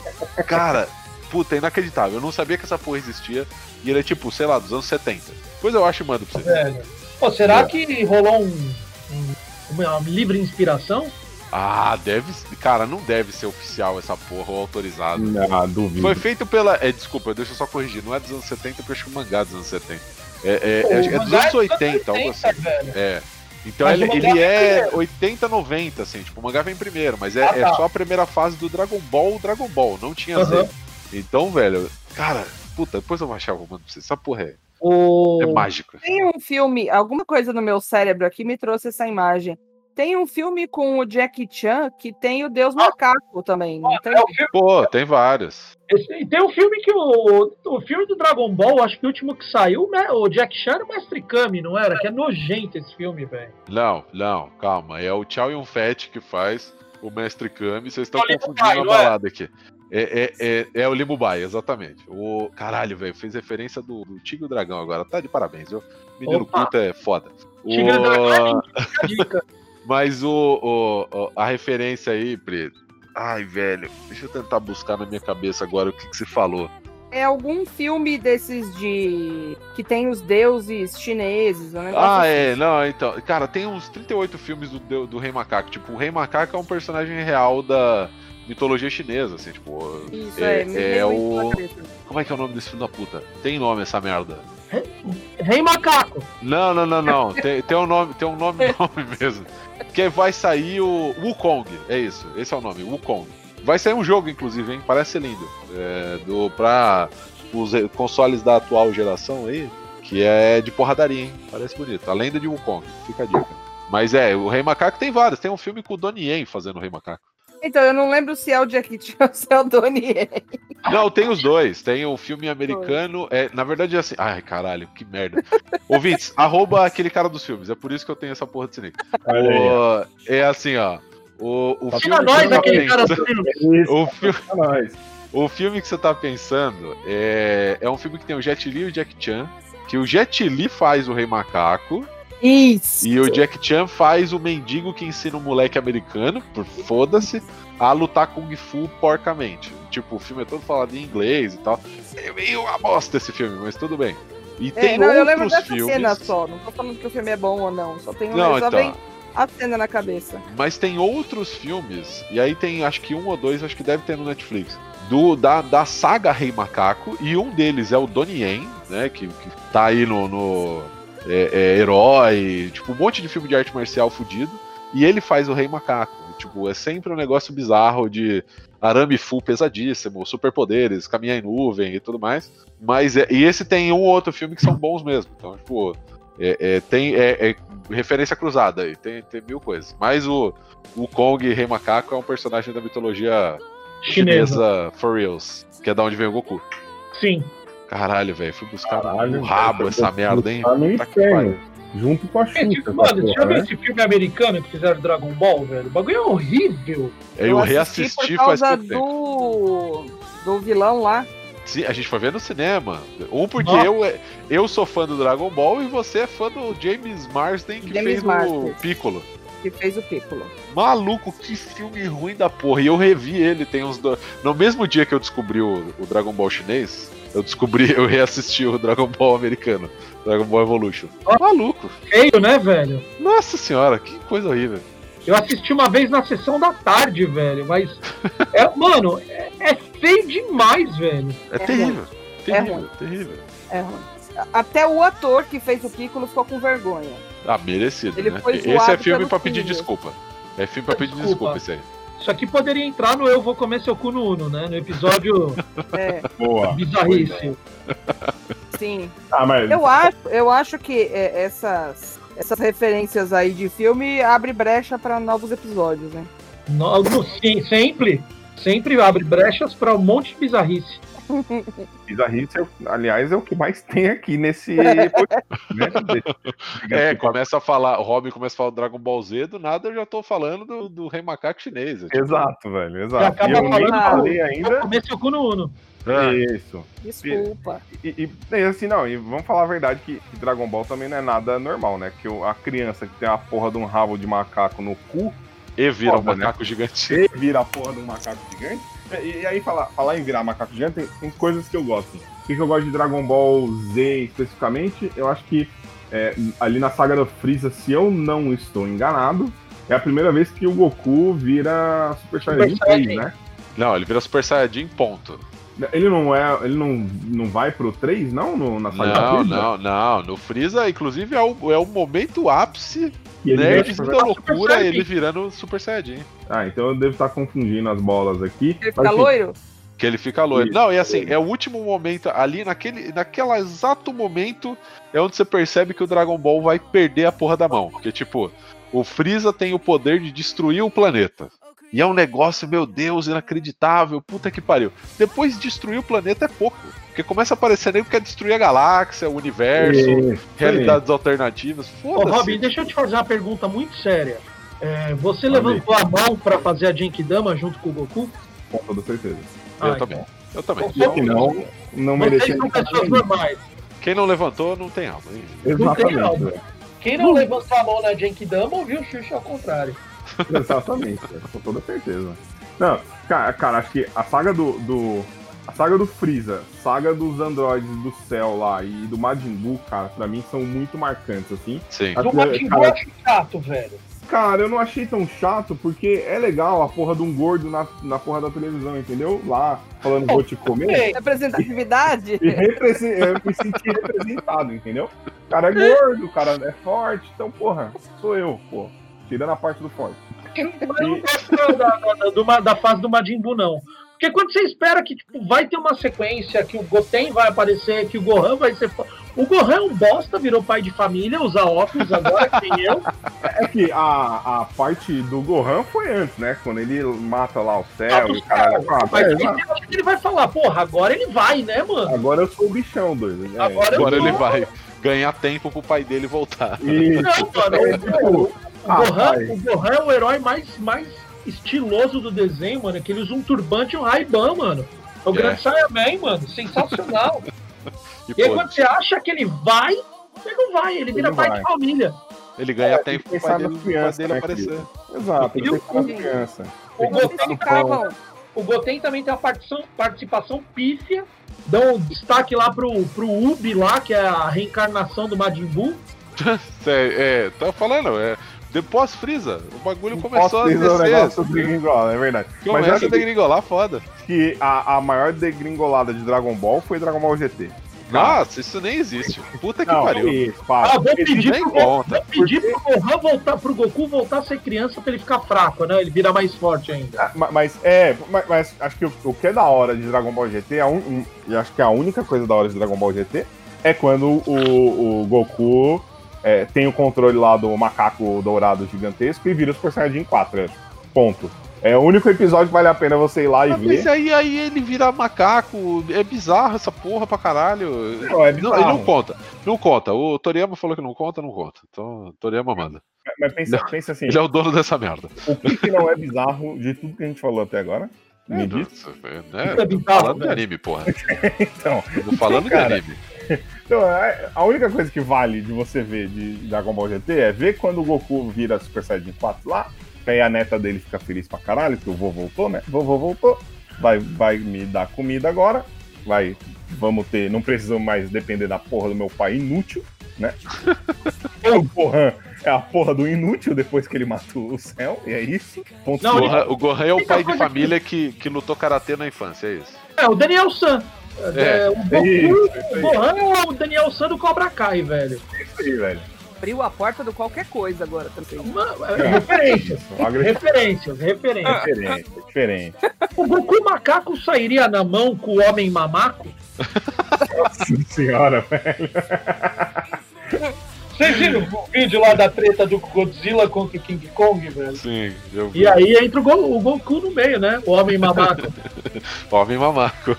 Cara, puta, é inacreditável. Eu não sabia que essa porra existia. E ele é tipo, sei lá, dos anos 70. Depois eu acho e mando pra você. Velho. Pô, será É. que rolou um, um- uma livre inspiração? Ah, deve. Cara, não deve ser oficial essa porra ou autorizado. Ah, duvido. Foi feito pela. É, desculpa, deixa eu só corrigir. Não é dos anos 70, porque eu acho que o mangá é dos anos 70. É, é, Pô, é, é dos mangá anos é 80, algo assim. velho. É. Então Mas ele, ele é primeiro. 80, 90, assim. Tipo, o mangá vem primeiro, mas é, Ah, é tá. só a primeira fase do Dragon Ball, Dragon Ball. Não tinha Aham. Z. Então, velho, cara, puta, depois eu vou achar o mano pra você. Essa porra é, O... é mágica. Tem um filme, alguma coisa no meu cérebro aqui me trouxe essa imagem. Tem um filme com o Jackie Chan que tem o Deus Macaco também, não tem? É o filme, Pô, tem vários. esse- e tem um filme que o, o filme do Dragon Ball, acho que o último que saiu, né, o Jack Chan era o Mestre Kami, não era? Que é nojento esse filme, velho. Não, não, calma. É o Chow Yun Fat que faz o Mestre Kami. Vocês estão É confundindo a é? balada aqui. É, é, é, é o Limo Bai, exatamente. O caralho, velho, fez referência do, do Tigre e o Dragão agora. Tá de parabéns, viu? Menino Opa. culto é foda. Tigre e O- Dragão é. Mas o, o- o- a referência aí, Preto. Ai, velho, deixa eu tentar buscar na minha cabeça agora o que, que você falou. É algum filme desses de. que tem os deuses chineses, negócio Ah, assim. é, não, então. Cara, tem uns 38 filmes do, do, do Rei Macaco. Tipo, o Rei Macaco é um personagem real da mitologia chinesa, assim, tipo. Isso, é, é, é o. Como é que é o nome desse filho da puta? Tem nome essa merda. Rei Macaco. Não, não, não, não. tem, tem um nome, tem um nome, nome mesmo. Que vai sair o Wukong. É isso. Esse é o nome, Wukong. Vai sair um jogo, inclusive, hein? Parece ser lindo. É, do, pra os consoles da atual geração aí, que é de porradaria, hein? Parece bonito. A lenda de Wukong. Fica a dica. Mas é, o Rei Macaco tem vários. Tem um filme com o Donnie Yen fazendo o Rei Macaco. Então, eu não lembro se é o Jackie Chan ou se é o Donnie Yen. Não, tem os dois. Tem o filme americano. É, na verdade é assim. Ai, caralho, que merda. Ouvintes, arroba aquele cara dos filmes. É por isso que eu tenho essa porra de cinema. O- é assim, ó. O, o filme Tira que nós você tá aquele cara o, filme, nós. o filme que você tá pensando é, é um filme que tem o Jet Li e o Jack Chan. Que o Jet Li faz o Rei Macaco Isso. e o Jack Chan faz o mendigo que ensina um moleque americano, por foda-se, a lutar Kung Fu porcamente. Tipo, o filme é todo falado em inglês e tal. É meio uma bosta esse filme, mas tudo bem. E É, tem não, eu lembro outros dessa filmes. cena só. Não tô falando que o filme é bom ou não. Só tem Não, só então. vem a cena na cabeça. Mas tem outros filmes, e aí tem acho que um ou dois, acho que deve ter no Netflix, do, da, da saga Rei Macaco, e um deles é o Donnie Yen, né, que, que tá aí no, no é, é, Herói, tipo, um monte de filme de arte marcial fudido, e ele faz o Rei Macaco. Tipo, é sempre um negócio bizarro de arame full pesadíssimo, superpoderes, caminhar em nuvem e tudo mais. Mas é, e esse tem um ou outro filme que são bons mesmo. Então, tipo, é, é, tem é, é referência cruzada aí, tem, tem mil coisas. Mas o, o Kong Rei Macaco é um personagem da mitologia Chinesa. chinesa for reals, que é da onde vem o Goku. Sim. Caralho, velho, fui buscar Caralho, no rabo essa merda, hein? Tá no inferno. Junto com a Xuxa. Mano, você já porra, viu né? esse filme americano que fizeram Dragon Ball, velho? O bagulho é horrível. Eu, assisti reassisti por faz causa tempo. do, do vilão lá. Sim, a gente foi ver no cinema. Um porque Nossa. eu, eu sou fã do Dragon Ball e você é fã do James Marsden que James fez Marsden. o Piccolo. Que fez o Piccolo. Maluco, que filme ruim da porra. E eu revi ele, tem uns. Do... No mesmo dia que eu descobri o, o Dragon Ball chinês, eu descobri, eu reassisti o Dragon Ball americano. Dragon Ball Evolution. Ó. Maluco. Feio, né, velho? Nossa senhora, que coisa horrível. Eu assisti uma vez na sessão da tarde, velho, mas. É, mano, é, é feio demais, velho. É, É terrível. É Terrível, ruim. terrível. É ruim. Até o ator que fez o Piccolo ficou com vergonha. Ah, merecido, Ele né? foi Esse é filme pra pedir desculpa. É filme pra pedir Desculpa. desculpa, esse aí. Isso aqui poderia entrar no Eu Vou Comer Seu Cu no Uno, né? No episódio É, Boa. bizarrice. sim. Ah, mas Eu acho, eu acho que é, essas, essas referências aí de filme abre brecha para novos episódios, né? No- no- sim, sempre, sempre abre brechas pra um monte de bizarrice. Bizarrice, é o- aliás, é o que mais tem aqui nesse né? É, começa a falar, o Robin começa a falar do Dragon Ball Z, do nada eu já tô falando do, do Rei Macaco Chinês. é tipo- Exato, velho, exato. acaba E eu nem falando- falei ainda. comer seu cu no Uno. Ah, Isso. Desculpa. E, e- e assim, não, e vamos falar a verdade que, Dragon Ball também não é nada normal, né? Que o- a criança que tem a porra de um rabo de macaco no cu, e vira um Foda, né? macaco gigante. você vira a porra de um macaco gigante. E, e aí, falar, falar em virar macaco gigante, tem, tem coisas que eu gosto. O que, eu gosto de Dragon Ball Z especificamente? Eu acho que é, ali na saga da Freeza, se eu não estou enganado, é a primeira vez que o Goku vira Super Saiyajin 3, Saiyajin. né? Não, ele vira Super Saiyajin, ponto. Ele não é. Ele não, não vai pro 3, não? No, na saga da Não, Freeza? não, não. No Freeza, inclusive, é o, é o momento ápice E ele nerds vira da loucura, Saiyajin. ele virando Super Saiyajin. Ah, então eu devo estar confundindo as bolas aqui. Ele fica loiro? Que ele fica loiro. Isso. Não, e assim, é o último momento, ali naquele, naquele exato momento, é onde você percebe que o Dragon Ball vai perder a porra da mão. Porque, tipo, o Freeza tem o poder de destruir o planeta. E é um negócio, meu Deus, inacreditável, puta que pariu. Depois de destruir o planeta é pouco. Porque começa a aparecer nego que quer destruir a galáxia, o universo, realidades alternativas. Ô, Foda-se. Robin, deixa eu te fazer uma pergunta muito séria. É, você Manda levantou a mão pra fazer a Genkidama junto com o Goku? com toda certeza. Eu Ah, também. então. Eu também. Então, Se não, não Vocês merecia. são pessoas normais. Quem não levantou não tem alma. hein? Não tem Exatamente, alma. velho. Quem não levantou a mão na Genkidama ouviu o Xuxa ao contrário. Exatamente, com toda certeza. Não, cara, cara, acho que a saga do, do. A saga do Freeza, saga dos androides do céu lá e do Majin Buu, cara, pra mim são muito marcantes, assim. Sim. Acho Do Majin Buu acho chato, velho. Cara, eu não achei tão chato porque é legal a porra de um gordo na, na porra da televisão, entendeu? Lá, falando vou te comer. Representatividade? E represen- eu me senti representado, entendeu? O cara é gordo, o cara é forte, então, porra, sou eu, pô. Tirando a parte do forte. Eu não gosto da, da, da, da fase do Majin Buu, não. Porque quando você espera que tipo, vai ter uma sequência, que o Goten vai aparecer, que o Gohan vai ser. O Gohan é um bosta, virou pai de família, usa óculos agora, que nem eu. É que a, a parte do Gohan foi antes, né? Quando ele mata lá o céu o e o caralho. Ah, Mas é, ele, ele vai falar, porra, agora ele vai, né, mano? Agora eu sou o bichão, doido. É, Agora Agora ele vai ganhar tempo pro pai dele voltar. E, Não, mano, é, o, tipo, o, ah, Gohan, pai. o Gohan é o herói mais, mais estiloso do desenho, mano. é Que ele usa um turbante e um Ray-Ban, mano. É o É. Grande Saiyaman, mano. Sensacional. E, e aí, quando você acha que ele vai, ele não vai. Ele vira Ele pai vai. de família. ele ganha É, tempo pro pensar pai dele, crianças, dele né, aparecer. Exato, ele E o- tem que ser criança. O Goten, no ficavam. o Goten também tem uma participação, participação pífia. Dá um destaque lá pro, pro Ubi lá, que é a reencarnação do Majin Buu. É, é, tá falando, é. Depois Freeza, o bagulho começou a Posso dizer o descer. negócio degringolar, é verdade. Mas Começa acho a degringolar foda. que a, a maior degringolada de Dragon Ball foi Dragon Ball GT. Nossa, isso nem existe. Puta que Não, pariu. isso. Ah, vou pedir, pro, conta. vou pedir pro Gohan voltar, pro Goku voltar a ser criança pra ele ficar fraco, né? Ele virar mais forte ainda. Ah, ma- Mas é, mas, mas acho que o, o que é da hora de Dragon Ball GT, a un, um- e acho que a única coisa da hora de Dragon Ball GT é quando o, o Goku é, tem o controle lá do macaco dourado gigantesco e vira o Super Saiyajin 4. é. Ponto. É o único episódio que vale a pena você ir lá e Mas ver. aí, aí ele vira macaco, é bizarro essa porra pra caralho. Não, é Não, ele não conta, não conta. O Toriyama falou que não conta, não conta. Então, o Toriyama manda. Mas pensa, pensa assim, Ele é o dono dessa merda. o que, que não é bizarro de tudo que a gente falou até agora? Me diz. Nossa, Isso né? é Tô bizarro, falando de velho. anime, porra. Então, tô falando de Cara, anime. Então, a única coisa que vale de você ver de Dragon Ball GT é ver quando o Goku vira Super Saiyajin 4 lá, que aí a neta dele fica feliz pra caralho, que o vovô voltou, né? Vovô voltou, vai, vai me dar comida agora, vai, vamos ter, não precisamos mais depender da porra do meu pai inútil, né? o Gohan é a porra do inútil depois que ele matou o céu, e é isso. Ponto Não, O Gohan, o Gohan é o pai de família que, que lutou karatê na infância, é isso. É, o Daniel San. É. É, o Goku, Isso, isso o. Gohan é o Daniel San do Cobra Kai, velho. isso aí, velho. abriu a porta do qualquer coisa agora também. É, referências. referências, referências. Diferente, diferente. O Goku macaco sairia na mão com o homem mamaco? Nossa senhora, velho. Vocês viram o vídeo lá da treta do Godzilla contra o King Kong, velho? Sim, eu vi. E aí entra o, Go- o Goku no meio, né? O homem mamaco. Homem mamaco.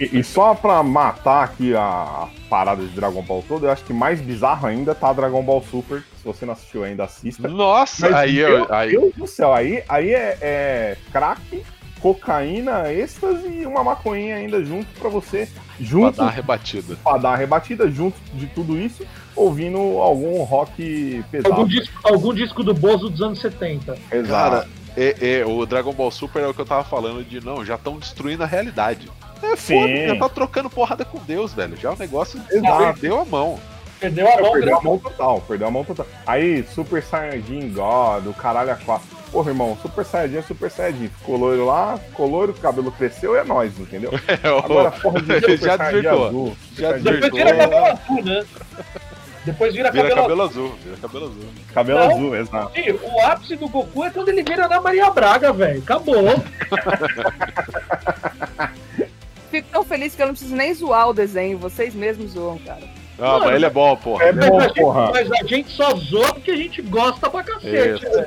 E, e só pra matar aqui a parada de Dragon Ball toda, eu acho que mais bizarro ainda tá Dragon Ball Super. Se você não assistiu ainda, assista. Nossa, Mas, aí meu eu. Aí, Deus do céu, aí, aí é, é crack, cocaína, êxtase e uma maconhinha ainda junto pra você, pra junto dar uma rebatida. pra dar a rebatida, junto de tudo isso, ouvindo algum rock pesado. algum, disco, algum disco do Bozo dos anos 70. Exato. Cara, é, é, o Dragon Ball Super é o que eu tava falando de não, já estão destruindo a realidade. É Sim. foda, já tá trocando porrada com Deus, velho. Já o negócio Exato. perdeu a mão. Perdeu a mão perdeu a grande. mão total, perdeu a mão total. Aí, Super Saiyajin God, o caralho a quatro. Porra, irmão, Super Saiyajin é Super Saiyajin. Ficou loiro lá, ficou loiro, o cabelo cresceu, é nóis, entendeu? É, Agora, porra de Super Já Saiyajin desvirtuou. azul. Já Depois vira cabelo azul, né? Depois vira, Vira cabelo, cabelo azul, vira cabelo azul. Cabelo Não. azul, exato. azul. O ápice do Goku é quando ele vira Ana Maria Braga, velho. Acabou. Fico tão feliz que eu não preciso nem zoar o desenho, vocês mesmos zoam, cara. Ah, Mano, mas ele é bom, porra. É Mas bom, a, gente, porra. mas a gente só zoa porque a gente gosta pra cacete. Isso. né?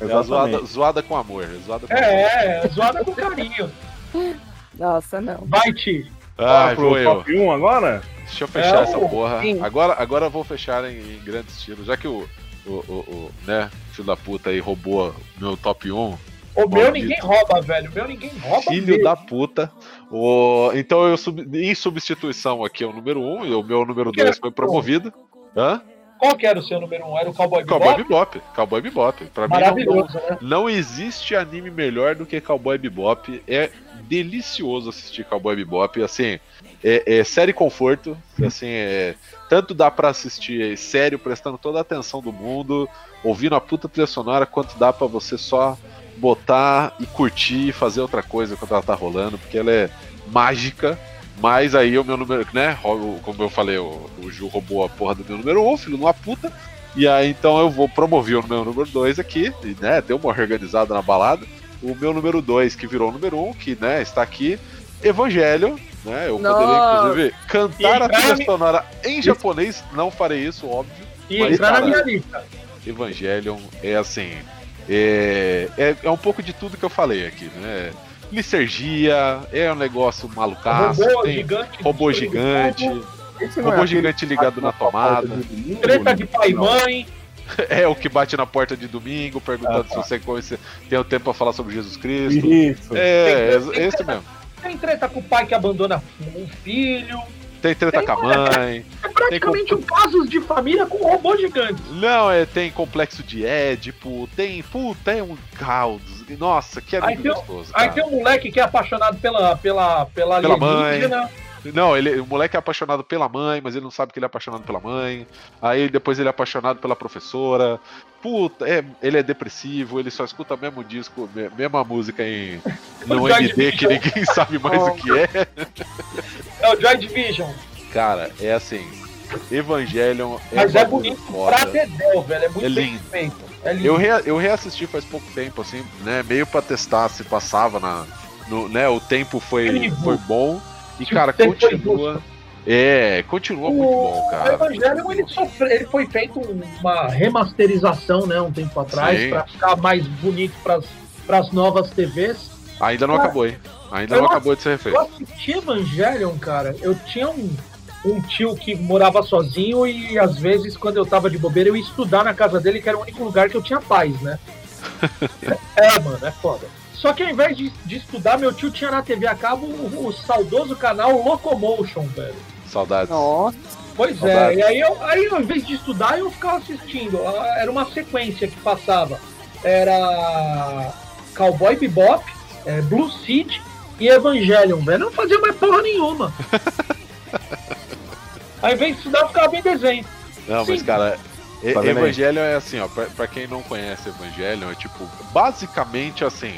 É a Exatamente. zoada, zoada com amor. é Zoada com amor. É, é, zoada com carinho. Nossa, não. Vai, Ti. Ai, Ah, pro eu. top 1 agora? Deixa eu fechar É, essa porra. sim. Agora, agora eu vou fechar em, em grande estilo. Já que o, o, o, o, né, filho da puta aí roubou meu top 1. O meu ninguém rouba, velho. O meu ninguém rouba. Filho mesmo. da puta. O, então eu sub, em substituição aqui é o número 1 e o meu número 2 foi promovido. Hã? Qual que era o seu número um? Era o Cowboy Bebop? Cowboy Bebop. Cowboy Bebop. Pra mim não, Maravilhoso, né? não existe anime melhor do que Cowboy Bebop. É delicioso assistir Cowboy Bebop. Assim, é, é série conforto. Assim, é, tanto dá pra assistir sério, prestando toda a atenção do mundo, ouvindo a puta trilha sonora, quanto dá pra você só botar e curtir e fazer outra coisa quando ela tá rolando, porque ela é mágica. Mas aí o meu número, né? Como eu falei, o, o Ju roubou a porra do meu número 1, um, filho de uma puta. E aí então eu vou promover o meu número 2 aqui, e, né? Deu uma organizada na balada. O meu número 2, que virou o número 1, um, que né, está aqui, Evangelho, né? Eu poderia, Nossa. inclusive, cantar a trilha sonora em japonês, não farei isso, óbvio. E Mas, entrar na minha lista. Evangelion é assim. É, é, é um pouco de tudo que eu falei aqui, né? Licergia, é um negócio malucaço, robô tem gigante. robô gigante, é robô aquele gigante ligado na tomada. Treta de pai e mãe. É o que bate na porta de domingo, perguntando Ah, tá. se você conhece, tem o tempo pra falar sobre Jesus Cristo. Isso. É, Tem- é esse mesmo. Tem treta com o pai que abandona um filho. Tem treta Tem- com a mãe. É praticamente um caso de família com robô gigante. Não, é, tem complexo de Édipo, tem. Puta, é um caos. Nossa, que Aí tem- gostoso. Aí tem um moleque que é apaixonado pela, pela, pela, Pela mãe. Não, ele, o moleque é apaixonado pela mãe, mas ele não sabe que ele é apaixonado pela mãe. Aí depois ele é apaixonado pela professora. Puta, é, ele é depressivo, ele só escuta mesmo disco, me- mesma música em no MD que ninguém sabe mais o que é. É o Joy Division. Cara, é assim. Evangelion é Mas é bonito foda. pra Dedéu, velho. É muito É lindo. feito. É lindo. Eu, rea- eu reassisti faz pouco tempo, assim, né? Meio pra testar se passava na. No, né, o tempo foi, Incrível. foi bom. E, o cara, continua. É, continua muito bom, O cara. Evangelho ele, sofre, ele foi feito uma remasterização, né, um tempo atrás, Sim. para ficar mais bonito para as novas TVs. Ainda não Cara, acabou, hein? Ainda eu não acabou de ser Eu refeito. assisti Evangelion, cara. Eu tinha um, um tio que morava sozinho e às vezes, quando eu tava de bobeira, eu ia estudar na casa dele, que era o único lugar que eu tinha paz, né? é, mano, é foda. Só que ao invés de, de estudar, meu tio tinha na TV a cabo o, o saudoso canal Locomotion, velho. Saudades. Nossa. Pois Saudades. é, e aí, eu, aí ao invés de estudar, eu ficava assistindo. Ah, Era uma sequência que passava. Era Cowboy Bebop, é, Blue Seed e Evangelion, velho. Eu não fazia mais porra nenhuma. Ao invés de estudar, eu ficava bem desenho. Não, mas Sim. cara, e- Tá vendo aí? Evangelho é assim, ó. Pra, pra quem não conhece Evangelho, é tipo, basicamente assim,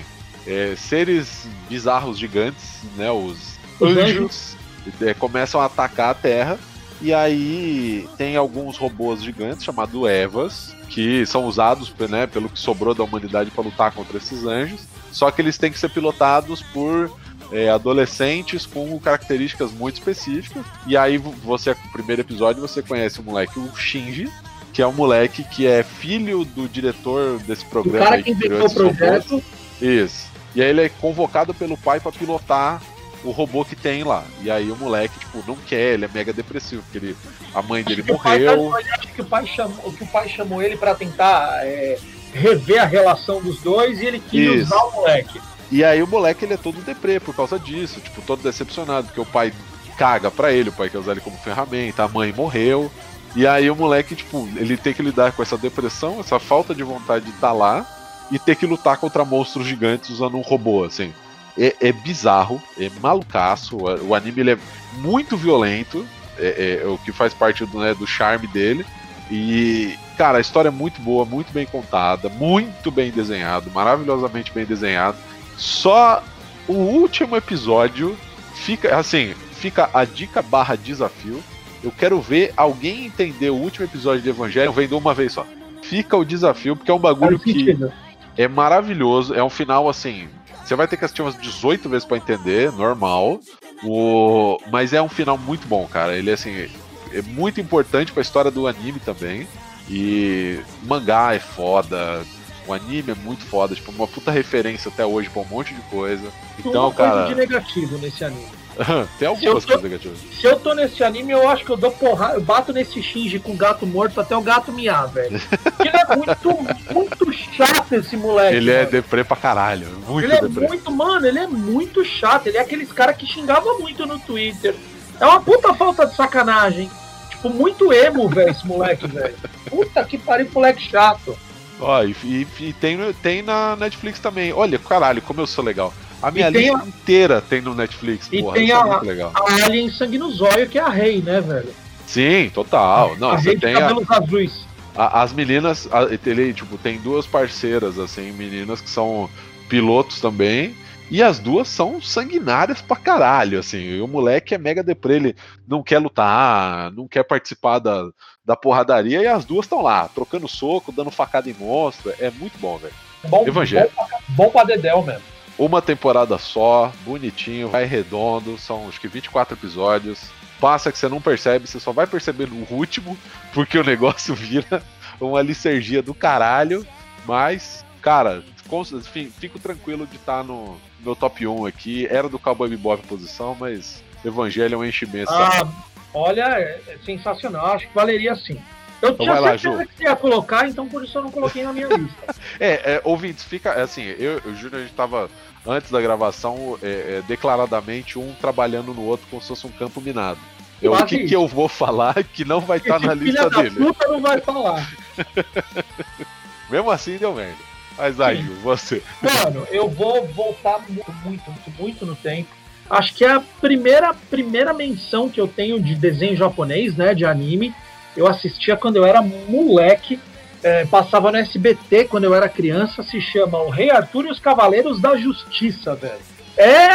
é, seres bizarros gigantes, né? Os Os anjos é, começam a atacar a Terra E aí tem alguns robôs gigantes chamados Evas, que são usados né, pelo que sobrou da humanidade para lutar contra esses anjos. Só que eles têm que ser pilotados por é, adolescentes com características muito específicas. E aí você, no primeiro episódio, você conhece o moleque, o Shinji, que é um moleque que é filho do diretor desse programa. O cara que inventou o projeto. Robôs. Isso. E aí ele é convocado pelo pai para pilotar o robô que tem lá. E aí o moleque, tipo, não quer, ele é mega depressivo, porque ele, a mãe dele acho morreu. Pai, acho que o pai chamou, que o pai chamou ele para tentar é, rever a relação dos dois e ele quis Isso. usar o moleque. E aí o moleque ele é todo deprê por causa disso, tipo, todo decepcionado, porque o pai caga pra ele, o pai quer usar ele como ferramenta, a mãe morreu. E aí o moleque, tipo, ele tem que lidar com essa depressão, essa falta de vontade de estar tá lá e ter que lutar contra monstros gigantes usando um robô, assim é, é bizarro, é malucaço. O, anime é muito violento, é, é, o que faz parte do, né, do charme dele. E, cara, a história é muito boa, muito bem contada, muito bem desenhado, maravilhosamente bem desenhado. Só o último episódio fica, assim, fica a dica barra desafio. Eu quero ver alguém entender o último episódio de Evangelho vendo uma vez só. Fica o desafio, porque é um bagulho que é maravilhoso. É um final, assim, você vai ter que assistir umas 18 vezes para entender, normal. O... Mas é um final muito bom, cara. Ele assim, é muito importante para a história do anime também. E mangá é foda, o anime é muito foda, tipo, uma puta referência até hoje pra um monte de coisa. Então, uma cara. Coisa de negativo nesse anime. Tem algumas coisas negativas. Se eu tô nesse anime, eu acho que eu dou porrada. Eu bato nesse Shinji com o gato morto até o gato miar, velho. Ele é muito, muito chato esse moleque. Ele é mano. é deprê pra caralho. Muito ele é deprê. muito, mano, ele é muito chato. Ele é aqueles cara que xingava muito no Twitter. É uma puta falta de sacanagem. Tipo, muito emo, velho, esse moleque, velho. Puta que pariu, moleque chato. Ó, e, e, e, tem, tem na Netflix também. Olha, caralho, como eu sou legal. A minha lista a... inteira tem no Netflix, e porra. Tem a, é legal. a Alien Sangue no Zóio, que é a Rei, né, velho? Sim, total. Não, a você tem cabelos a, azuis. A, as meninas, ele, tipo, tem duas parceiras, assim, meninas que são pilotos também. E as duas são sanguinárias pra caralho, assim. E o moleque é mega deprê, ele não quer lutar, não quer participar da, da porradaria, e as duas estão lá, trocando soco, dando facada em monstro. É muito bom, velho. Bom, Evangelho. Bom, bom pra Dedel mesmo. Uma temporada só, bonitinho, vai redondo, são acho que 24 episódios. Passa que você não percebe, você só vai perceber no último, porque o negócio vira uma licergia do caralho. Mas, cara, enfim, fico tranquilo de estar tá no meu top 1 aqui. Era do Cowboy Bebop posição, mas Evangelho é um enchimento. Ah, olha, é sensacional. Acho que valeria sim. Eu então tinha certeza lá, que você ia colocar, então por isso eu não coloquei na minha lista. é, é, ouvintes, fica assim, eu e o Júnior, a gente tava, antes da gravação, é, é, declaradamente um trabalhando no outro como se fosse um campo minado. Eu, o que, que eu vou falar que não vai estar tá na lista da dele? Puta não vai falar. Mesmo assim deu merda. Mas aí, Sim. você. Mano, eu vou voltar muito, muito, muito no tempo. Acho que é a primeira, primeira menção que eu tenho de desenho japonês, né? De anime eu assistia quando eu era moleque, é, passava no SBT quando eu era criança, se chama O Rei Arthur e os Cavaleiros da Justiça, velho. É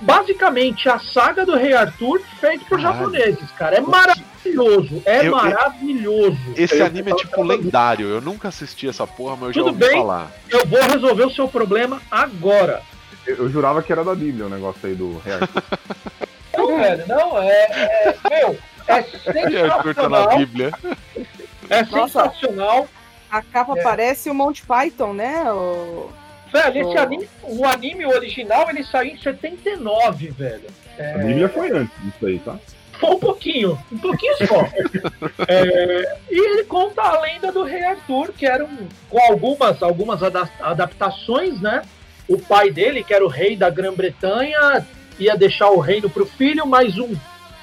basicamente a saga do Rei Arthur feito por Caralho. japoneses, cara. É maravilhoso, é eu, maravilhoso. Esse eu anime é tipo lendário, eu nunca assisti essa porra, mas eu Tudo já ouvi bem, falar. Eu vou resolver o seu problema agora. Eu, eu jurava que era da Bíblia o negócio aí do Rei Arthur. Não, velho, não, é, é meu, é sensacional. na Bíblia. É sensacional. a capa é. parece o Monty Python, né? O... Velho, esse anime, o anime original, ele saiu em 79, velho. É... A Bíblia foi antes disso aí, tá? Foi um pouquinho, um pouquinho só. é, e ele conta a lenda do rei Arthur, que era um, com algumas, algumas adaptações, né? O pai dele, que era o rei da Grã-Bretanha, ia deixar o reino para o filho, mas um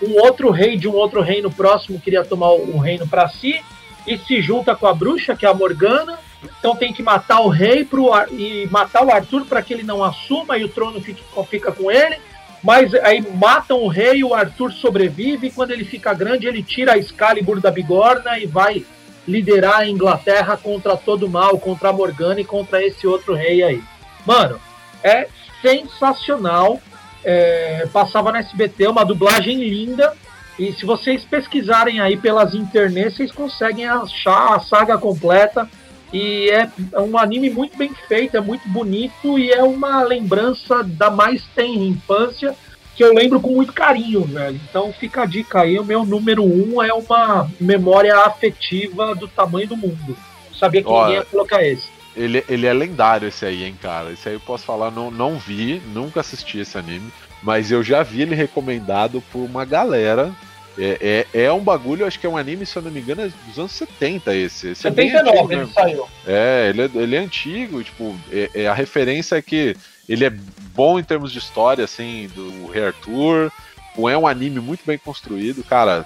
um outro rei de um outro reino próximo queria tomar o reino para si e se junta com a bruxa, que é a Morgana. Então tem que matar o rei pro, e matar o Arthur para que ele não assuma e o trono fica com ele. Mas aí matam o rei, o Arthur sobrevive e quando ele fica grande ele tira a Excalibur da bigorna e vai liderar a Inglaterra contra todo o mal, contra a Morgana e contra esse outro rei aí. Mano, é sensacional é, passava na SBT, uma dublagem linda. E se vocês pesquisarem aí pelas internet, vocês conseguem achar a saga completa. E é um anime muito bem feito, é muito bonito e é uma lembrança da mais tenra infância que eu lembro com muito carinho, velho. Então fica a dica aí, o meu número um é uma memória afetiva do tamanho do mundo. Sabia que Olha, ninguém ia colocar esse. Ele, ele é lendário esse aí, hein, cara. Esse aí eu posso falar, não, não vi, nunca assisti esse anime, mas eu já vi ele recomendado por uma galera é, é, é, um bagulho, acho que é um anime, se eu não me engano, é dos anos 70 esse. esse 79 é ele saiu. É, ele é, ele é antigo, tipo, é, é, a referência é que ele é bom em termos de história, assim, do Rei Arthur. É um anime muito bem construído, cara.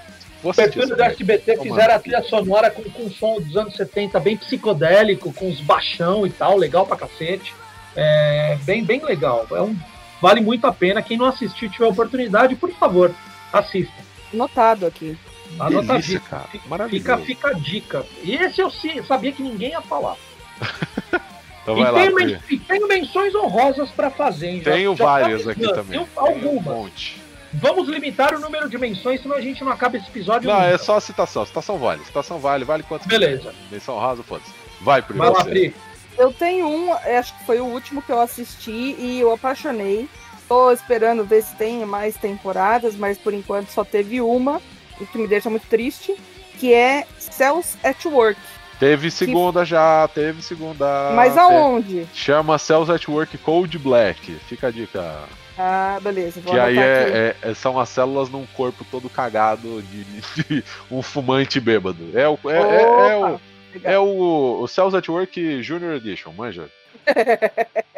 Perfil do SBT fizeram a trilha sonora com, com som dos anos 70, bem psicodélico, com os baixão e tal, legal pra cacete. É bem, bem legal. É um, vale muito a pena. Quem não assistiu tiver oportunidade, por favor, assista. Notado aqui. Anotadinho. Cara. Fica, fica a dica. E esse eu sabia que ninguém ia falar. então e, tenho, men e tenho menções honrosas para fazer. Hein? Tenho já, várias já aqui também. Tenho algumas. Um monte. Vamos limitar o número de menções, senão a gente não acaba esse episódio. Não, nunca. é só a citação. Citação vale. Citação vale. Vale quantos? Beleza. Menção honrosa, pode Vai, Pri. Vai lá, Pri. Eu tenho um, acho que foi o último que eu assisti e eu apaixonei Tô esperando ver se tem mais temporadas, mas por enquanto só teve uma, o que me deixa muito triste, que é Cells at Work. Teve segunda que... já, teve segunda. Mas aonde? Chama Cells at Work Cold Black. Fica a dica. Ah, beleza. que aí é, é, são as células num corpo todo cagado de, de um fumante bêbado. É o, é, é, é o, é o, o Cells at Work Junior Edition, manja?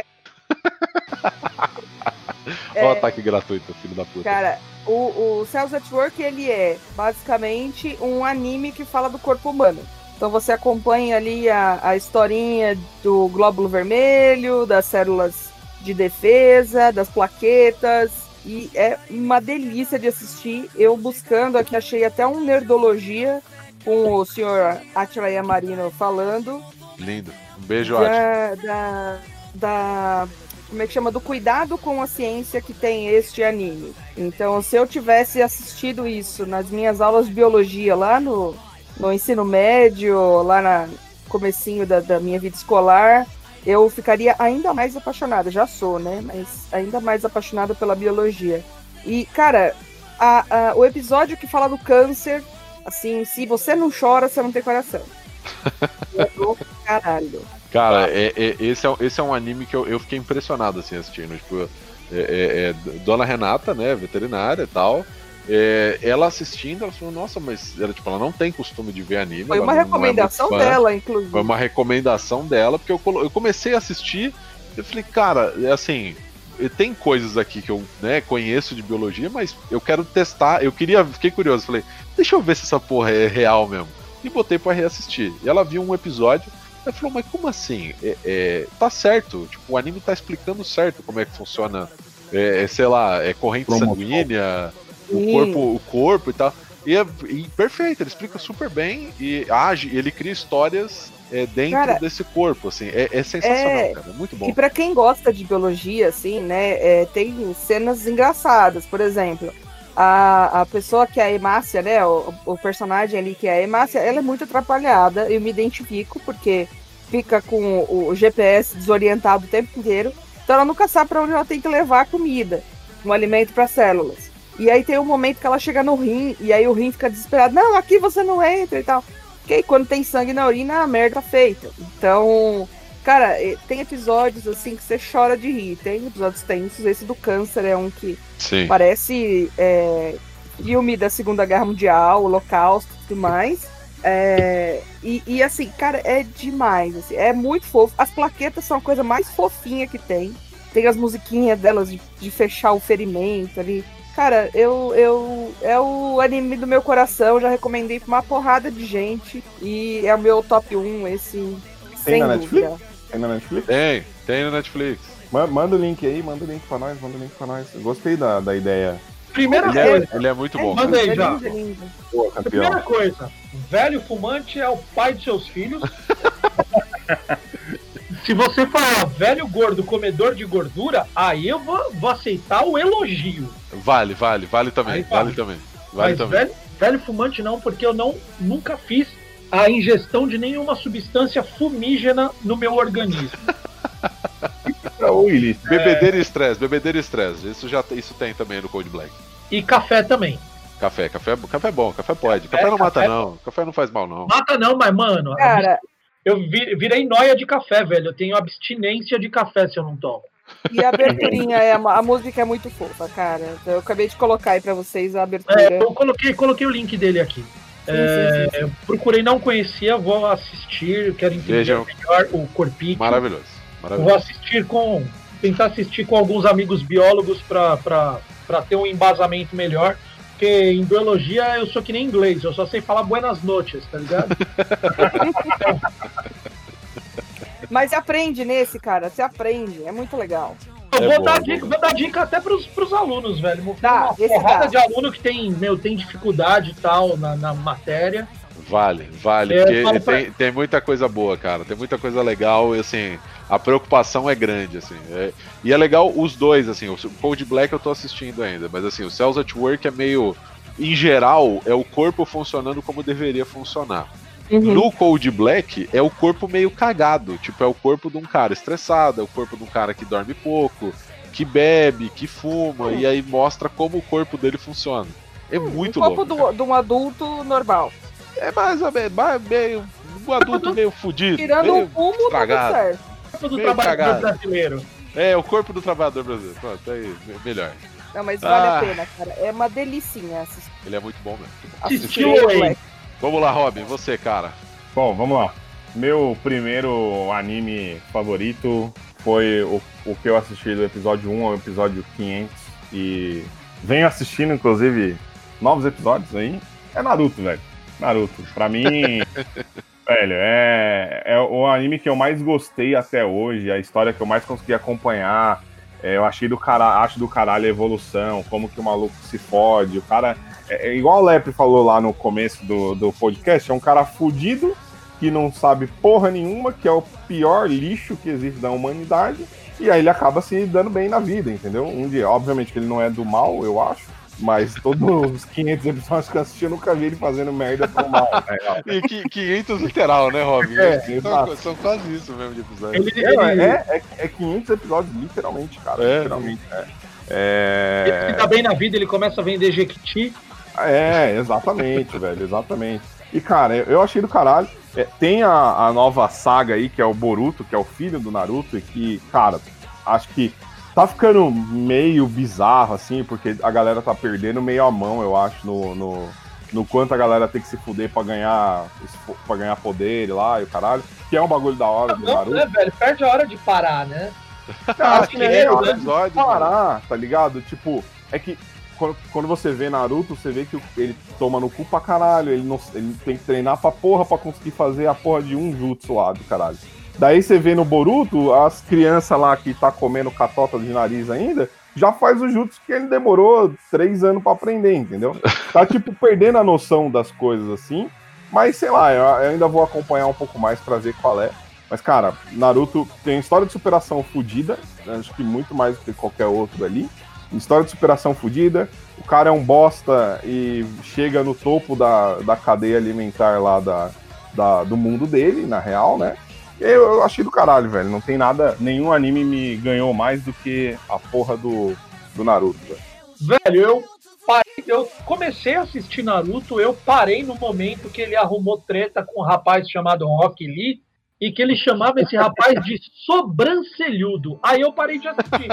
É, Olha o ataque gratuito, filho da puta. Cara, o, o Cells at Work, ele é basicamente um anime que fala do corpo humano. Então você acompanha ali a, a historinha do glóbulo vermelho, das células de defesa, das plaquetas, e é uma delícia de assistir. Eu buscando aqui, achei até um Nerdologia com o senhor Atila Yamarino falando. Lindo. Um beijo, da, da, da como é que chama? Do cuidado com a ciência que tem este anime. Então, se eu tivesse assistido isso nas minhas aulas de biologia lá no, no ensino médio, lá na comecinho da, da minha vida escolar, eu ficaria ainda mais apaixonada. Já sou, né? Mas ainda mais apaixonada pela biologia. E, cara, a, a, o episódio que fala do câncer, assim, se você não chora, você não tem coração. é do caralho. Cara, é, é, esse, é, esse é um anime que eu, eu fiquei impressionado assim assistindo. Tipo, é, é, é Dona Renata, né, veterinária e tal. É, ela assistindo, ela falou, nossa, mas ela, tipo, ela não tem costume de ver anime. Foi uma recomendação dela, inclusive. Foi uma recomendação dela, porque eu, eu comecei a assistir eu falei, cara, é assim, tem coisas aqui que eu né, conheço de biologia, mas eu quero testar. Eu queria, fiquei curioso, falei, deixa eu ver se essa porra é real mesmo. E botei para reassistir. E ela viu um episódio, ela falou, mas como assim? É, é, tá certo, tipo, o anime tá explicando certo como é que funciona, é, é sei lá, é corrente sanguínea, o corpo, o corpo e tal. E, é, e perfeito, ele explica super bem e age, ele cria histórias é, dentro cara, desse corpo, assim, é, é sensacional, é, cara, é muito bom. E para quem gosta de biologia, assim, né, é, tem cenas engraçadas, por exemplo, a, a pessoa que é a Emácia, né? O, o personagem ali que é a Emácia, ela é muito atrapalhada. Eu me identifico porque fica com o, o GPS desorientado o tempo inteiro. Então ela nunca sabe para onde ela tem que levar a comida, um alimento para células. E aí tem um momento que ela chega no rim, e aí o rim fica desesperado: não, aqui você não entra e tal. Porque aí, quando tem sangue na urina, a merda tá feita. Então, Cara, tem episódios assim que você chora de rir. Tem episódios tensos. Esse do câncer é um que Sim. parece é, filme da Segunda Guerra Mundial, Holocausto e tudo mais. É, e, e, assim, cara, é demais. Assim, é muito fofo. As plaquetas são a coisa mais fofinha que tem. Tem as musiquinhas delas de, de fechar o ferimento ali. Cara, eu, eu. É o anime do meu coração. Já recomendei pra uma porrada de gente. E é o meu top 1, esse. Tem dúvida. Netflix? Tem na Netflix? Tem, tem na Netflix. Manda o link aí, manda o link pra nós, manda o link pra nós. Eu gostei da, da ideia. Primeira ele coisa. É, ele é muito bom. Manda aí já. Boa, Primeira coisa, velho fumante é o pai de seus filhos. Se você falar velho gordo, comedor de gordura, aí eu vou, vou aceitar o elogio. Vale, vale, vale também, vale. vale também. Vale Mas velho, velho fumante não, porque eu não nunca fiz a ingestão de nenhuma substância fumígena no meu organismo. Willis. Bebedeira e estresse, bebedeira e estresse. Isso já isso tem também no Cold Black. E café também. Café, café, café é bom, café pode. Café, café não mata, café... não. Café não faz mal, não. Mata não, mas, mano. Cara. Eu virei noia de café, velho. Eu tenho abstinência de café se eu não tomo. E a aberturinha, é, a música é muito fofa, cara. Eu acabei de colocar aí pra vocês a abertura. É, eu coloquei, coloquei o link dele aqui. Sim, é, sim, sim, procurei não conhecia, vou assistir, quero entender Vejam. melhor o corpinho. Maravilhoso, maravilhoso. Vou assistir com. tentar assistir com alguns amigos biólogos para ter um embasamento melhor. Porque em biologia eu sou que nem inglês, eu só sei falar buenas noches, tá ligado? Mas aprende nesse, cara, você aprende, é muito legal. Eu vou, é dar dica, vou dar dica até pros, pros alunos, velho. Tá, uma porrada de aluno que tem, meu, tem dificuldade e tal na, na matéria. Vale, vale, é, porque pra... tem, tem muita coisa boa, cara. Tem muita coisa legal e assim, a preocupação é grande, assim. É, e é legal os dois, assim, o Cold Black eu tô assistindo ainda, mas assim, o Cells at Work é meio. Em geral, é o corpo funcionando como deveria funcionar. Uhum. No Cold Black é o corpo meio cagado, tipo, é o corpo de um cara estressado, é o corpo de um cara que dorme pouco, que bebe, que fuma, uhum. e aí mostra como o corpo dele funciona. É uhum. muito louco. O corpo do, de um adulto normal. É mais ou menos, meio. Um adulto meio fudido. Tirando meio o fumo, estragado. certo. O corpo do meio trabalhador cagado. brasileiro. É, o corpo do trabalhador brasileiro. Pronto, aí, melhor. Não, mas vale ah. a pena, cara. É uma delicinha assistir. Ele é muito bom mesmo. Assistiu aí. Vamos lá, Robin, você, cara. Bom, vamos lá. Meu primeiro anime favorito foi o, o que eu assisti do episódio 1 ao episódio 500. E venho assistindo, inclusive, novos episódios aí. É Naruto, velho. Naruto. Pra mim, velho, é, é o anime que eu mais gostei até hoje, a história que eu mais consegui acompanhar. É, eu achei do cara, acho do caralho a evolução, como que o maluco se fode. O cara, é, é igual o Lepre falou lá no começo do, do podcast, é um cara fudido que não sabe porra nenhuma, que é o pior lixo que existe da humanidade. E aí ele acaba se dando bem na vida, entendeu? Um dia, obviamente que ele não é do mal, eu acho. Mas todos os 500 episódios que eu assisti, eu nunca vi ele fazendo merda tão mal. Né? E 500 literal, né, Robin? É, são, são, quase isso mesmo de episódio. Ele, ele... É, é, é 500 episódios, literalmente, cara. É. Literalmente, é. É... Ele tá bem na vida, ele começa a vender Jequiti. É, exatamente, velho, exatamente. E, cara, eu achei do caralho. É, tem a, a nova saga aí, que é o Boruto, que é o filho do Naruto, e que, cara, acho que tá ficando meio bizarro, assim, porque a galera tá perdendo meio a mão, eu acho, no, no, no quanto a galera tem que se fuder pra ganhar, pra ganhar poder lá e o caralho. Que é um bagulho da hora do Naruto. Né, velho? Perde a hora de parar, né? Cara, que é, hora de parar, tá ligado? Tipo, é que quando, quando você vê Naruto, você vê que ele toma no cu pra caralho, ele, não, ele tem que treinar pra porra pra conseguir fazer a porra de um jutsu lá do caralho. Daí você vê no Boruto, as crianças lá que tá comendo catota de nariz ainda, já faz o jutsu que ele demorou três anos para aprender, entendeu? Tá, tipo, perdendo a noção das coisas assim. Mas, sei lá, eu ainda vou acompanhar um pouco mais pra ver qual é. Mas, cara, Naruto tem história de superação fodida, acho que muito mais do que qualquer outro ali. História de superação fodida. O cara é um bosta e chega no topo da, da cadeia alimentar lá da, da, do mundo dele, na real, né? Eu, eu achei do caralho, velho. Não tem nada. Nenhum anime me ganhou mais do que a porra do, do Naruto, velho. Velho, eu parei, eu comecei a assistir Naruto, eu parei no momento que ele arrumou treta com um rapaz chamado Rock Lee e que ele chamava esse rapaz de sobrancelhudo. Aí eu parei de assistir.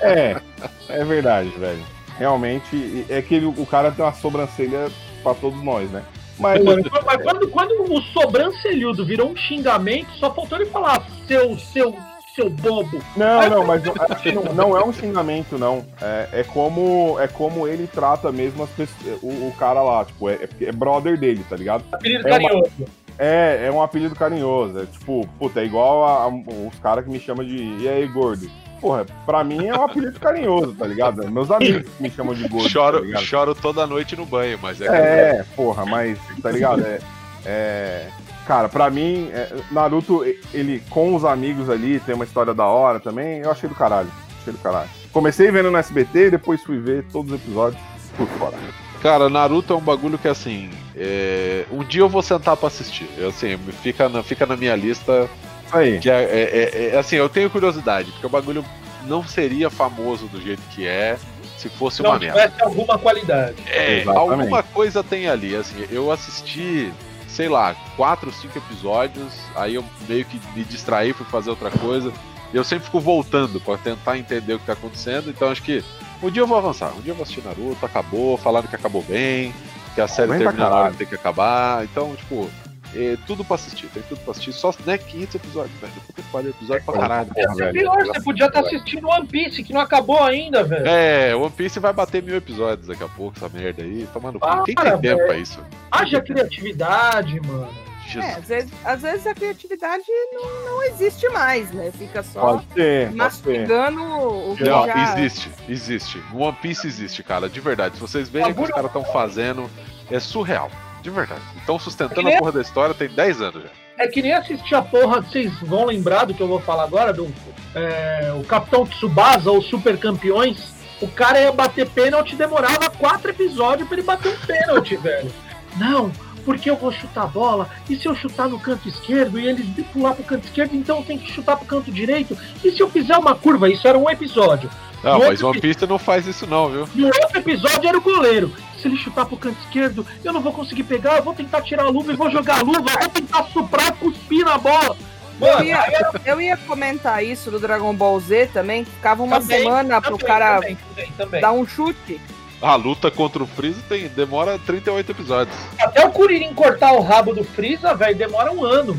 É, é verdade, velho. Realmente, é que ele, o cara tem uma sobrancelha para todos nós, né? Mas, mas quando, quando o sobrancelhudo virou um xingamento, só faltou ele falar seu, seu, seu bobo. Não, Aí, não, mas não, não, é um xingamento, não. É, é, como, é como ele trata mesmo as pessoas, o, o cara lá, tipo, é, é brother dele, tá ligado? Apelido é carinhoso. Uma, é, é um apelido carinhoso. É tipo, puta, é igual a, a, os caras que me chamam de e aí, gordo porra, pra mim é um apelido carinhoso, tá ligado? Meus amigos me chamam de gordo. Choro, tá choro toda noite no banho, mas é. É, porra, mas, tá ligado? É. é... Cara, pra mim, é, Naruto, ele com os amigos ali, tem uma história da hora também, eu achei do caralho. Achei do caralho. Comecei vendo no SBT, depois fui ver todos os episódios por fora. Cara, Naruto é um bagulho que assim. É... Um dia eu vou sentar pra assistir. Eu, assim, fica na, fica na minha lista. Aí. Que é, é, é, é, assim, eu tenho curiosidade, porque o bagulho não seria famoso do jeito que é se fosse Não uma merda. tivesse alguma qualidade. É, Exatamente. alguma coisa tem ali. Assim, eu assisti, sei lá, quatro, cinco episódios, aí eu meio que me distraí, fui fazer outra coisa. E eu sempre fico voltando pra tentar entender o que tá acontecendo. Então acho que um dia eu vou avançar. Um dia eu vou assistir Naruto, acabou, falaram que acabou bem, que a série termina na hora que tem que acabar. Então, tipo, é, tudo pra assistir, tem tudo pra assistir. Só, né, 500 episódios, velho. Puta que pariu, episódio pra caralho. Porra, Isso é velho. pior, você podia estar assistindo One Piece, que não acabou ainda, velho. É, One Piece vai bater mil episódios daqui a pouco, essa merda aí. Tomando cu. Quem tem tempo pra isso? Haja criatividade, mano. Jesus. É, às vezes, às vezes a criatividade não, não existe mais, né? Fica só Pode ser, pode ser. mastigando o que Não, já... existe, existe. O One Piece existe, cara, de verdade. Se vocês verem o que os caras estão fazendo, é surreal. De verdade. Estão sustentando a porra da história tem 10 anos já. É que nem assistir a porra, vocês vão lembrar do que eu vou falar agora, do é, o Capitão Tsubasa, ou Super Campeões. O cara ia bater pênalti, demorava quatro episódios pra ele bater um pênalti, velho. Não, porque eu vou chutar a bola, e se eu chutar no canto esquerdo e eles pular pro canto esquerdo, então eu tenho que chutar pro canto direito, e se eu fizer uma curva, isso era um episódio. Não, No mas One Piece não faz isso não, viu? No outro episódio era o goleiro. Se ele chutar pro canto esquerdo, eu não vou conseguir pegar, eu vou tentar tirar a luva e vou jogar a luva, eu vou tentar soprar e cuspir na bola. Eu Mano, ia, eu ia comentar isso do Dragon Ball Z também, que ficava uma Também, semana pro também, cara também, também, também. dar um chute. A luta contra o Freeza tem, demora 38 episódios. Até o Kuririn cortar o rabo do Freeza, velho, demora um ano.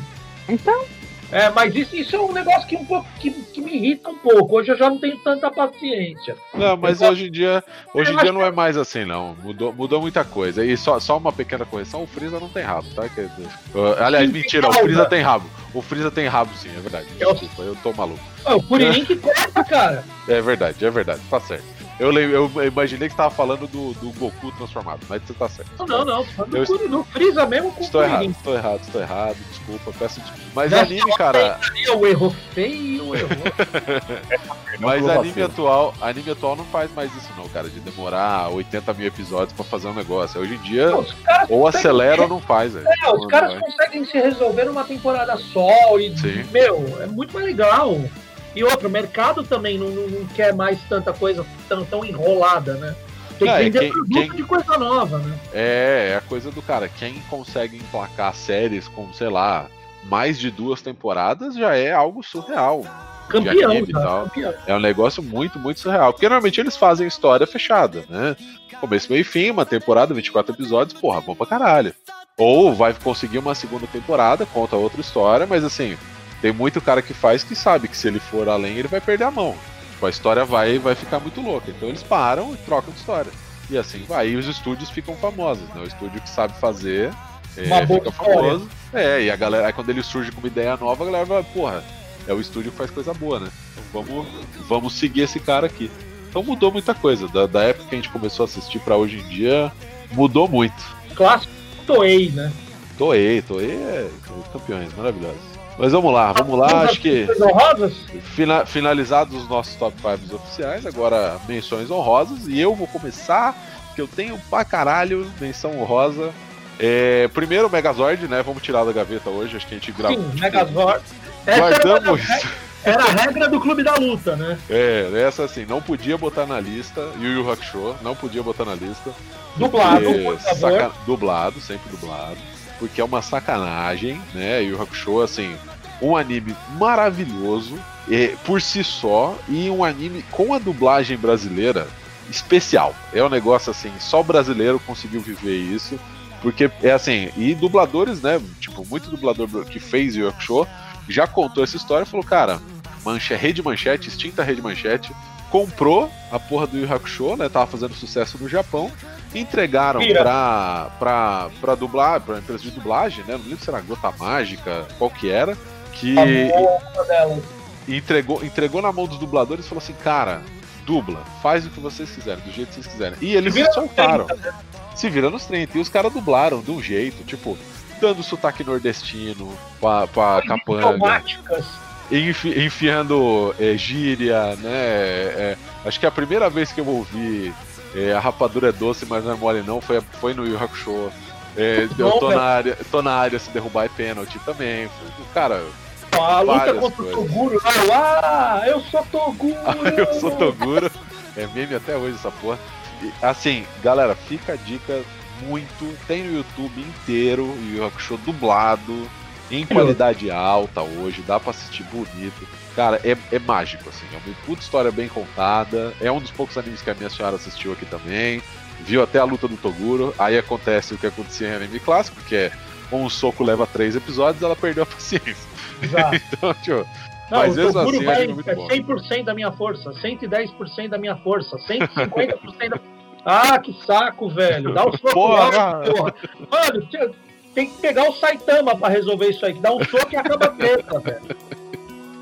Então, É, mas isso, isso é um negócio que, um pouco, que, que me irrita um pouco. Hoje eu já não tenho tanta paciência. Não, mas Eu- hoje em dia, hoje em dia não é mais assim, não. Mudou, mudou muita coisa. E só, só uma pequena correção, o Freeza não tem rabo, tá? Que- uh, aliás, Sim, mentira, o Freeza tem rabo. O Freeza tem rabo sim, é verdade. Eu- Desculpa, eu tô maluco. Ó, o Kuririn que corta, cara. É verdade, é verdade, tá certo. Eu, eu imaginei que você tava falando do, do Goku transformado, mas você tá certo. Não, não, não. falando Eu do, Kuririn, do Freeza mesmo com Estou o errado, Kuririn. estou errado, estou errado, desculpa, peço desculpa. Mas anime, cara, Eu erro feio, errou. Não mas anime atual, anime atual não faz mais isso não, cara, de demorar 80 mil episódios pra fazer um negócio. Hoje em dia, caras ou acelera ou não faz, velho. É, os Não caras conseguem se resolver numa temporada só e, Sim. meu, é muito mais legal. E outro, o mercado também não, não, não quer mais tanta coisa tão, tão enrolada, né? Tem que É, vender quem- produto quem- de coisa nova, né? É, é a coisa do cara. Quem consegue emplacar séries com, sei lá, mais de duas temporadas já é algo surreal. Campeão, anime cara, campeão. É um negócio muito, muito surreal. Porque normalmente eles fazem história fechada, né? Começo, meio e fim, uma temporada, 24 episódios, porra, bom pra caralho. Ou vai conseguir uma segunda temporada, conta outra história, mas assim, tem muito cara que faz que sabe que se ele for além, ele vai perder a mão. Tipo, a história vai, vai ficar muito louca. Então eles param e trocam de história. E assim vai. E os estúdios ficam famosos, né? O estúdio que sabe fazer é, Uma fica famoso. É, e a galera, aí quando ele surge com uma ideia nova, a galera vai, porra, é o estúdio que faz coisa boa, né? Então vamos, vamos seguir esse cara aqui. Então mudou muita coisa. Da, da época que a gente começou a assistir pra hoje em dia, mudou muito. Clássico Toei, né? Toei, Toei é campeões, maravilhosos. Mas vamos lá, vamos lá, acho que fina- finalizados os nossos top 5 oficiais, agora menções honrosas, e eu vou começar, que eu tenho pra caralho menção honrosa. É, primeiro o Megazord, né? Vamos tirar da gaveta hoje, acho que a gente gravou. Sim, Megazord. Guardamos era a regra do Clube da Luta, né? É, essa assim, não podia botar na lista. Yu Yu Hakusho, não podia botar na lista. Dublado, porque saca- Dublado, sempre dublado. Porque é uma sacanagem, né? Yu Yu Hakusho, assim, um anime maravilhoso é, por si só e um anime com a dublagem brasileira especial. É um negócio assim, só o brasileiro conseguiu viver isso. Porque é assim, e dubladores, né? Tipo, muito dublador que fez Yu Hakusho já contou essa história e falou, cara, manche, Rede Manchete, extinta Rede Manchete, comprou a porra do Yu Hakusho, né? Tava fazendo sucesso no Japão. Entregaram pra, pra, pra dublar, pra empresa de dublagem, né? Não lembro se era Gota Mágica, qual que era. Que entregou, entregou na mão dos dubladores e falou assim, cara, dubla, faz o que vocês quiserem, do jeito que vocês quiserem. E eles Se soltaram. 30, Se vira nos 30. E os caras dublaram de um jeito, tipo, dando sotaque nordestino pra, pra capanga, enfi- enfiando é, gíria, né? é, acho que é a primeira vez que eu ouvi É, a rapadura é doce, mas não é mole não. Foi, foi no Yu Hakusho. É, eu tô na, área, tô na área se derrubar é pênalti também. Cara. A luta contra o Toguro. Ah, eu sou Toguro! eu sou Toguro. É meme até hoje essa porra. E, assim, galera, fica a dica muito. Tem no YouTube inteiro o Yu Hakusho dublado, em qualidade alta hoje, dá pra assistir bonito. Cara, é, é mágico, assim. É uma puta história bem contada. É um dos poucos animes que a minha senhora assistiu aqui também. Viu até a luta do Toguro. Aí acontece o que acontecia em anime clássico, que é um soco leva três episódios ela perdeu a paciência. então, tipo. Não, mas o Toguro assim, vai é 100% da minha força, 110% da minha força, 150% da. Ah, que saco, velho. Dá o soco porra. logo, porra. Mano, tem que pegar o Saitama pra resolver isso aí, que dá um soco e acaba a treta, velho.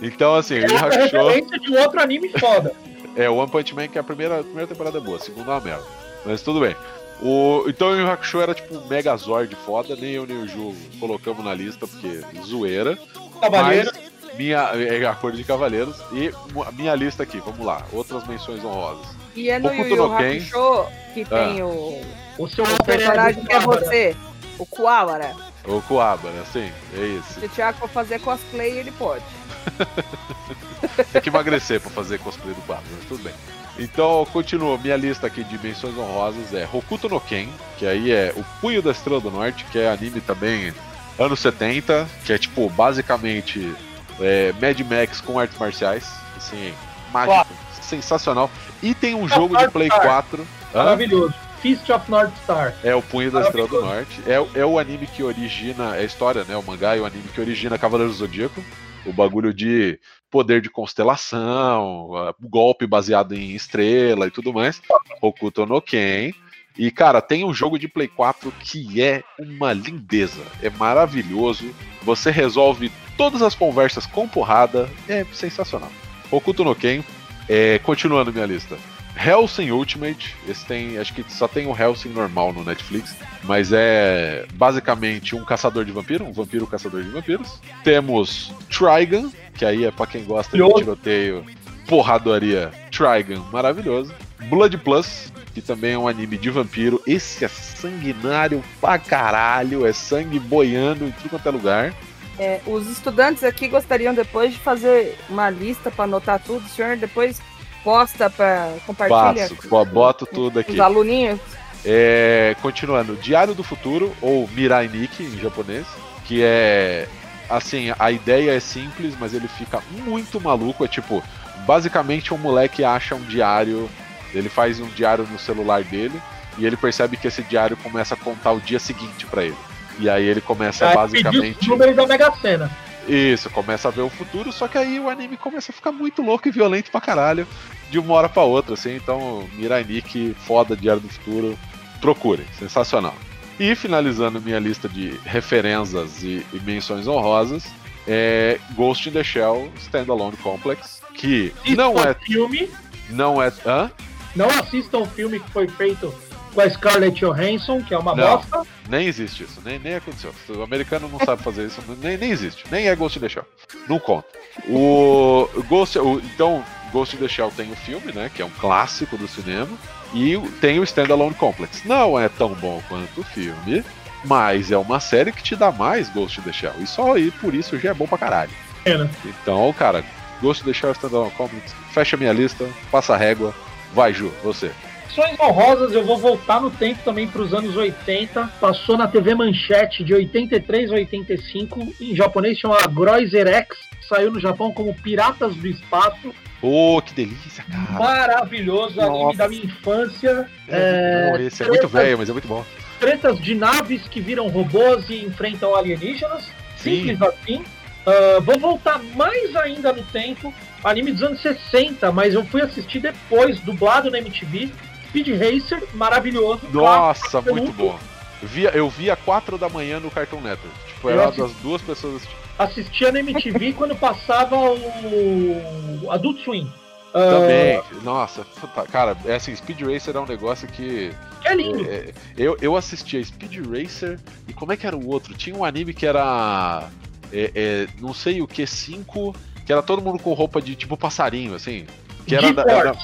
Então, assim, é o Yu referência de um outro anime foda. É, o One Punch Man, que é a primeira, a primeira temporada é boa, a segunda é uma merda. Mas tudo bem. O, então o Yu Hakusho era tipo um Megazord foda, nem eu nem o Ju colocamos na lista, porque zoeira. Cavaleiro. Mas minha, é a cor de Cavaleiros. E a minha lista aqui, vamos lá. Outras menções honrosas. E é no Yu Yu Hakusho que ah. tem o, o, seu o personagem que é você, o Kuwabara. O Kuwabara, sim, é isso. Se o Thiago for fazer cosplay, ele pode. Tem que emagrecer pra fazer cosplay do Batman, mas tudo bem. Então, continua. Minha lista aqui de menções honrosas é Hokuto no Ken, que aí é O Punho da Estrela do Norte, que é anime também anos 70, que é tipo, basicamente é, Mad Max com artes marciais. Assim, mágico, sensacional. E tem um jogo de Play 4. Maravilhoso. Fist of North Star. É o Punho da Estrela do Norte. É, é o anime que origina. É a história, né? O mangá e o anime que origina Cavaleiros do Zodíaco o bagulho de poder de constelação, golpe baseado em estrela e tudo mais. Hokuto no Ken. E, cara, tem um jogo de Play 4 que é uma lindeza. É maravilhoso. Você resolve todas as conversas com porrada. É sensacional. Hokuto no Ken. É, continuando minha lista. Hellsing Ultimate, esse tem, acho que só tem o Hellsing normal no Netflix, mas é basicamente um caçador de vampiro, um vampiro caçador de vampiros. Temos Trigun, que aí é para quem gosta de tiroteio, porradoria, Trigun, maravilhoso. Blood Plus, que também é um anime de vampiro. Esse é sanguinário pra caralho, é sangue boiando em tudo quanto é lugar. É, os estudantes aqui gostariam depois de fazer uma lista para anotar tudo, senhor depois posta para compartilhar? Passo, boto tudo aqui. Os aluninhos? É, continuando, Diário do Futuro, ou Mirai Nikki em japonês, que é. Assim, a ideia é simples, mas ele fica muito maluco. É tipo, basicamente um moleque acha um diário, ele faz um diário no celular dele, e ele percebe que esse diário começa a contar o dia seguinte para ele. E aí ele começa é, basicamente. O número da Mega Sena. Isso, começa a ver o futuro, só que aí o anime começa a ficar muito louco e violento pra caralho de uma hora para outra, assim. Então, Mirai Nikki, foda, Diário do Futuro, procurem, sensacional. E finalizando minha lista de referências e, e menções honrosas, é Ghost in the Shell Standalone Complex, que não é filme, não é, hã? Não assistam o filme que foi feito com a Scarlett Johansson, que é uma não, bosta. Nem existe isso, nem, nem aconteceu. O americano não sabe fazer isso, nem, nem existe, nem é Ghost in the Shell. Não conta. O Ghost, o, então Ghost in the Shell tem o filme, né? Que é um clássico do cinema. E tem o Standalone Complex. Não é tão bom quanto o filme, mas é uma série que te dá mais Ghost in the Shell. E só aí por isso já é bom pra caralho. É, né? Então, cara, Ghost in the Shell Standalone Complex. Fecha minha lista, passa a régua. Vai, Ju, você. Menções honrosas, eu vou voltar no tempo também para os anos 80. Passou na TV Manchete de 83 a 85. Em japonês chama Groiser X. Saiu no Japão como Piratas do Espaço. Pô, oh, que delícia, cara. Maravilhoso, Nossa. anime da minha infância. É, é, esse é muito velho, mas é muito bom. Tretas de naves que viram robôs e enfrentam alienígenas. Simples Sim. assim. Uh, vou voltar mais ainda no tempo. Anime dos anos 60, mas eu fui assistir depois, dublado na MTV. Speed Racer, maravilhoso. Nossa, muito bom. Via, eu via 4 da manhã no Cartoon Network. Tipo, era das duas pessoas assistindo. Assistia na MTV quando passava o Adult Swim. Também, uh... nossa, cara, é assim, Speed Racer é um negócio que. Que é lindo! É, eu, eu assistia Speed Racer e como é que era o outro? Tinha um anime que era. É, é, não sei o que, 5, que era todo mundo com roupa de tipo passarinho, assim. Que era. GeForce. Era,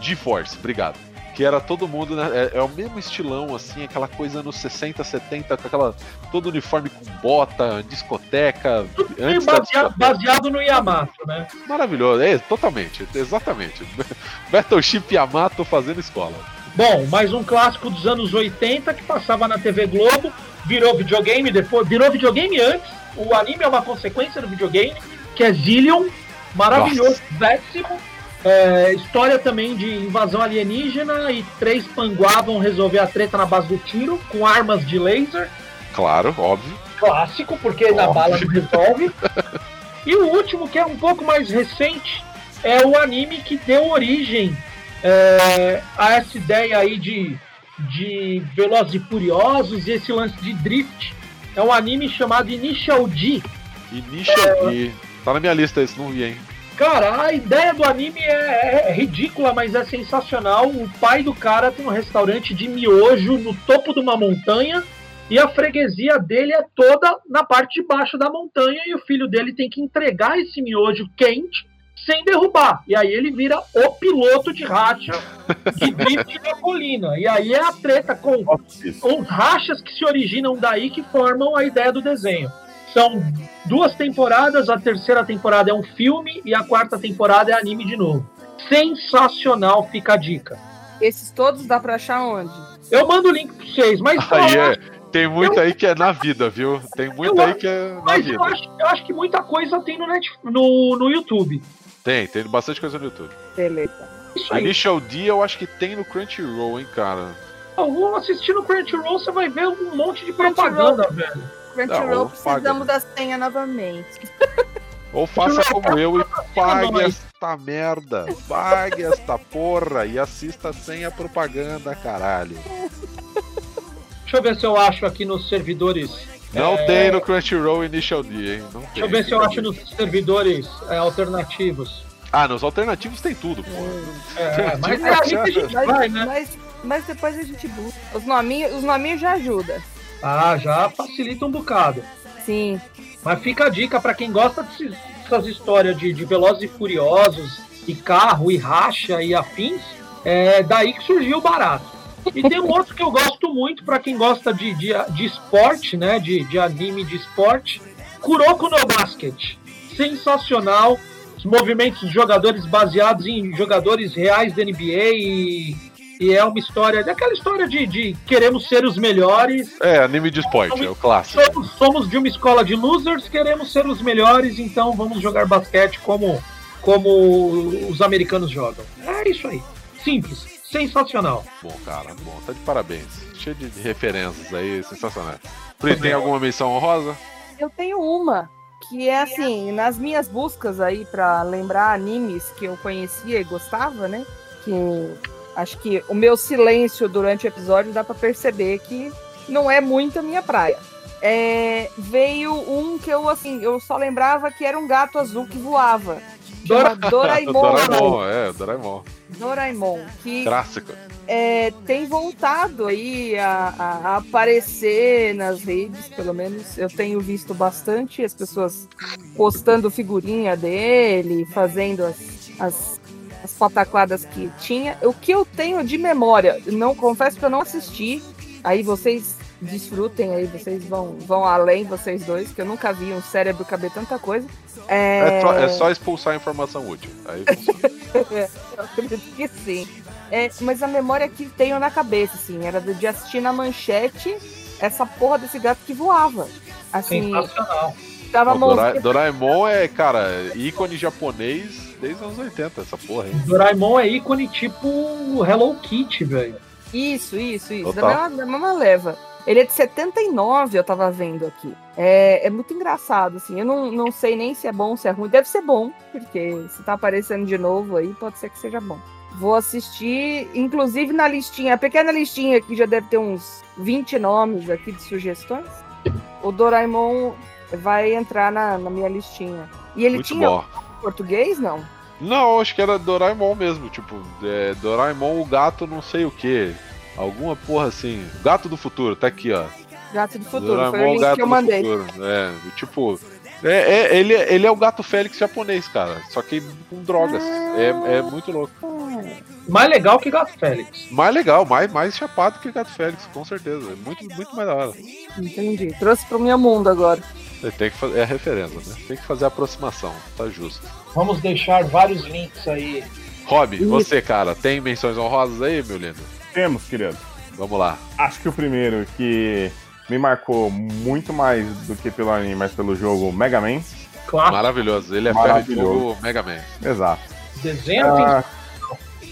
GeForce, obrigado que era todo mundo, né? É, é, o mesmo estilão, assim, aquela coisa nos 60, 70, com aquela. todo uniforme com bota, discoteca. Tudo antes baseado, baseado, no Yamato, né? Maravilhoso, é, totalmente, exatamente. Battleship Yamato fazendo escola. Bom, mais um clássico dos anos 80 que passava na TV Globo, virou videogame depois, virou videogame antes. O anime é uma consequência do videogame, que é Zillion, maravilhoso, décimo é, história também de invasão alienígena e três panguá vão resolver a treta na base do tiro com armas de laser. Claro, óbvio. Clássico, porque óbvio. na bala não resolve. e o último, que é um pouco mais recente, é o anime que deu origem é, a essa ideia aí de, de Velozes e Furiosos e esse lance de drift. É um anime chamado Initial D. Initial é, D. Tá na minha lista esse, não vi, hein? Cara, a ideia do anime é, é, ridícula, mas é sensacional. O pai do cara tem um restaurante de miojo no topo de uma montanha e a freguesia dele é toda na parte de baixo da montanha e o filho dele tem que entregar esse miojo quente sem derrubar. E aí ele vira o piloto de racha que drift na colina. E aí é a treta com os rachas que se originam daí que formam a ideia do desenho. São duas temporadas, a terceira temporada é um filme e a quarta temporada é anime de novo. Sensacional, fica a dica. Esses todos dá pra achar onde? Eu mando o link pra vocês, mas. Aí é. Tem muito eu... aí que é na vida, viu? Tem muito eu... aí que é na mas vida. Eu acho, eu acho que muita coisa tem no, Net... no, no YouTube. Tem, tem bastante coisa no YouTube. Beleza. Isso aí. Initial D eu acho que tem no Crunchyroll, hein, cara. Eu assistir no Crunchyroll, você vai ver um monte de propaganda, velho. Crunchyroll, precisamos da senha novamente. Ou faça como eu e pague esta merda. Pague esta porra e assista sem a propaganda, caralho. Deixa eu ver se eu acho aqui nos servidores. Não é... tem no Crunchyroll Initial D, hein? Não Deixa eu ver se eu acho nos servidores é, alternativos. Ah, nos alternativos tem tudo, pô. É, mas é a gente vai, né? Mas, mas depois a gente busca. Os nominhos, os nominhos já ajudam. Ah, já facilita um bocado. Sim. Mas fica a dica para quem gosta dessas histórias de, de Velozes e Furiosos, e carro, e racha, e afins, é daí que surgiu o barato. E tem um outro que eu gosto muito para quem gosta de, de, de esporte, né? De, de anime de esporte. Kuroko no Basket. Sensacional. Os movimentos dos jogadores baseados em jogadores reais da NBA e e é uma história, daquela história de, de queremos ser os melhores. É, anime de esporte, somos, é o clássico. Somos, somos, de uma escola de losers, queremos ser os melhores, então vamos jogar basquete como, como os americanos jogam. É isso aí. Simples, sensacional. Bom, cara, bom, tá de parabéns. Cheio de referências aí, sensacional. Pri, tem alguma menção honrosa? Eu tenho uma, que é assim, nas minhas buscas aí para lembrar animes que eu conhecia e gostava, né? Que Acho que o meu silêncio durante o episódio dá para perceber que não é muito a minha praia. É, veio um que eu assim, eu só lembrava que era um gato azul que voava. Dora... Doraemon. Doraemon, é, Doraemon. Doraemon, que Clássico. É, tem voltado aí a, a, aparecer nas redes, pelo menos eu tenho visto bastante as pessoas postando figurinha dele, fazendo as, as as pataquadas que tinha. O que eu tenho de memória, não confesso que eu não assisti. Aí vocês desfrutem aí, vocês vão, vão além, vocês dois, que eu nunca vi um cérebro caber tanta coisa. É, é, só, é só, expulsar a informação útil. Aí eu acredito que sim. É, mas a memória que tenho na cabeça, assim, era de assistir na manchete essa porra desse gato que voava. Assim, Sensacional. Tava Dora Doraemon é, cara, ícone japonês desde os anos 80, essa porra, hein? Doraemon é ícone tipo Hello Kitty, velho. Isso, isso, isso. Da mesma, da mesma, leva. Ele é de 79, eu tava vendo aqui. É, é muito engraçado, assim. Eu não, não sei nem se é bom, se é ruim. Deve ser bom, porque se tá aparecendo de novo aí, pode ser que seja bom. Vou assistir, inclusive na listinha, a pequena listinha que já deve ter uns 20 nomes aqui de sugestões. O Doraemon vai entrar na, na minha listinha. E ele muito tinha. Bom português, não? Não, acho que era Doraemon mesmo, tipo, é, Doraemon o gato não sei o que. Alguma porra assim. Gato do futuro, tá aqui, ó. Gato do futuro, Doraemon, foi o link gato que eu mandei. Futuro. É, tipo. É, é, ele, ele é o gato Félix japonês, cara. Só que com drogas. Ah, é, é muito louco. Mais legal que Gato Félix. Mais legal, mais, mais chapado que Gato Félix, com certeza. Muito, muito mais da hora. Entendi. Trouxe pro meu mundo agora. Tem que fazer, é a referência, né? Tem que fazer a aproximação, tá justo. Vamos deixar vários links aí. Rob, você, cara, tem menções honrosas aí, meu lindo? Temos, querido. Vamos lá. Acho que o primeiro que me marcou muito mais do que pelo anime, mas pelo jogo Mega Man. Claro. Maravilhoso. Ele é ferro de fogo Mega Man. Exato. Desenho Ah,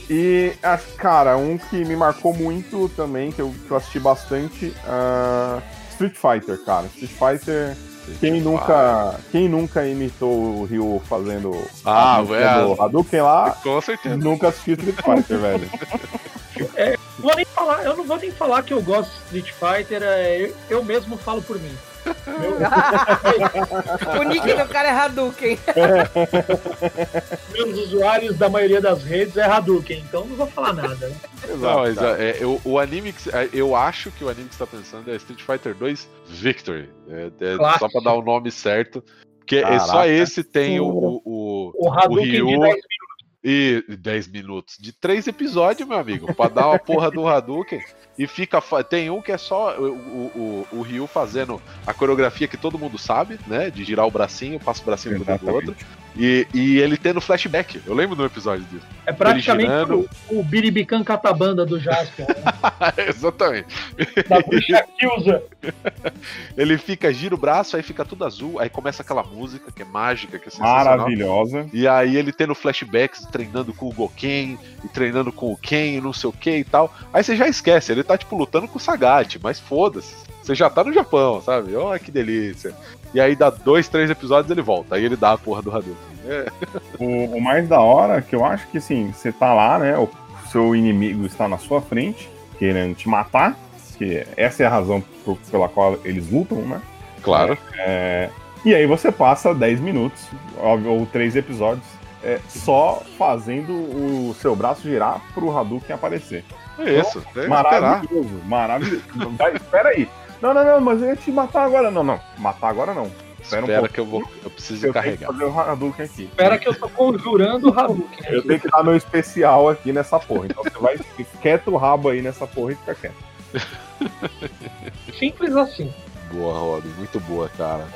e, acho, cara, um que me marcou muito também, que eu, que eu assisti bastante, ah, Street Fighter, cara. Street Fighter, quem nunca, quem nunca imitou o Ryu fazendo Ah, a música do Hadouken lá, Com certeza. nunca assistiu Street Fighter, velho. Vou nem falar, eu não vou nem falar que eu gosto de Street Fighter, é, eu, eu mesmo falo por mim. Meu- o nick do cara é Hadouken. meus usuários da maioria das redes é Hadouken, então não vou falar nada. Né? Não, mas cara. é, eu, o anime que, é, eu acho que o anime que você tá pensando é Street Fighter 2 Victory. É, é só pra dar o nome certo. Porque é só Caraca. esse tem o, o, o, O Hadouken de Ryu 10 e 10 minutos. De três episódios, meu amigo. Pra dar uma porra do Hadouken. E fica. Tem um que é só o, o, o, Ryu fazendo a coreografia que todo mundo sabe, né? De girar o bracinho, passa o bracinho do outro. E, e ele tendo flashback. Eu lembro do episódio disso. É praticamente girando. o, o Biribican Catabanda do Jaspion, né? Exatamente. da bruxa Kilza. Ele fica, gira o braço, aí fica tudo azul, aí começa aquela música que é mágica, que é sensacional. Maravilhosa. E aí ele tendo flashbacks, treinando com o Goken, e treinando com o Ken, e não sei o que e tal. Aí você já esquece, ele tá tipo lutando com o Sagat, mas foda-se. Você já tá no Japão, sabe? Olha que delícia. E aí dá dois, três episódios ele volta. Aí ele dá a porra do Hadouken. É, O, o mais da hora, que eu acho que assim, você tá lá, né? O seu inimigo está na sua frente, querendo te matar, que essa é a razão por- pela qual eles lutam, né? claro. É, e aí você passa 10 minutos, ou, 3 episódios, é, só fazendo o seu braço girar pro Hadouken aparecer. É isso. Esperar. Maravilhoso, maravilhoso. Vai, espera aí. Não, não, não, mas eu ia te matar agora. Não, não. Matar agora não. Espera um Espera pouco. que eu vou. Eu preciso Eu tenho que carregar. fazer o Hadouken aqui. Espera que eu tô conjurando o Hadouken. Eu tenho que dar meu especial aqui nessa porra. Então você vai quieto o rabo aí nessa porra e fica quieto. Simples assim. Boa, Robin. Muito boa, cara.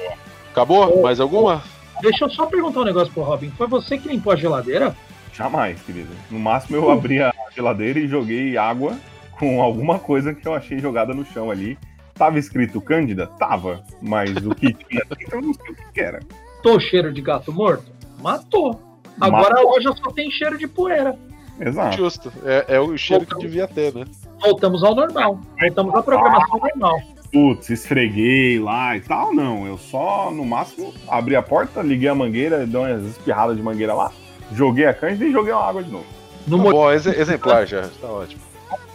Acabou? Mais alguma? Deixa eu só perguntar um negócio pro Robin. Foi você que limpou a geladeira? Jamais, querido. No máximo eu abri a geladeira e joguei água com alguma coisa que eu achei jogada no chão ali. Tava escrito Cândida? Tava. Mas o que tinha dentro eu não sei o que era. Tô cheiro de gato morto? Matou. Agora hoje eu só tem cheiro de poeira. Exato. Justo. É, é o cheiro que devia ter, né? Voltamos ao normal. Voltamos à programação normal. Putz, esfreguei lá e tal. Não, eu só, no máximo, abri a porta, liguei a mangueira, dei umas espirradas de mangueira lá, joguei a cândida e joguei uma água de novo. Não Tá bom, ex- exemplar já. Tá ótimo.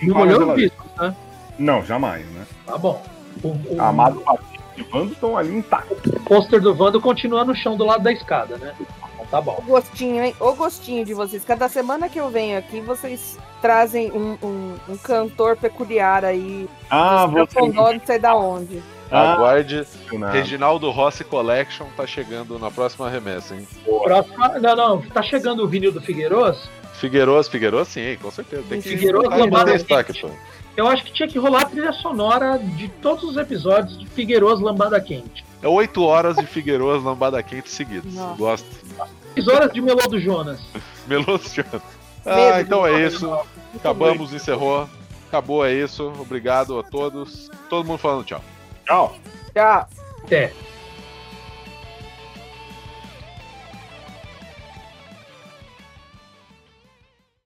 não molhou o visto, né? Não, jamais, né? Tá bom. O, o- Amado e Vando estão ali intactos. o pôster do Vando continua no chão do lado da escada, né? Então tá bom. O gostinho, hein? O gostinho de vocês. Cada semana que eu venho aqui, vocês trazem um, um, um cantor peculiar aí. Ah, você não sei da onde. Ah, Aguarde. não. Reginaldo Rossi Collection tá chegando na próxima remessa, hein? Próxima. Não, não. Tá chegando o vinil do Figueiroas. Figueiroz, Figueiroz, sim, com certeza. Tem que no Lambada destaque, pô. Eu acho que tinha que rolar a trilha sonora de todos os episódios de Figueiroas Lambada Quente. É oito horas de Figueiroz lambada quente seguidas. Nossa. Gosto. 6 horas de Melô do Jonas. Meloso Jonathan. Medo Ah, então é isso. Acabamos, encerrou. Acabou, é isso. Obrigado a todos. Todo mundo falando tchau. Tchau. Tchau. Até.